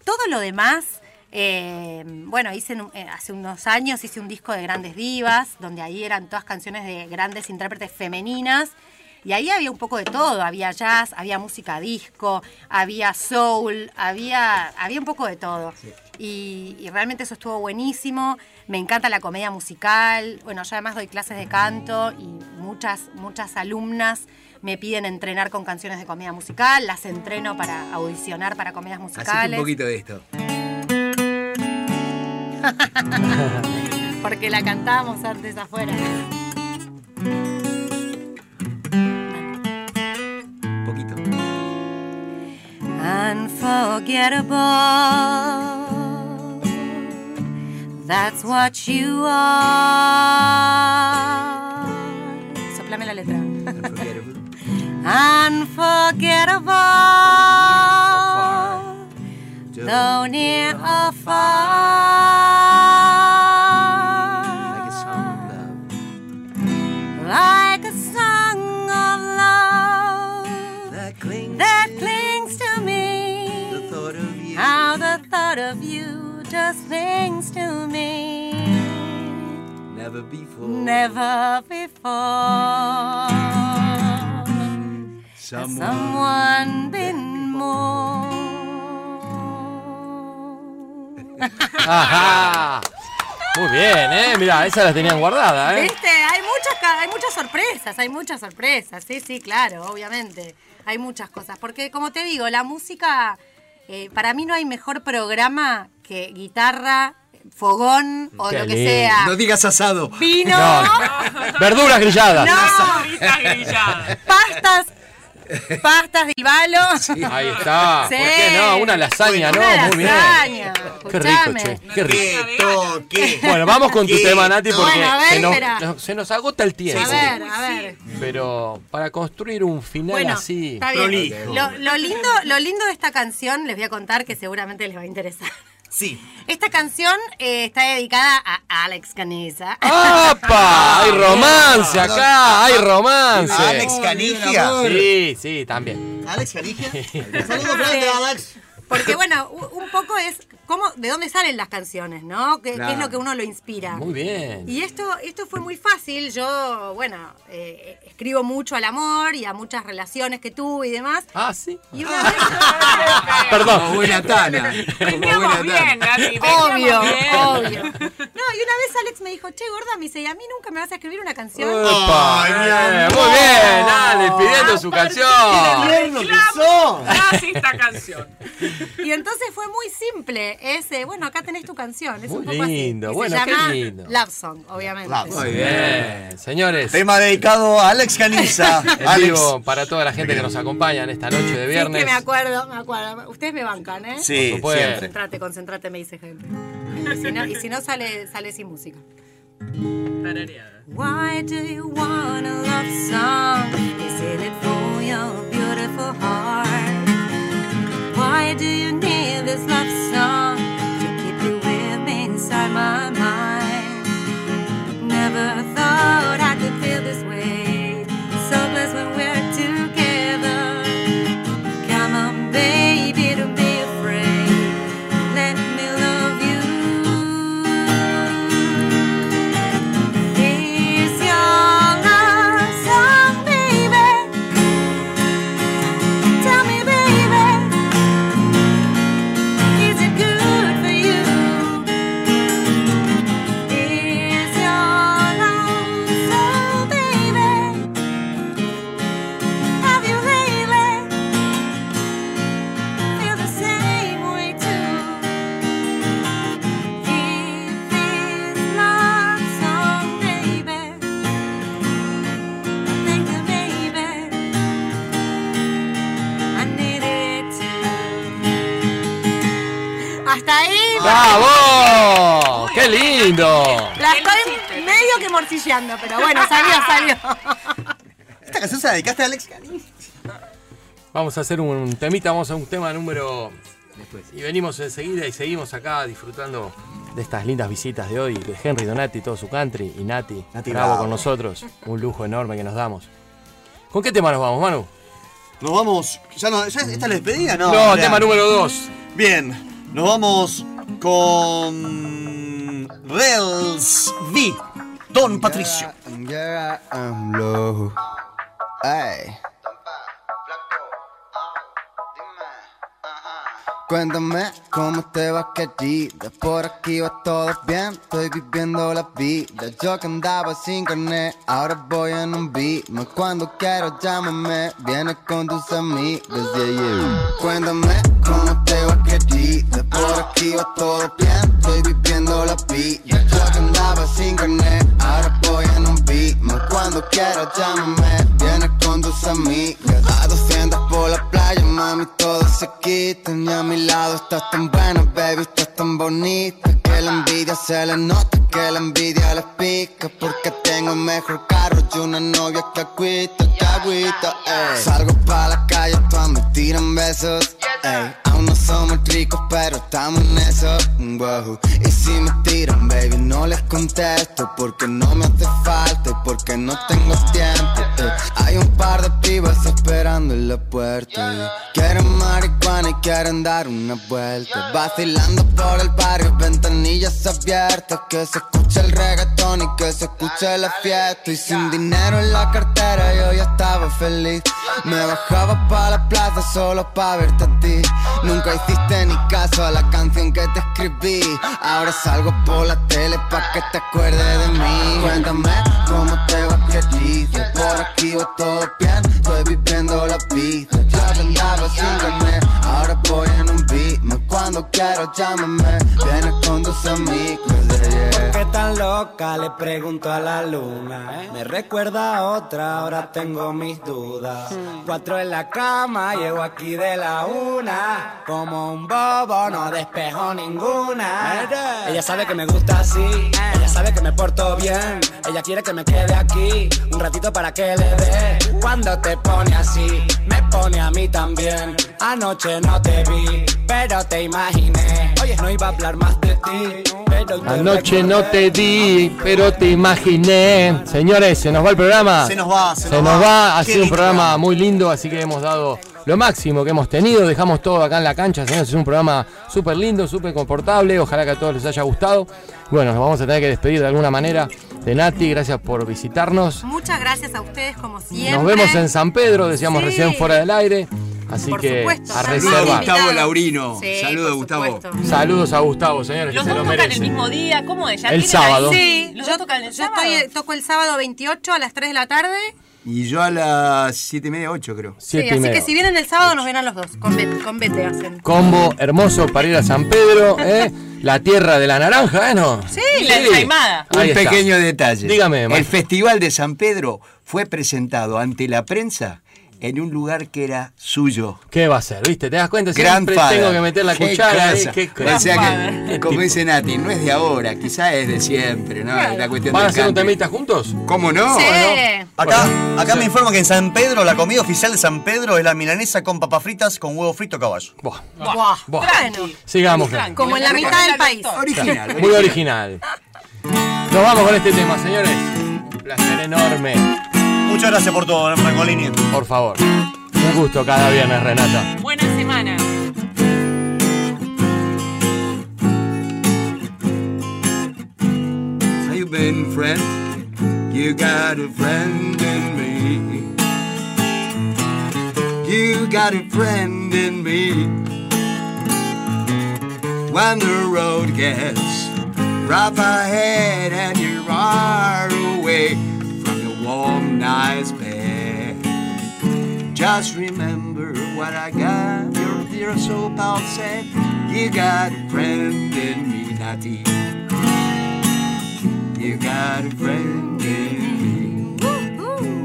Todo lo demás, eh, bueno, hice eh, hace unos años hice un disco de grandes divas, donde ahí eran todas canciones de grandes intérpretes femeninas. Y ahí había un poco de todo, había jazz, había música disco, había soul, había, había un poco de todo. Y, y realmente eso estuvo buenísimo. Me encanta la comedia musical. Bueno, yo además doy clases de canto y muchas, muchas alumnas me piden entrenar con canciones de comedia musical. Las entreno para audicionar para comedias Hacete musicales. un poquito de esto. Porque la cantábamos antes afuera. Un poquito. Unforgettable. That's what you are. Soplame la letra. Unforgettable. Though near or far. Like a song of love That clings, that clings to me. the thought of you. How the thought of you just clings to me. Never before. Never before. has Someone. someone been more. Ajá. Muy bien, ¿eh? Mirá, esas las tenían guardadas, ¿eh? ¿Viste? Hay muchas, hay muchas sorpresas, hay muchas sorpresas. Sí, sí, claro, obviamente. Hay muchas cosas. Porque, como te digo, la música, eh, para mí no hay mejor programa que guitarra, fogón o Qué lo que lindo. sea. No digas asado. Vino, No. Verduras grilladas. no, pastas, pastas de balo. Ahí está. Sí. ¿Por qué no? Una lasaña, ¿no? Una Muy bien. lasaña, Qué rico, che. Qué rico. ¿Qué toque? Bueno, vamos con tu ¿Qué tema, Nati, porque Bueno, a ver, se, nos, se agota el tiempo. A ver, a ver. Pero para construir un final Bueno, así. está bien. Lo, lo lindo, lo lindo de esta canción, les voy a contar que seguramente les va a interesar. Sí. Esta canción eh, está dedicada a Alex Canesa. ¡Apa! Hay romance acá, hay romance. Alex Canigia. Sí, sí, también. Alex Canigia. Saludos grande, Alex. Porque bueno, un poco es cómo, de dónde salen las canciones, ¿no? ¿Qué, qué es lo que uno lo inspira? Muy bien. Y esto, esto fue muy fácil. Yo, bueno, eh, escribo mucho al amor y a muchas relaciones que tuve y demás. Ah, sí. Y una vez. Perdón. Como buena tana. Como Veníamos buena bien, tana. Nati, Obvio, bien. obvio. No, y una vez Alex me dijo, che, gorda, me dice, ¿y a mí nunca me vas a escribir una canción? Opa, Ay, muy bien, dale, pidiendo su canción. ¡Tierno que son! Gracias esta canción. Y entonces fue muy simple. Es, bueno, acá tenés tu canción. Es Muy un poco lindo, así. Bueno, se qué llama lindo. Love Song, obviamente. Love Muy Bien, señores. Tema dedicado a Alex Caniza. Alex. vivo para toda la gente que nos acompaña en esta noche de Sí, viernes. que me acuerdo, me acuerdo. Ustedes me bancan, ¿eh? Sí, siempre. Concentrate, concentrate, me dice gente. Y si no, y si no sale, sale sin música. Why do you want a love song? Is it for your beautiful heart? Why do you need this love song to keep you with me inside my mind? Never thought ¡Bravo! ¡Qué lindo! La estoy medio que morcilleando, pero bueno, salió, salió. Esta canción se la dedicaste a Alex. Vamos a hacer un temita, vamos a un tema número. Y venimos enseguida y seguimos acá disfrutando de estas lindas visitas de hoy, de Henry Donati, todo su country, y Nati, Nati bravo Bravo. con nosotros. Un lujo enorme que nos damos. ¿Con qué tema nos vamos, Manu? Nos vamos. ¿Ya no, ya ¿Esta es la despedida? No, No, tema número dos. Bien, nos vamos con. Rels V. Don Patricio. Yeah, I'm low. Ay. Cuéntame cómo te va querida Por aquí va todo bien, estoy viviendo la vida Yo que andaba sin carnet, ahora voy en un beat Cuando quiero llámame, vienes con tus amigos yeah, yeah. Cuéntame cómo te va querida Por aquí va todo bien, estoy viviendo la vida Yo que andaba sin carnet, ahora voy en un beat Cuando quiero llámame, vienes con tus amigas A 200 por la playa, mami, todo se quita Y a mi lado estás tan buena, baby, estás tan bonita Que la envidia se le nota, que la envidia les pica. Porque tengo mejor carro y una novia que agüita, que agüita, ey Salgo pa' la calle, pa' me tiran besos, Aún no somos ricos, pero estamos en eso, Y si me tiran, baby, no les contesto Porque no me hace falta porque no tengo tiempo, Hay un par de pibas esperando en la puerta. Quieren marihuana y quieren dar una vuelta. Vacilando por el barrio, ventanillas abiertas Que se escuche el reggaetón y que se escuche la fiesta. Y sin dinero en la cartera yo ya estaba feliz. Me bajaba pa' la plaza solo pa' verte a ti Nunca hiciste ni caso a la canción que te escribí. Ahora salgo por la tele pa' que te acuerdes de mí. Cuéntame cómo te va querida Por aquí va todo bien, estoy viviendo la vida. Yo que andaba sin carnet, ahora voy en un beat Cuando quiero llámame, vienes con tus amigos yeah, yeah. ¿Qué tan loca? Le pregunto a la luna. Me recuerda a otra, ahora tengo mis dudas. Cuatro en la cama, llego aquí de la una. Como un bobo, no despejo ninguna. Ella sabe que me gusta así, ella sabe que me porto bien. Ella quiere que me quede aquí un ratito para que le dé. Cuando te pone así, me pone a mí también. Anoche no te vi, pero te imaginé. Oye, no iba a hablar más de ti, pero te Anoche no te di, pero te imaginé. Señores, se nos va el programa. Se nos va, se Se nos nos va. va. Ha Qué sido un programa. muy lindo, así que hemos dado lo máximo que hemos tenido. Dejamos todo acá en la cancha, señores. Es un programa súper lindo, súper confortable. Ojalá que a todos les haya gustado. Bueno, nos vamos a tener que despedir de alguna manera de Nati. Gracias por visitarnos. Muchas gracias a ustedes como siempre. Nos vemos en San Pedro, decíamos Sí. recién fuera del aire. Así Por que supuesto, a saludos reserva. Gustavo Laurino. Sí, Saludos, por Gustavo. supuesto. Saludos a Gustavo, señores, que Los se dos lo tocan el mismo día. ¿Cómo es? ¿Ya El sábado. Sí, ¿Los yo, dos tocan el yo sábado? estoy, toco el sábado 28 a las 3 de la tarde. Y yo a las 7 y media, 8 creo. Sí, así que si vienen el sábado nos verán los dos. Con Bete, con Bete hacen. Combo hermoso para ir a San Pedro, ¿eh? La tierra de la naranja, ¿eh? ¿No? Sí, la ensaimada. Un Ahí está. pequeño detalle. Dígame, El maestro. Festival de San Pedro fue presentado ante la prensa en un lugar que era suyo. ¿Qué va a ser? ¿Viste? ¿Te das cuenta? Siempre Grandfather. tengo que meter la Qué cuchara cosa. Qué o sea que, como dice Nati, no es de ahora, quizás es de siempre, ¿no? La cuestión ¿Van a hacer un temita juntos? ¿Cómo no? Sí. Acá, Bueno, acá sí. me informan que en San Pedro la comida oficial de San Pedro es la milanesa con papas fritas con huevo frito a caballo. Buah. Buah, Buah. Bueno, Sigamos. Tranqui. como en la mitad del país. Original. Muy original. Nos vamos con este tema, señores. Un placer enorme. Muchas gracias por todo, Francolini. Por favor. Un gusto cada viernes, Renata. Buena semana. How you been, friend? You got a friend in me. You got a friend in me. When the road gets rough ahead and you're far away nice bed, just remember what I got. Your dear soul pal said, You got a friend in me, Natty. You got a friend in me.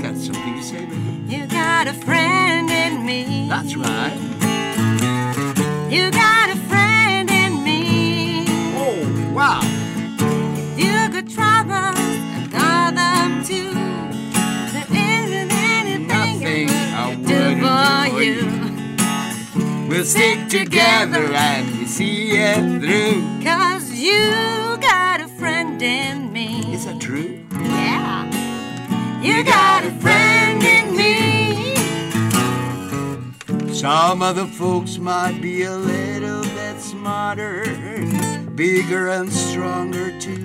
Got something to say, baby? You got a friend in me. That's right. You got you. We'll stick together and we see it through. Cause you got a friend in me. Is that true? Yeah. You got a friend in me. Some other folks might be a little bit smarter, bigger and stronger too.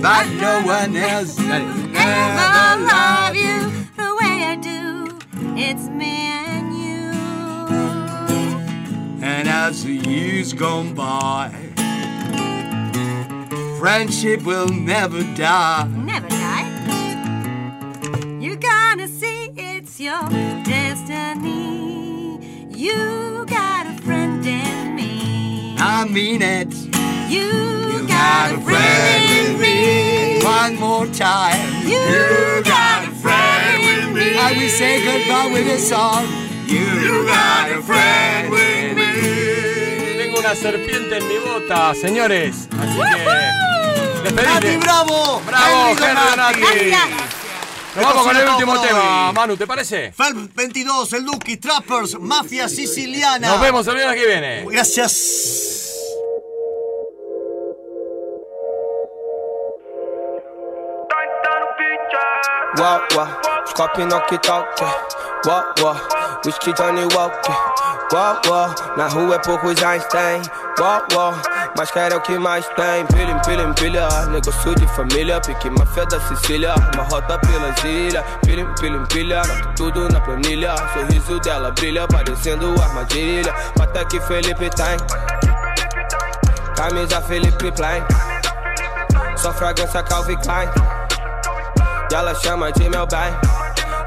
But no one else will ever love you the way I do. It's me and you. And as the years gone by, friendship will never die. Never die. You're gonna see it's your destiny. You got a friend in me. I mean it. You, got, a friend in me. One more time. You got a friend I will say goodbye with a song. You got a friend with me. Tengo una serpiente en mi bota, señores. Así que. ¡Nati, bravo! Bravo, Nati. Gracias. Nos vamos con el último tema. Manu, ¿te parece? Felp 22, el Duki, Trappers, Mafia Siciliana. Nos vemos el viernes que viene. Gracias. Wah wah, scorpion out. Wah wah, whisky Johnny Walker. Wah, na rua é poucos Einstein. Wah, mas cara é o que mais tem. Pilha, pilha, pilha, negócio de família. Pique máfia da Sicília, uma rota pelas ilhas. Pilha, pilha, pilha, tudo na planilha. Sorriso dela brilha, parecendo armadilha. Bota que Felipe tem. Camisa Felipe Klein. Só fragrância Calvin Klein. E ela chama de meu bem.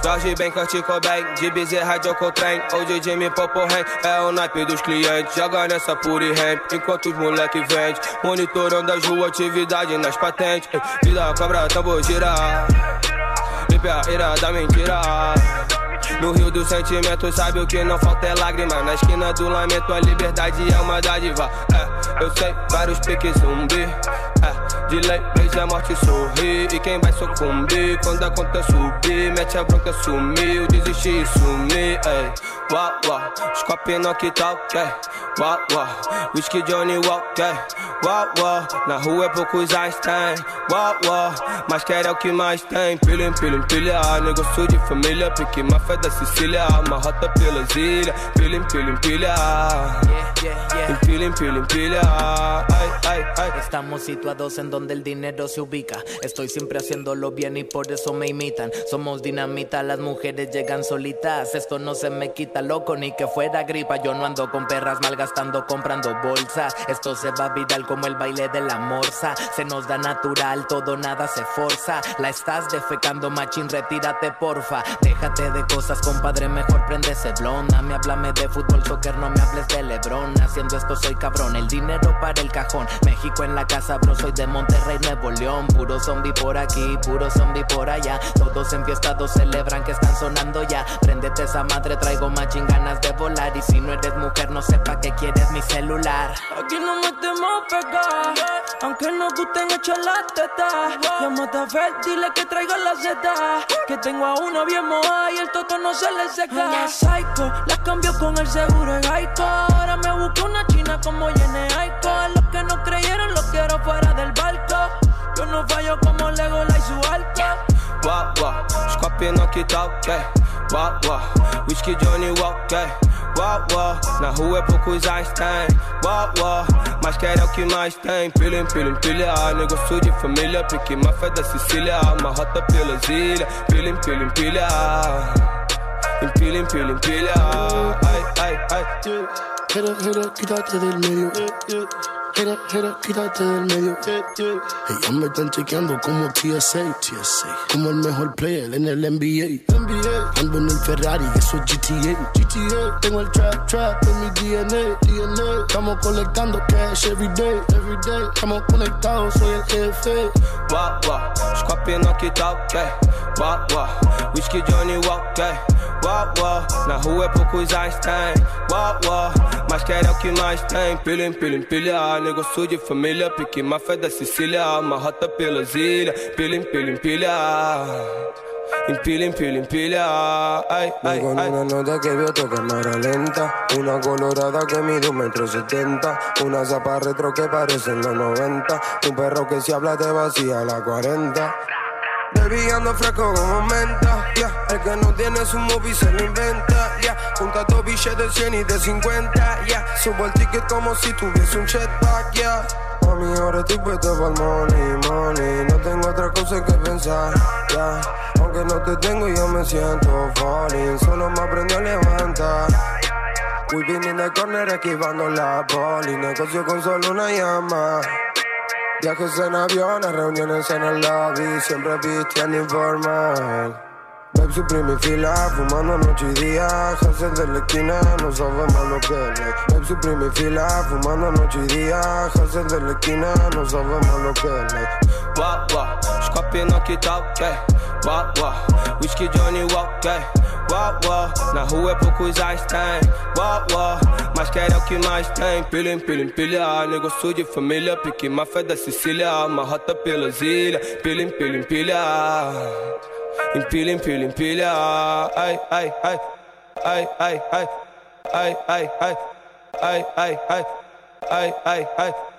Jorge bem, Kurt Cobain, de Bezerra de Ocotrem Ou de Jimmy Poporren, é o naipe dos clientes. Joga nessa e ramp, enquanto os moleque vende. Monitorando as ruas, atividade nas patentes. Vida cobra, tambor gira Limpe a ira da mentira. No rio do sentimento, sabe o que não falta é lágrima. Na esquina do lamento, a liberdade é uma dádiva. É, eu sei, vários piques zumbi. É, delay, veja a morte sorrir. E quem vai sucumbir quando a conta subir? Mete a bronca, sumiu, desistir e sumir. Ei, uau, uau, copinhos aqui tá ok. Uau, uau, whisky Johnny Walker. Uau, uau, na rua é poucos Einstein. Uau, uau, mas quer é o que mais tem. Pilha, pilha, pilha, negócio de família. Pique máfia da Sicília, uma rota pelas ilhas. Pilha, pilha, pilha. Pilha, pilha, pilha. Estamos situados en donde el dinero se ubica. Estoy siempre haciéndolo bien y por eso me imitan. Somos dinamita, las mujeres llegan solitas. Esto no se me quita loco ni que fuera gripa. Yo no ando con perras malgastando comprando bolsas. Esto se va viral como el baile de la morsa. Se nos da natural, todo nada se forza. La estás defecando, machín, retírate porfa. Déjate de cosas, compadre, mejor prende ese. Me háblame de fútbol, soccer, no me hables de Lebron. Haciendo esto soy cabrón, el dinero para el cajón. México en la casa, bro, soy de Monterrey, Nuevo León. Puro zombie por aquí, puro zombie por allá. Todos enfiestados celebran que están sonando ya. Préndete esa madre, traigo machín ganas de volar. Y si no eres mujer, no sepa que quieres mi celular. Aquí no metemos pegar, aunque nos gusten echar las tetas. Llámate a Fer, dile que traiga la zeta. Que tengo a una bien moja y el toto no se le seca. Psycho, la cambio con el seguro de. Ahora me busco una china como Yene A los que no creyeron, los quiero fuera del barco. Yo no fallo como Legola y su arco. Uau, os copinhos aqui tá ok. Uau, uau, whisky Johnny Walker. Uau, uau, na rua é poucos Einstein. Uau, uau, mas quer é o que mais tem. Pilha, pilha, pilha, negócio de família. Pique máfia da Sicília, uma rota pelas ilhas. Pilha, pilha, pilha. Empilha, empilha, empilha. Ai, ai, ai. Jera, jera, quítate del medio. Jera, jera, quítate del medio. Ellas me están chequeando como TSA, TSA. Como el mejor player en el NBA. NBA. Ando en el Ferrari, eso es GTA. GTA. Tengo el trap, trap en mi DNA. DNA. Estamos colectando cash every day, every day. Estamos conectados, soy el jefe. Uau, uau, os copinhos aqui tá eh. ok. Uau, uau, whisky Johnny Walker. Eh. Uau, uau, na rua é poucos Einstein. Uau, uau, mas quer é o que mais tem. Pilha, empilha, empilha, negócio de família. Pique máfia da Sicília, uma rota pelas ilhas. Pilha, empilha, empilha. Empilha, empilha, empilha. Ay, ay, Con ay. una nota que veo toca cámara lenta Una colorada que mide un metro setenta Una zapa retro que parece en los 90 Un perro que si habla te vacía la 40 Baby ando fresco como menta yeah. El que no tiene su movie se lo inventa yeah. Junta dos billetes de 100 y de 50 yeah. Subo el ticket como si tuviese un jetpack yeah. Mami, ahora estoy puesto para el money, money No tengo otra cosa que pensar yeah. Aunque no te tengo yo me siento falling Solo me aprendí a levantar Voy in the corner esquivando la poli Negocio con solo una llama Viajes en aviones, reuniones en el lobby Siempre vistiendo informal Babe Supreme y fila, fumando noche y día Haces de la esquina, no sabemos lo que es Babe Supreme y fila, fumando noche y día Haces de la esquina, no sabemos lo que es os copinhos aqui tá ok. Uau, uau, whisky Johnny Walker. Na rua é poucos Einstein. Uau, uau, mas quer é o que mais tem. Pilha, empilha, empilha, negócio de família. Pique máfia da Sicília, uma rota pelas ilhas. Pilha, empilha, empilha. Empilha, empilha, empilha. Ai, ai, ai. Ai, ai, ai. Ai, ai, ai. Ai, ai, ai. Ai, ai, ai.